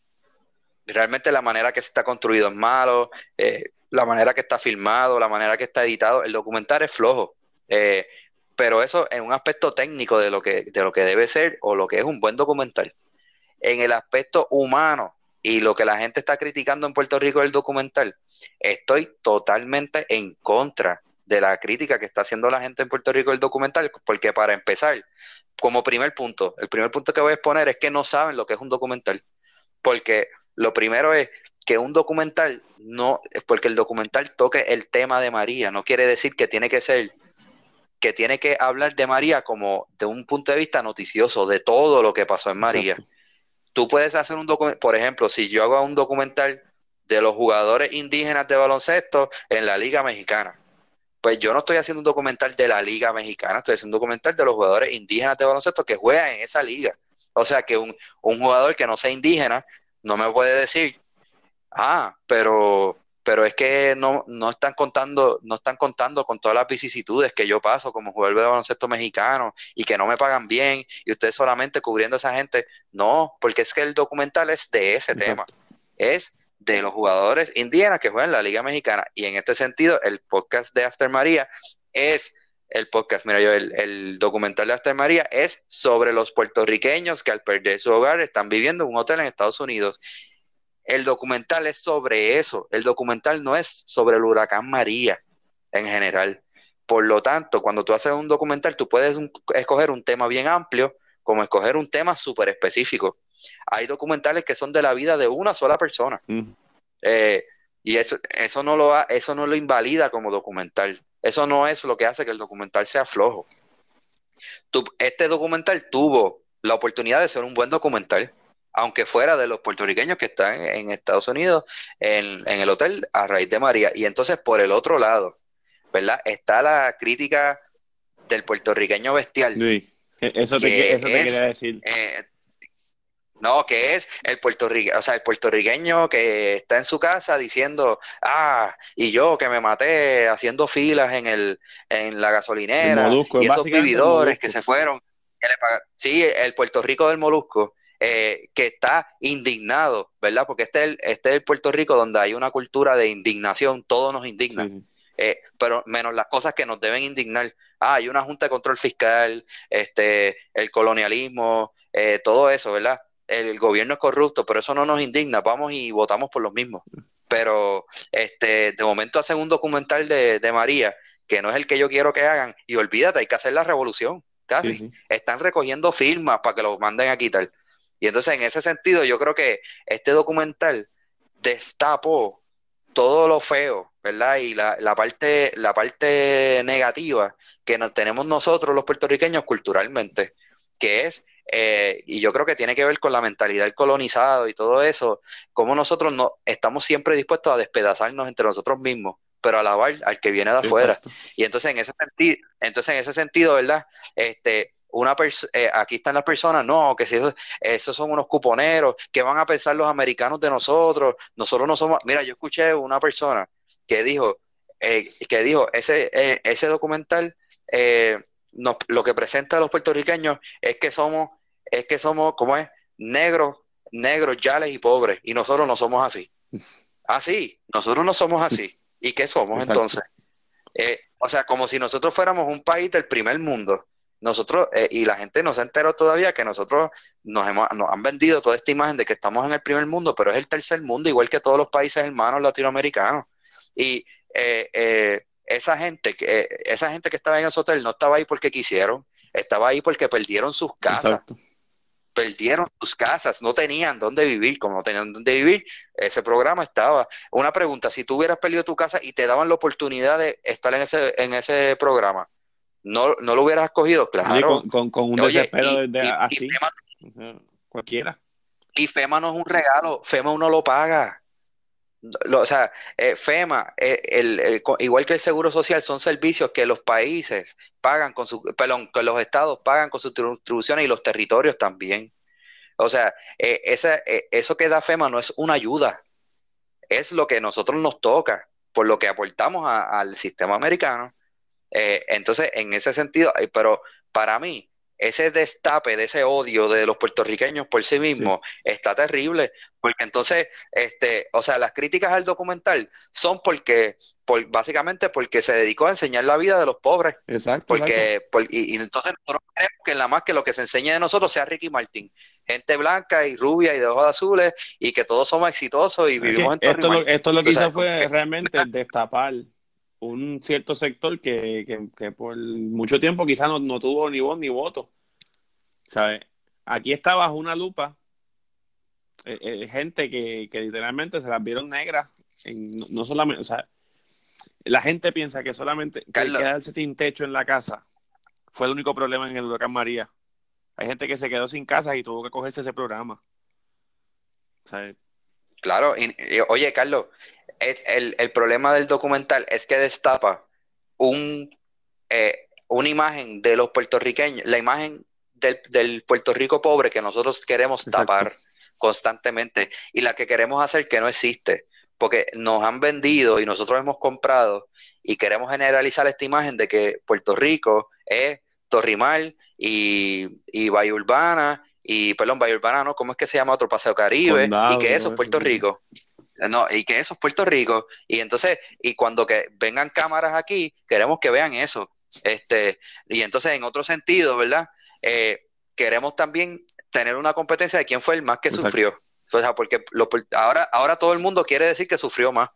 realmente la manera que se está construido es malo, eh, la manera que está filmado, la manera que está editado, el documental es flojo. Eh, pero eso en un aspecto técnico de lo que de lo que debe ser o lo que es un buen documental. En el aspecto humano, y lo que la gente está criticando en Puerto Rico del documental, estoy totalmente en contra de la crítica que está haciendo la gente en Puerto Rico del documental, porque para empezar, como primer punto, el primer punto que voy a exponer es que no saben lo que es un documental, porque lo primero es que un documental no, porque el documental toque el tema de María, no quiere decir que tiene que ser que tiene que hablar de María como de un punto de vista noticioso de todo lo que pasó en María. Tú puedes hacer un documental, por ejemplo, si yo hago un documental de los jugadores indígenas de baloncesto en la Liga Mexicana, pues yo no estoy haciendo un documental de la Liga Mexicana, estoy haciendo un documental de los jugadores indígenas de baloncesto que juegan en esa liga. O sea que un, un jugador que no sea indígena no me puede decir, ah, pero pero es que no, no están contando, no están contando con todas las vicisitudes que yo paso como jugador de baloncesto mexicano y que no me pagan bien y ustedes solamente cubriendo a esa gente. No, porque es que el documental es de ese tema. Es de los jugadores indígenas que juegan en la Liga Mexicana. Y en este sentido, el podcast de After María es el podcast, mira yo, el, el, documental de After María es sobre los puertorriqueños que al perder su hogar están viviendo en un hotel en Estados Unidos el documental es sobre eso. El documental no es sobre el huracán María en general. Por lo tanto, cuando tú haces un documental, tú puedes escoger un tema bien amplio, como escoger un tema súper específico. Hay documentales que son de la vida de una sola persona. Eh, y eso, eso, no lo, eso no lo invalida como documental. Eso no es lo que hace que el documental sea flojo. este documental tuvo la oportunidad de ser un buen documental aunque fuera de los puertorriqueños que están en Estados Unidos, en, el hotel a raíz de María. Y entonces, por el otro lado, ¿verdad? Está la crítica del puertorriqueño bestial. Sí, e-, eso te, eso te quería decir. Eh, no, que es el puertorriqueño, o sea, el puertorriqueño que está en su casa diciendo, ah, y yo que me maté haciendo filas en el, en la gasolinera, y esos vividores que se fueron, sí, el Puerto Rico del Molusco, eh, que está indignado, ¿verdad? Porque este es, el, este es el Puerto Rico donde hay una cultura de indignación, todo nos indigna, eh, pero menos las cosas que nos deben indignar. Ah, hay una Junta de Control Fiscal, este, el colonialismo, eh, todo eso, ¿verdad? El, gobierno es corrupto, pero eso no nos indigna, vamos y votamos por los mismos. Pero este, de momento hacen un documental de, de María, que no es el que yo quiero que hagan, y olvídate, hay que hacer la revolución, casi. Están recogiendo firmas para que lo manden a quitar. Y entonces en ese sentido yo creo que este documental destapó todo lo feo, ¿verdad? Y la, la parte, la parte negativa que nos tenemos nosotros los puertorriqueños culturalmente, que es, eh, y yo creo que tiene que ver con la mentalidad del colonizado y todo eso, como nosotros no estamos siempre dispuestos a despedazarnos entre nosotros mismos, pero alabar al que viene de afuera. Y entonces en ese sentido, entonces en ese sentido, ¿verdad? Este, una eh, aquí están las personas, no, que si esos son unos cuponeros, que van a pensar los americanos de nosotros? Nosotros no somos, mira, yo escuché una persona que dijo, eh, que dijo, ese, eh, ese documental lo que presenta a los puertorriqueños es que somos, es que somos, ¿cómo es? Negros, negros, yales y pobres, y nosotros no somos así. Así, ah, nosotros no somos así. ¿Y qué somos entonces? o sea, como si nosotros fuéramos un país del primer mundo nosotros, eh, y la gente no se enteró todavía que nosotros nos, hemos, nos han vendido toda esta imagen de que estamos en el primer mundo, pero es el tercer mundo, igual que todos los países hermanos latinoamericanos. Y eh, eh, esa gente, que, esa gente que estaba en ese hotel no estaba ahí porque quisieron, estaba ahí porque perdieron sus casas. Perdieron sus casas, no tenían dónde vivir, como no tenían dónde vivir, ese programa estaba. Una pregunta, si tú hubieras perdido tu casa y te daban la oportunidad de estar en ese, en ese programa, no, no lo hubieras cogido, claro. con, con, un desespero de, así. cualquiera. Y FEMA no es un regalo, FEMA uno lo paga. O sea, eh, FEMA, eh, el, igual que el Seguro Social, son servicios que los países pagan con su, que los estados pagan con sus contribuciones y los territorios también. O sea, eh, eso que da FEMA no es una ayuda, es lo que nosotros nos toca, por lo que aportamos al sistema americano. entonces, en ese sentido, pero para mí, ese destape de ese odio de los puertorriqueños por sí mismos está terrible, porque entonces, este, o sea, las críticas al documental son porque, por, básicamente porque se dedicó a enseñar la vida de los pobres. Exacto. Porque, y, entonces nosotros queremos que la más que lo que se enseñe de nosotros sea Ricky Martin, gente blanca y rubia y de ojos azules, y que todos somos exitosos y vivimos en esto, lo, esto lo que hizo fue realmente destapar un cierto sector que, por mucho tiempo quizás no, tuvo ni voz ni voto. ¿Sabes? Aquí está bajo una lupa eh, eh, gente que, literalmente se las vieron negras. no, solamente, o sea, la gente piensa que solamente quedarse sin techo en la casa fue el único problema en el huracán María. Hay gente que se quedó sin casa y tuvo que cogerse ese programa. Claro, oye, Carlos, el, el, problema del documental es que destapa un, eh, una imagen de los puertorriqueños, la imagen del, del Puerto Rico pobre que nosotros queremos tapar constantemente y la que queremos hacer que no existe, porque nos han vendido y nosotros hemos comprado y queremos generalizar esta imagen de que Puerto Rico es Torrimal y, y Bahía Urbana y, perdón, Bahía Urbana, ¿no? ¿Cómo es que se llama otro paseo Caribe? y que eso es Puerto Rico. No, y que eso es Puerto Rico. Y entonces, y cuando que vengan cámaras aquí, queremos que vean eso. Este, y entonces, en otro sentido, ¿verdad? Eh, queremos también tener una competencia de quién fue el más que sufrió. O sea, porque ahora, ahora todo el mundo quiere decir que sufrió más.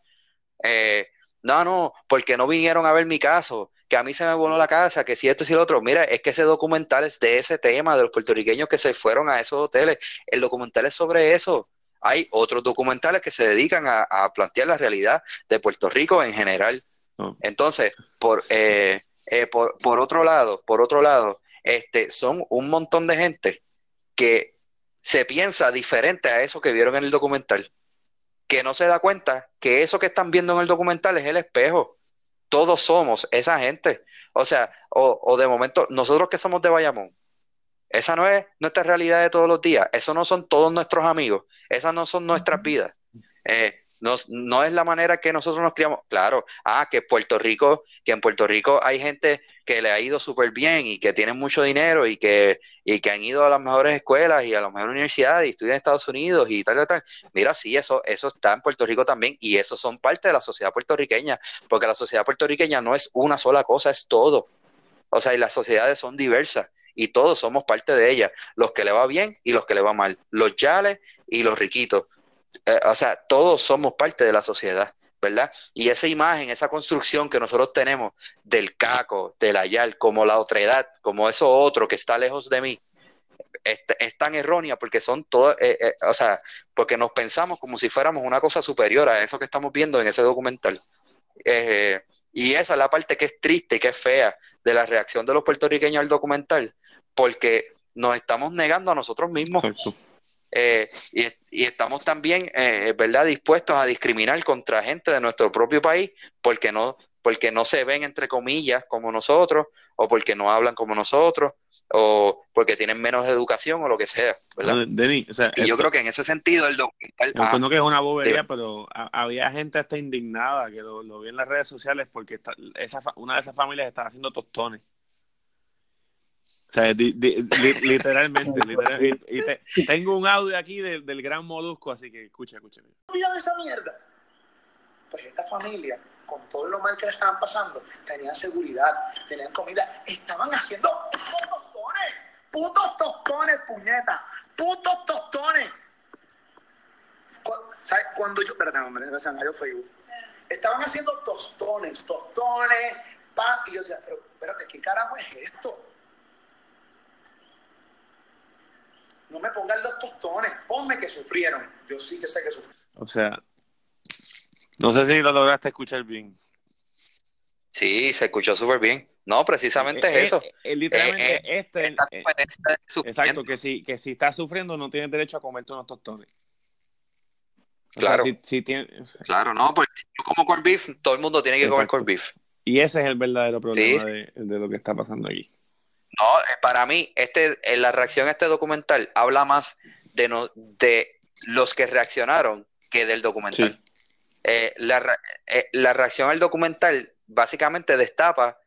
Eh, no, no, porque no vinieron a ver mi caso, que a mí se me voló la casa, que si esto y si lo otro. Mira, es que ese documental es de ese tema, de los puertorriqueños que se fueron a esos hoteles. El documental es sobre eso hay otros documentales que se dedican a, plantear la realidad de Puerto Rico en general. Oh. Entonces, eh, eh, por, por, otro lado, por otro lado, este, son un montón de gente que se piensa diferente a eso que vieron en el documental, que no se da cuenta que eso que están viendo en el documental es el espejo. Todos somos esa gente. O sea, o, o de momento, nosotros que somos de Bayamón, esa no es nuestra realidad de todos los días. Eso no son todos nuestros amigos. Esas no son nuestras vidas. Eh, no, es la manera que nosotros nos criamos. Claro, ah, que Puerto Rico, que en Puerto Rico hay gente que le ha ido súper bien y que tienen mucho dinero y que, y que han ido a las mejores escuelas y a las mejores universidades y estudian en Estados Unidos y tal, tal, tal. Mira, sí, eso, eso está en Puerto Rico también y eso son parte de la sociedad puertorriqueña, porque la sociedad puertorriqueña no es una sola cosa, es todo. O sea, y las sociedades son diversas y todos somos parte de ella, los que le va bien y los que le va mal, los yales y los riquitos. Eh, o sea, todos somos parte de la sociedad, ¿verdad? Y esa imagen, esa construcción que nosotros tenemos del caco, del ayal, como la otredad, como eso otro que está lejos de mí, es, tan errónea porque son todas, eh, eh, o sea, porque nos pensamos como si fuéramos una cosa superior a eso que estamos viendo en ese documental. y esa es la parte que es triste y que es fea de la reacción de los puertorriqueños al documental, porque nos estamos negando a nosotros mismos. Eh, y, estamos también, eh, ¿verdad?, dispuestos a discriminar contra gente de nuestro propio país porque no, porque no se ven, entre comillas, como nosotros, o porque no hablan como nosotros, o porque tienen menos educación, o lo que sea, ¿verdad? y yo creo que en ese sentido el documental... Yo que es una bobería, pero había gente hasta indignada que lo, vi en las redes sociales porque esa, una de esas familias estaba haciendo tostones sea, literalmente, literalmente. Y, tengo un audio aquí del, gran molusco, así que escucha, escucha. de esa mierda? Pues esta familia, con todo lo mal que le estaban pasando, tenían seguridad, tenían comida, estaban haciendo putos tostones, putos tostones, puñeta, putos tostones. ¿Sabes? Cuando yo, espérate, hombre, se me Facebook. Estaban haciendo tostones, tostones, pan, y yo decía, pero espérate, ¿qué carajo es esto? No me pongan los tostones, ponme que sufrieron. Yo sí que sé que sufrieron. O sea, no sé si lo lograste escuchar bien. Sí, se escuchó súper bien. No, precisamente es Eh, eso. eh, eh, literalmente, Eh, este. Esta eh, exacto, que si, que si estás sufriendo no tienes derecho a comerte unos tostones. O sea, Claro. si- si tiene- Claro, no, porque si yo como corned beef, todo el mundo tiene que comer corned beef. y ese es el verdadero problema Sí. de, de lo que está pasando aquí. No, eh, para mí, este, eh, la reacción a este documental habla más de, no, de los que reaccionaron que del documental. Sí. Eh, la, eh, la reacción al documental básicamente destapa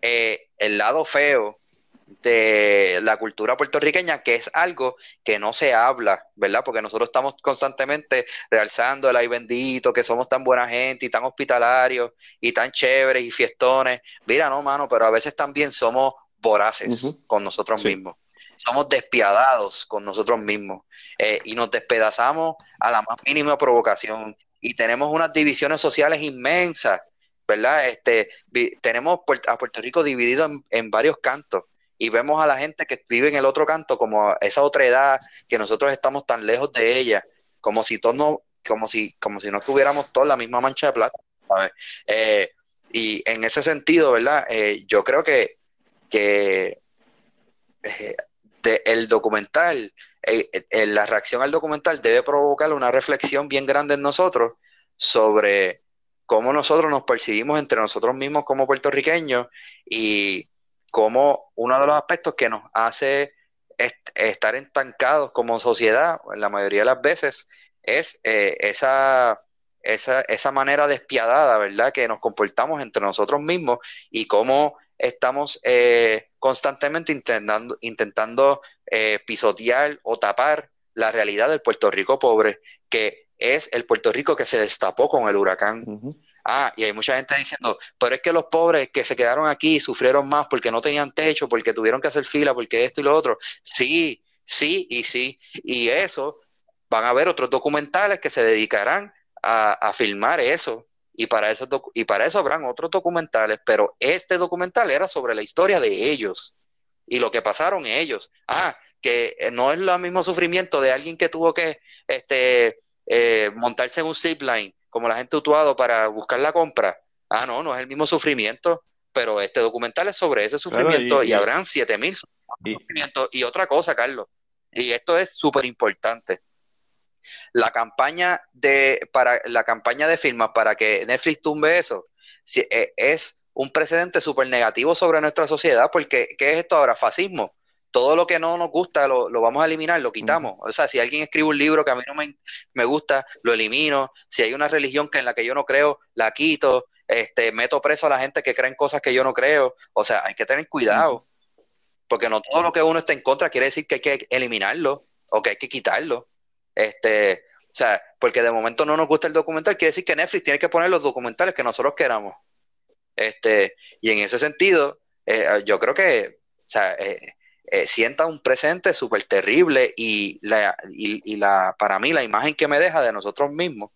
eh, el lado feo de la cultura puertorriqueña, que es algo que no se habla, ¿verdad? Porque nosotros estamos constantemente realzando el ay bendito, que somos tan buena gente y tan hospitalarios y tan chéveres y fiestones. Mira, no, mano, pero a veces también somos voraces con nosotros Sí. mismos. Somos despiadados con nosotros mismos eh, y nos despedazamos a la más mínima provocación y tenemos unas divisiones sociales inmensas, ¿verdad? Este, tenemos a Puerto Rico dividido en, en varios cantos y vemos a la gente que vive en el otro canto como esa otra edad que nosotros estamos tan lejos de ella, como si todos no, como si, como si no tuviéramos todos la misma mancha de plata, ¿sabes? Eh, y en ese sentido, ¿verdad? Eh, yo creo que, que eh, el documental, eh, eh, la reacción al documental debe provocar una reflexión bien grande en nosotros sobre cómo nosotros nos percibimos entre nosotros mismos como puertorriqueños y cómo uno de los aspectos que nos hace est- estar estancados como sociedad, en la mayoría de las veces, es esa, esa, esa manera despiadada, ¿verdad? Que nos comportamos entre nosotros mismos y cómo estamos eh, constantemente intentando, intentando eh, pisotear o tapar la realidad del Puerto Rico pobre, que es el Puerto Rico que se destapó con el huracán. Ah, y hay mucha gente diciendo, pero es que los pobres que se quedaron aquí sufrieron más porque no tenían techo, porque tuvieron que hacer fila, porque esto y lo otro. Sí, sí y sí. Y eso, van a haber otros documentales que se dedicarán a, a filmar eso. Y para, eso y para eso habrán otros documentales, pero este documental era sobre la historia de ellos y lo que pasaron ellos. Ah, que eh, no es lo mismo sufrimiento de alguien que tuvo que este, eh, montarse en un zipline, como la gente utuado para buscar la compra. Ah, no, no es el mismo sufrimiento, pero este documental es sobre ese sufrimiento y- y, y- habrán 7000 y- sufrimientos. Y otra cosa, Carlos, y esto es súper importante. La campaña de para la campaña de firmas para que Netflix tumbe eso si- eh, es un precedente súper negativo sobre nuestra sociedad, porque ¿qué es esto ahora? Fascismo. Todo lo que no nos gusta lo, lo vamos a eliminar, lo quitamos. O sea, si alguien escribe un libro que a mí no me, me gusta, lo elimino. Si hay una religión que en la que yo no creo, la quito. Este, meto preso a la gente que cree en cosas que yo no creo. O sea, hay que tener cuidado. Porque no todo lo que uno está en contra quiere decir que hay que eliminarlo o que hay que quitarlo. Este, o sea, porque de momento no nos gusta el documental, quiere decir que Netflix tiene que poner los documentales que nosotros queramos. Este, y en ese sentido, eh, yo creo que o sea, eh, eh, sienta un presente súper terrible y, la, y, y la, para mí la imagen que me deja de nosotros mismos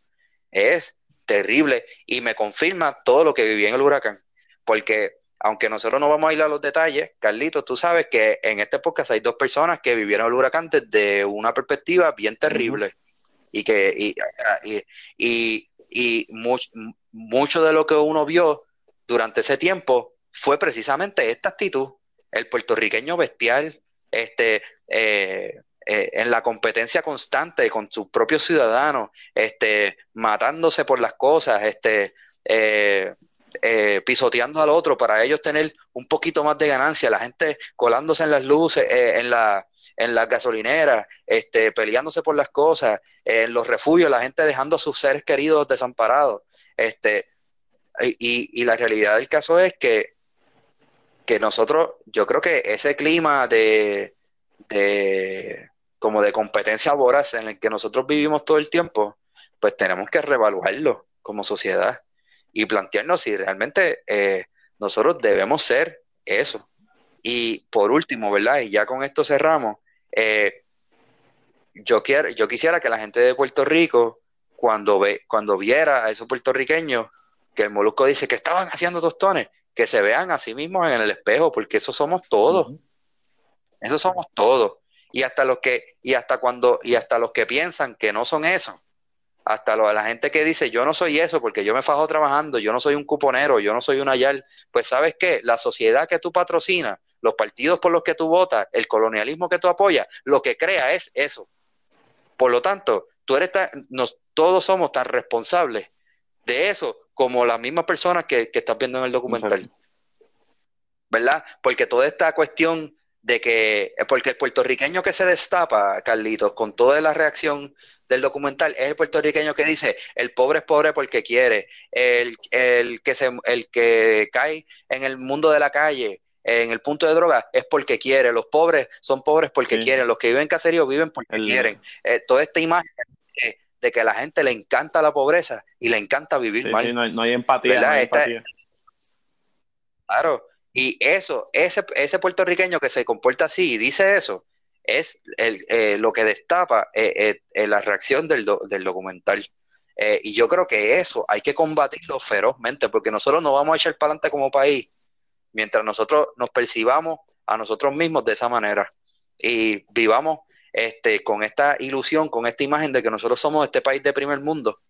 es terrible y me confirma todo lo que viví en el huracán. Porque aunque nosotros no vamos a ir a los detalles, Carlitos, tú sabes que en este podcast hay dos personas que vivieron el huracán desde una perspectiva bien terrible y que y, y, y, y much, mucho de lo que uno vio durante ese tiempo fue precisamente esta actitud, el puertorriqueño bestial, este, eh, eh, en la competencia constante con sus propios ciudadanos, este, matándose por las cosas, este, eh, eh, pisoteando al otro para ellos tener un poquito más de ganancia, la gente colándose en las luces, eh, en la en las gasolineras, este, peleándose por las cosas, eh, en los refugios, la gente dejando a sus seres queridos desamparados. Este, y, y la realidad del caso es que, que nosotros, yo creo que ese clima de, de como de competencia voraz en el que nosotros vivimos todo el tiempo, pues tenemos que reevaluarlo como sociedad y plantearnos si realmente eh, nosotros debemos ser eso. Y por último, ¿verdad? Y ya con esto cerramos. Eh, yo, quiero, yo quisiera que la gente de Puerto Rico, cuando, ve, cuando viera a esos puertorriqueños, que el Molusco dice que estaban haciendo tostones, que se vean a sí mismos en el espejo, porque eso somos todos. Uh -huh. Eso somos todos. Y hasta los que, y hasta cuando, y hasta los que piensan que no son eso, hasta lo, la gente que dice, yo no soy eso porque yo me fajo trabajando, yo no soy un cuponero, yo no soy una YAL, pues sabes qué, la sociedad que tú patrocinas, los partidos por los que tú votas, el colonialismo que tú apoyas, lo que crea es eso. Por lo tanto, tú eres nos, todos somos tan responsables de eso como las mismas personas que, que estás viendo en el documental. ¿Verdad? Porque toda esta cuestión de que, porque el puertorriqueño que se destapa, Carlitos, con toda la reacción del documental, es el puertorriqueño que dice, el pobre es pobre porque quiere, el, que, se, el que cae en el mundo de la calle, en el punto de droga, es porque quiere, los pobres son pobres porque quieren, los que viven en caserío viven porque quieren. Eh, toda esta imagen de, que a la gente le encanta la pobreza y le encanta vivir mal. no, hay, empatía. No hay empatía. claro, y eso, ese, ese puertorriqueño que se comporta así y dice eso, es el, eh, lo que destapa eh, eh, la reacción del, del documental. y yo creo que eso hay que combatirlo ferozmente, porque nosotros no vamos a echar para adelante como país mientras nosotros nos percibamos a nosotros mismos de esa manera y vivamos este, con esta ilusión, con esta imagen de que nosotros somos este país de primer mundo,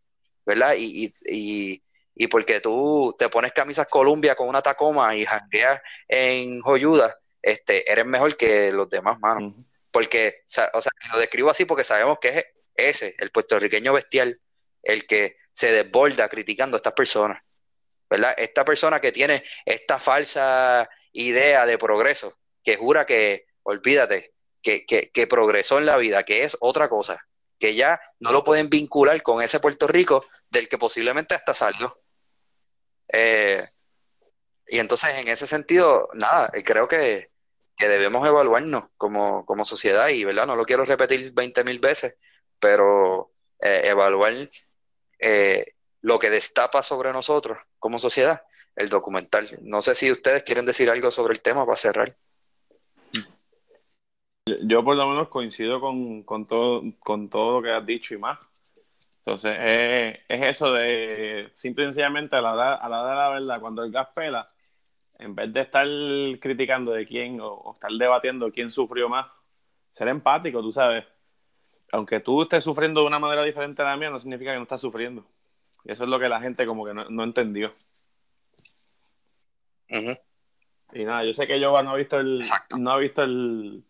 ¿verdad? y porque tú te pones camisas Columbia con una Tacoma y jangueas en joyuda, este, eres mejor que los demás, mano. Porque, o sea, lo describo así porque sabemos que es ese, el puertorriqueño bestial, el que se desborda criticando a estas personas, ¿verdad? Esta persona que tiene esta falsa idea de progreso, que jura que, olvídate, que, que, que progresó en la vida, que es otra cosa, que ya no lo pueden vincular con ese Puerto Rico del que posiblemente hasta salió. Eh, y entonces, en ese sentido, nada, eh, creo que, debemos evaluarnos como, como, sociedad y, ¿verdad? No lo quiero repetir 20 mil veces, pero eh, evaluar lo que destapa sobre nosotros como sociedad, el documental. No sé si ustedes quieren decir algo sobre el tema para cerrar. Yo por lo menos coincido con, con, todo, con todo lo que has dicho y más. Entonces, es eso de simple y sencillamente a la, hora, a la de la verdad, cuando el gas pela, en vez de estar criticando de quién o, estar debatiendo quién sufrió más, ser empático, tú sabes. Aunque tú estés sufriendo de una manera diferente a la mía, no significa que no estás sufriendo. Y eso es lo que la gente como que no, entendió. Y nada, yo sé que yo no ha visto el, no ha visto el,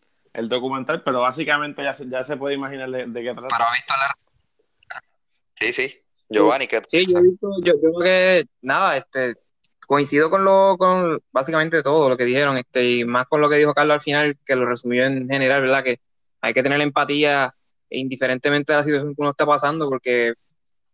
documental, pero básicamente ya se, ya se puede imaginar de, qué trata. Pero ha visto la Sí, sí. Giovanni, ¿qué Sí, yo, yo, creo que nada, este, coincido con lo, con básicamente todo lo que dijeron, este, y más con lo que dijo Carlos al final, que lo resumió en general, ¿verdad? Que hay que tener empatía indiferentemente de la situación que uno está pasando, porque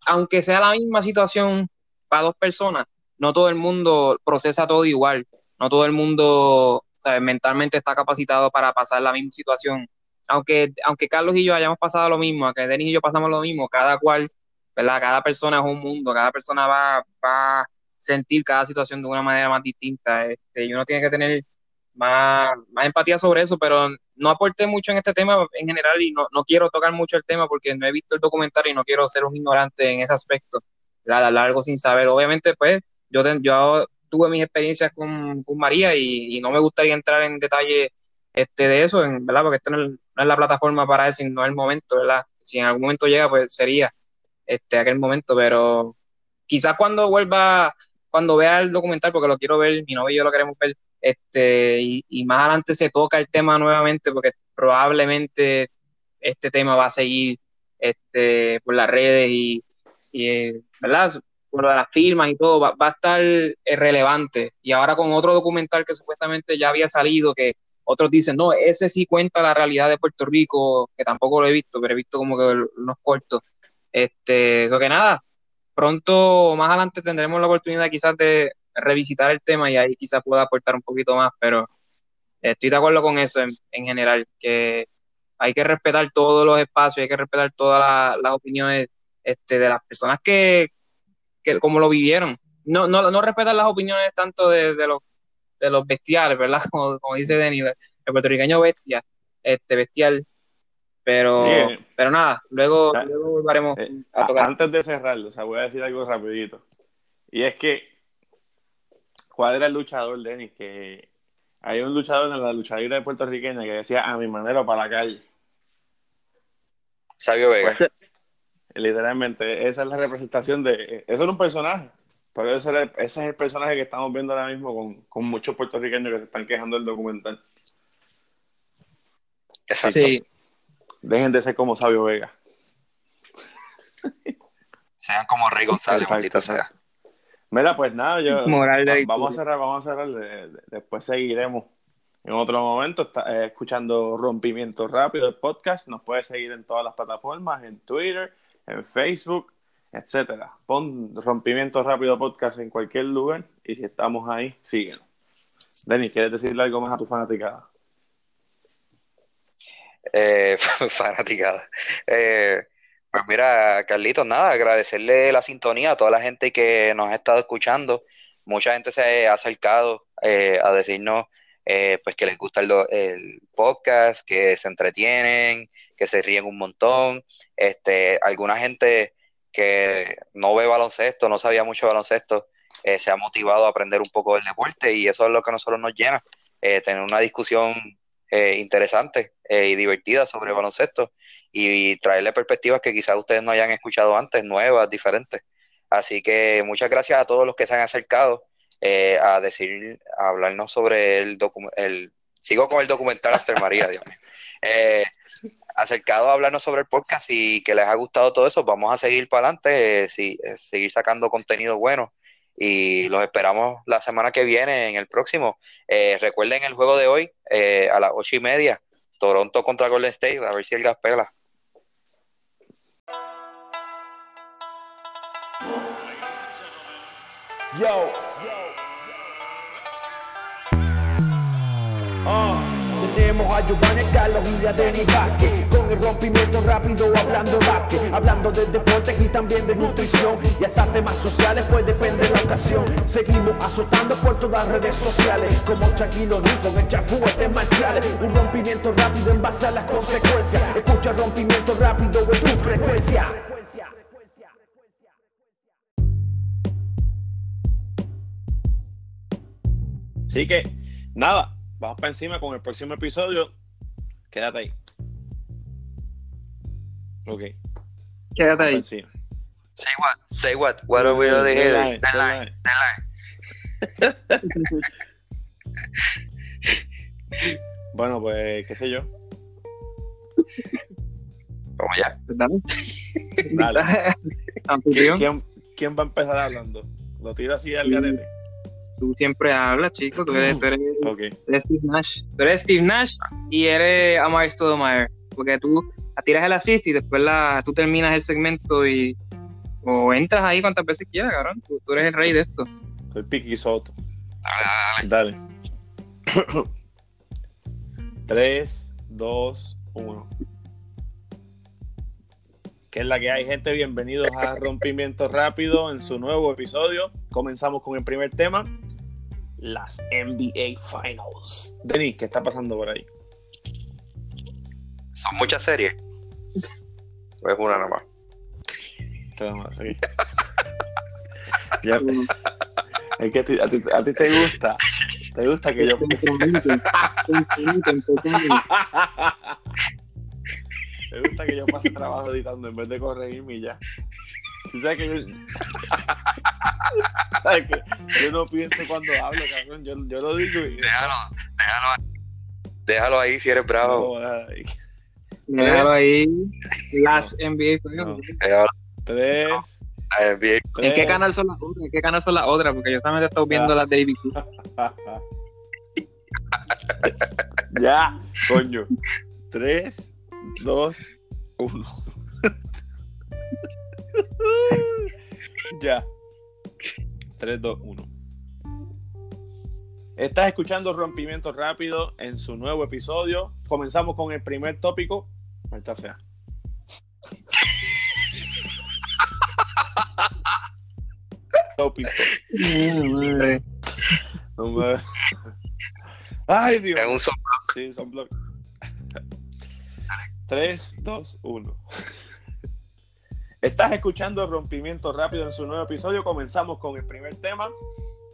aunque sea la misma situación para dos personas, no todo el mundo procesa todo igual, no todo el mundo ¿sabes? mentalmente está capacitado para pasar la misma situación. Aunque, aunque Carlos y yo hayamos pasado lo mismo, aunque Denis y yo pasamos lo mismo, cada cual ¿verdad? Cada persona es un mundo, cada persona va, va a sentir cada situación de una manera más distinta, este, y uno tiene que tener más, más empatía sobre eso, pero no aporté mucho en este tema en general y no, no quiero tocar mucho el tema porque no he visto el documental y no quiero ser un ignorante en ese aspecto, ¿verdad? largo sin saber. Obviamente, pues, yo, yo tuve mis experiencias con, con María y, no me gustaría entrar en detalle este, de eso, ¿verdad? Porque esto no es, no es la plataforma para eso, no es el momento, ¿verdad? Si en algún momento llega, pues sería este, aquel momento, pero quizás cuando vuelva, cuando vea el documental, porque lo quiero ver, mi novio y yo lo queremos ver, este, y, más adelante se toca el tema nuevamente, porque probablemente este tema va a seguir este, por las redes y, eh, ¿verdad? Por las firmas y todo, va, va, a estar relevante. Y ahora con otro documental que supuestamente ya había salido, que otros dicen, no, ese sí cuenta la realidad de Puerto Rico, que tampoco lo he visto, pero he visto como que unos cortos. Este, que nada, pronto más adelante tendremos la oportunidad quizás de revisitar el tema y ahí quizás pueda aportar un poquito más, pero estoy de acuerdo con eso en, general, que hay que respetar todos los espacios, hay que respetar todas las opiniones este, de las personas que, que como lo vivieron. No, no, no respetar las opiniones tanto de, los, de los bestiales, ¿verdad? Como, como dice Denis, el puertorriqueño bestia, este bestial, pero, pero nada, luego, luego volveremos eh, a tocar. Antes de cerrarlo, o sea, voy a decir algo rapidito. Y es que, ¿cuál era el luchador, Denis? Que hay un luchador en la lucha libre puertorriqueña que decía a mi manera para la calle. Sabio Vega. Pues, Literalmente, esa es la representación de. Eso era un personaje. Pero ese, era- ese es el personaje que estamos viendo ahora mismo con, con muchos puertorriqueños que se están quejando del documental. Exacto. Sí, Dejen de ser como Sabio Vega. Sean como Rey González, maldita sea. Mira, pues nada, yo. Moral vamos a cerrar, vamos a cerrar. de- de- después seguiremos en otro momento. Está, eh, escuchando Rompimiento Rápido, el podcast. Nos puedes seguir en todas las plataformas: en Twitter, en Facebook, etcétera. Pon Rompimiento Rápido Podcast en cualquier lugar. Y si estamos ahí, síguenos. Denis, ¿quieres decirle algo más a tu fanaticada? Eh, fanaticada. Eh, pues mira, Carlitos, nada, agradecerle la sintonía a toda la gente que nos ha estado escuchando. Mucha gente se ha acercado eh, a decirnos eh, pues que les gusta el, podcast, que se entretienen, que se ríen un montón. Este, alguna gente que no ve baloncesto, no sabía mucho de baloncesto, eh, se ha motivado a aprender un poco del deporte y eso es lo que a nosotros nos llena, eh, tener una discusión eh, interesante eh, y divertida sobre baloncesto y, traerle perspectivas que quizás ustedes no hayan escuchado antes, nuevas, diferentes. Así que muchas gracias a todos los que se han acercado eh, a decir, a hablarnos sobre el documental, el, sigo con el documental After María, Dios mío. Eh, acercado a hablarnos sobre el podcast y que les ha gustado todo eso, vamos a seguir para adelante, eh, sí, eh, seguir sacando contenido bueno y los esperamos la semana que viene en el próximo. Eh, recuerden el juego de hoy eh, a las ocho y media, Toronto contra Golden State, a ver si el gas pela. Yo. Ah, tenemos a Giovanni Carlos y a Denis Vázquez El rompimiento rápido hablando básquet Hablando de deportes y también de nutrición. Y hasta temas sociales pues depende de la ocasión. Seguimos azotando por todas las redes sociales Como Shaquille O'Neal con el artes marciales Un rompimiento rápido en base a las consecuencias. Escucha rompimiento rápido en tu frecuencia. Así que, nada, vamos para encima con el próximo episodio. Quédate ahí. Ok, quédate ahí. encima. Say what? Say what? What are we the haters? Deadline, Deadline, deadline. Bueno, pues, qué sé yo. Vamos ya. Dale. Dale. ¿Quién, quién va a empezar hablando? ¿Lo tiro así al garete? tú siempre hablas, chico. Tú eres, tú eres, Ok. eres Steve Nash. Tú eres Steve Nash y eres Amar Stoudemire. Porque tú tiras el assist y después la, tú terminas el segmento y. O entras ahí cuantas veces quieras, cabrón. Tú, tú eres el rey de esto. Soy Piqui Soto. Dale, dale, dale. Dale. 3, 2, 1. ¿Qué es la que hay, gente? Bienvenidos a Rompimiento Rápido en su nuevo episodio. Comenzamos con el primer tema: las NBA Finals. Denis, ¿qué está pasando por ahí? Son muchas series. O es una nomás. Queda más aquí. Ya, es que a ti, a ti- a ti te gusta. Te gusta que yo. Me gusta que yo pase trabajo editando en vez de corregirme y ya. ¿Tú sabes que yo... ¿Sabes que Yo no pienso cuando hablo, cabrón. Yo, yo lo digo y... Déjalo, déjalo. Déjalo ahí si eres bravo. No, Déjalo ahí. Las NBA. No. Déjalo. Tres. ¿En qué canal son las otras? ¿En qué canal son las otras? Porque yo solamente he estado viendo las de ABC. ya, coño. Tres, dos, uno. ya. Tres, dos, uno. Estás escuchando Rompimiento Rápido en su nuevo episodio. Comenzamos con el primer tópico. Maldita sea. Tópico. No me- Ay, Dios. Es un son- Sí, son bloques. 3, 2, 1. Estás escuchando Rompimiento Rápido en su nuevo episodio. Comenzamos con el primer tema.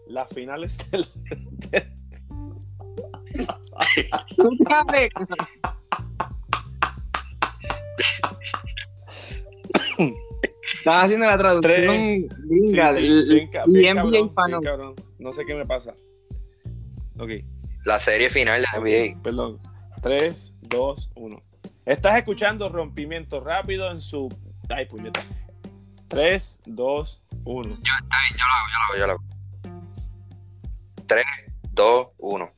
Las finales del... Estaba haciendo la traducción Sí, sí, bien, bien cabrón, fan. bien cabrón. No sé qué me pasa. Ok, La serie final de la NBA. perdón. 3, 2, 1. Estás escuchando rompimiento rápido en su. Ay, puñeta. 3, 2, 1. Yo, está bien, yo lo hago, yo lo hago, yo lo hago. 3, 2, 1.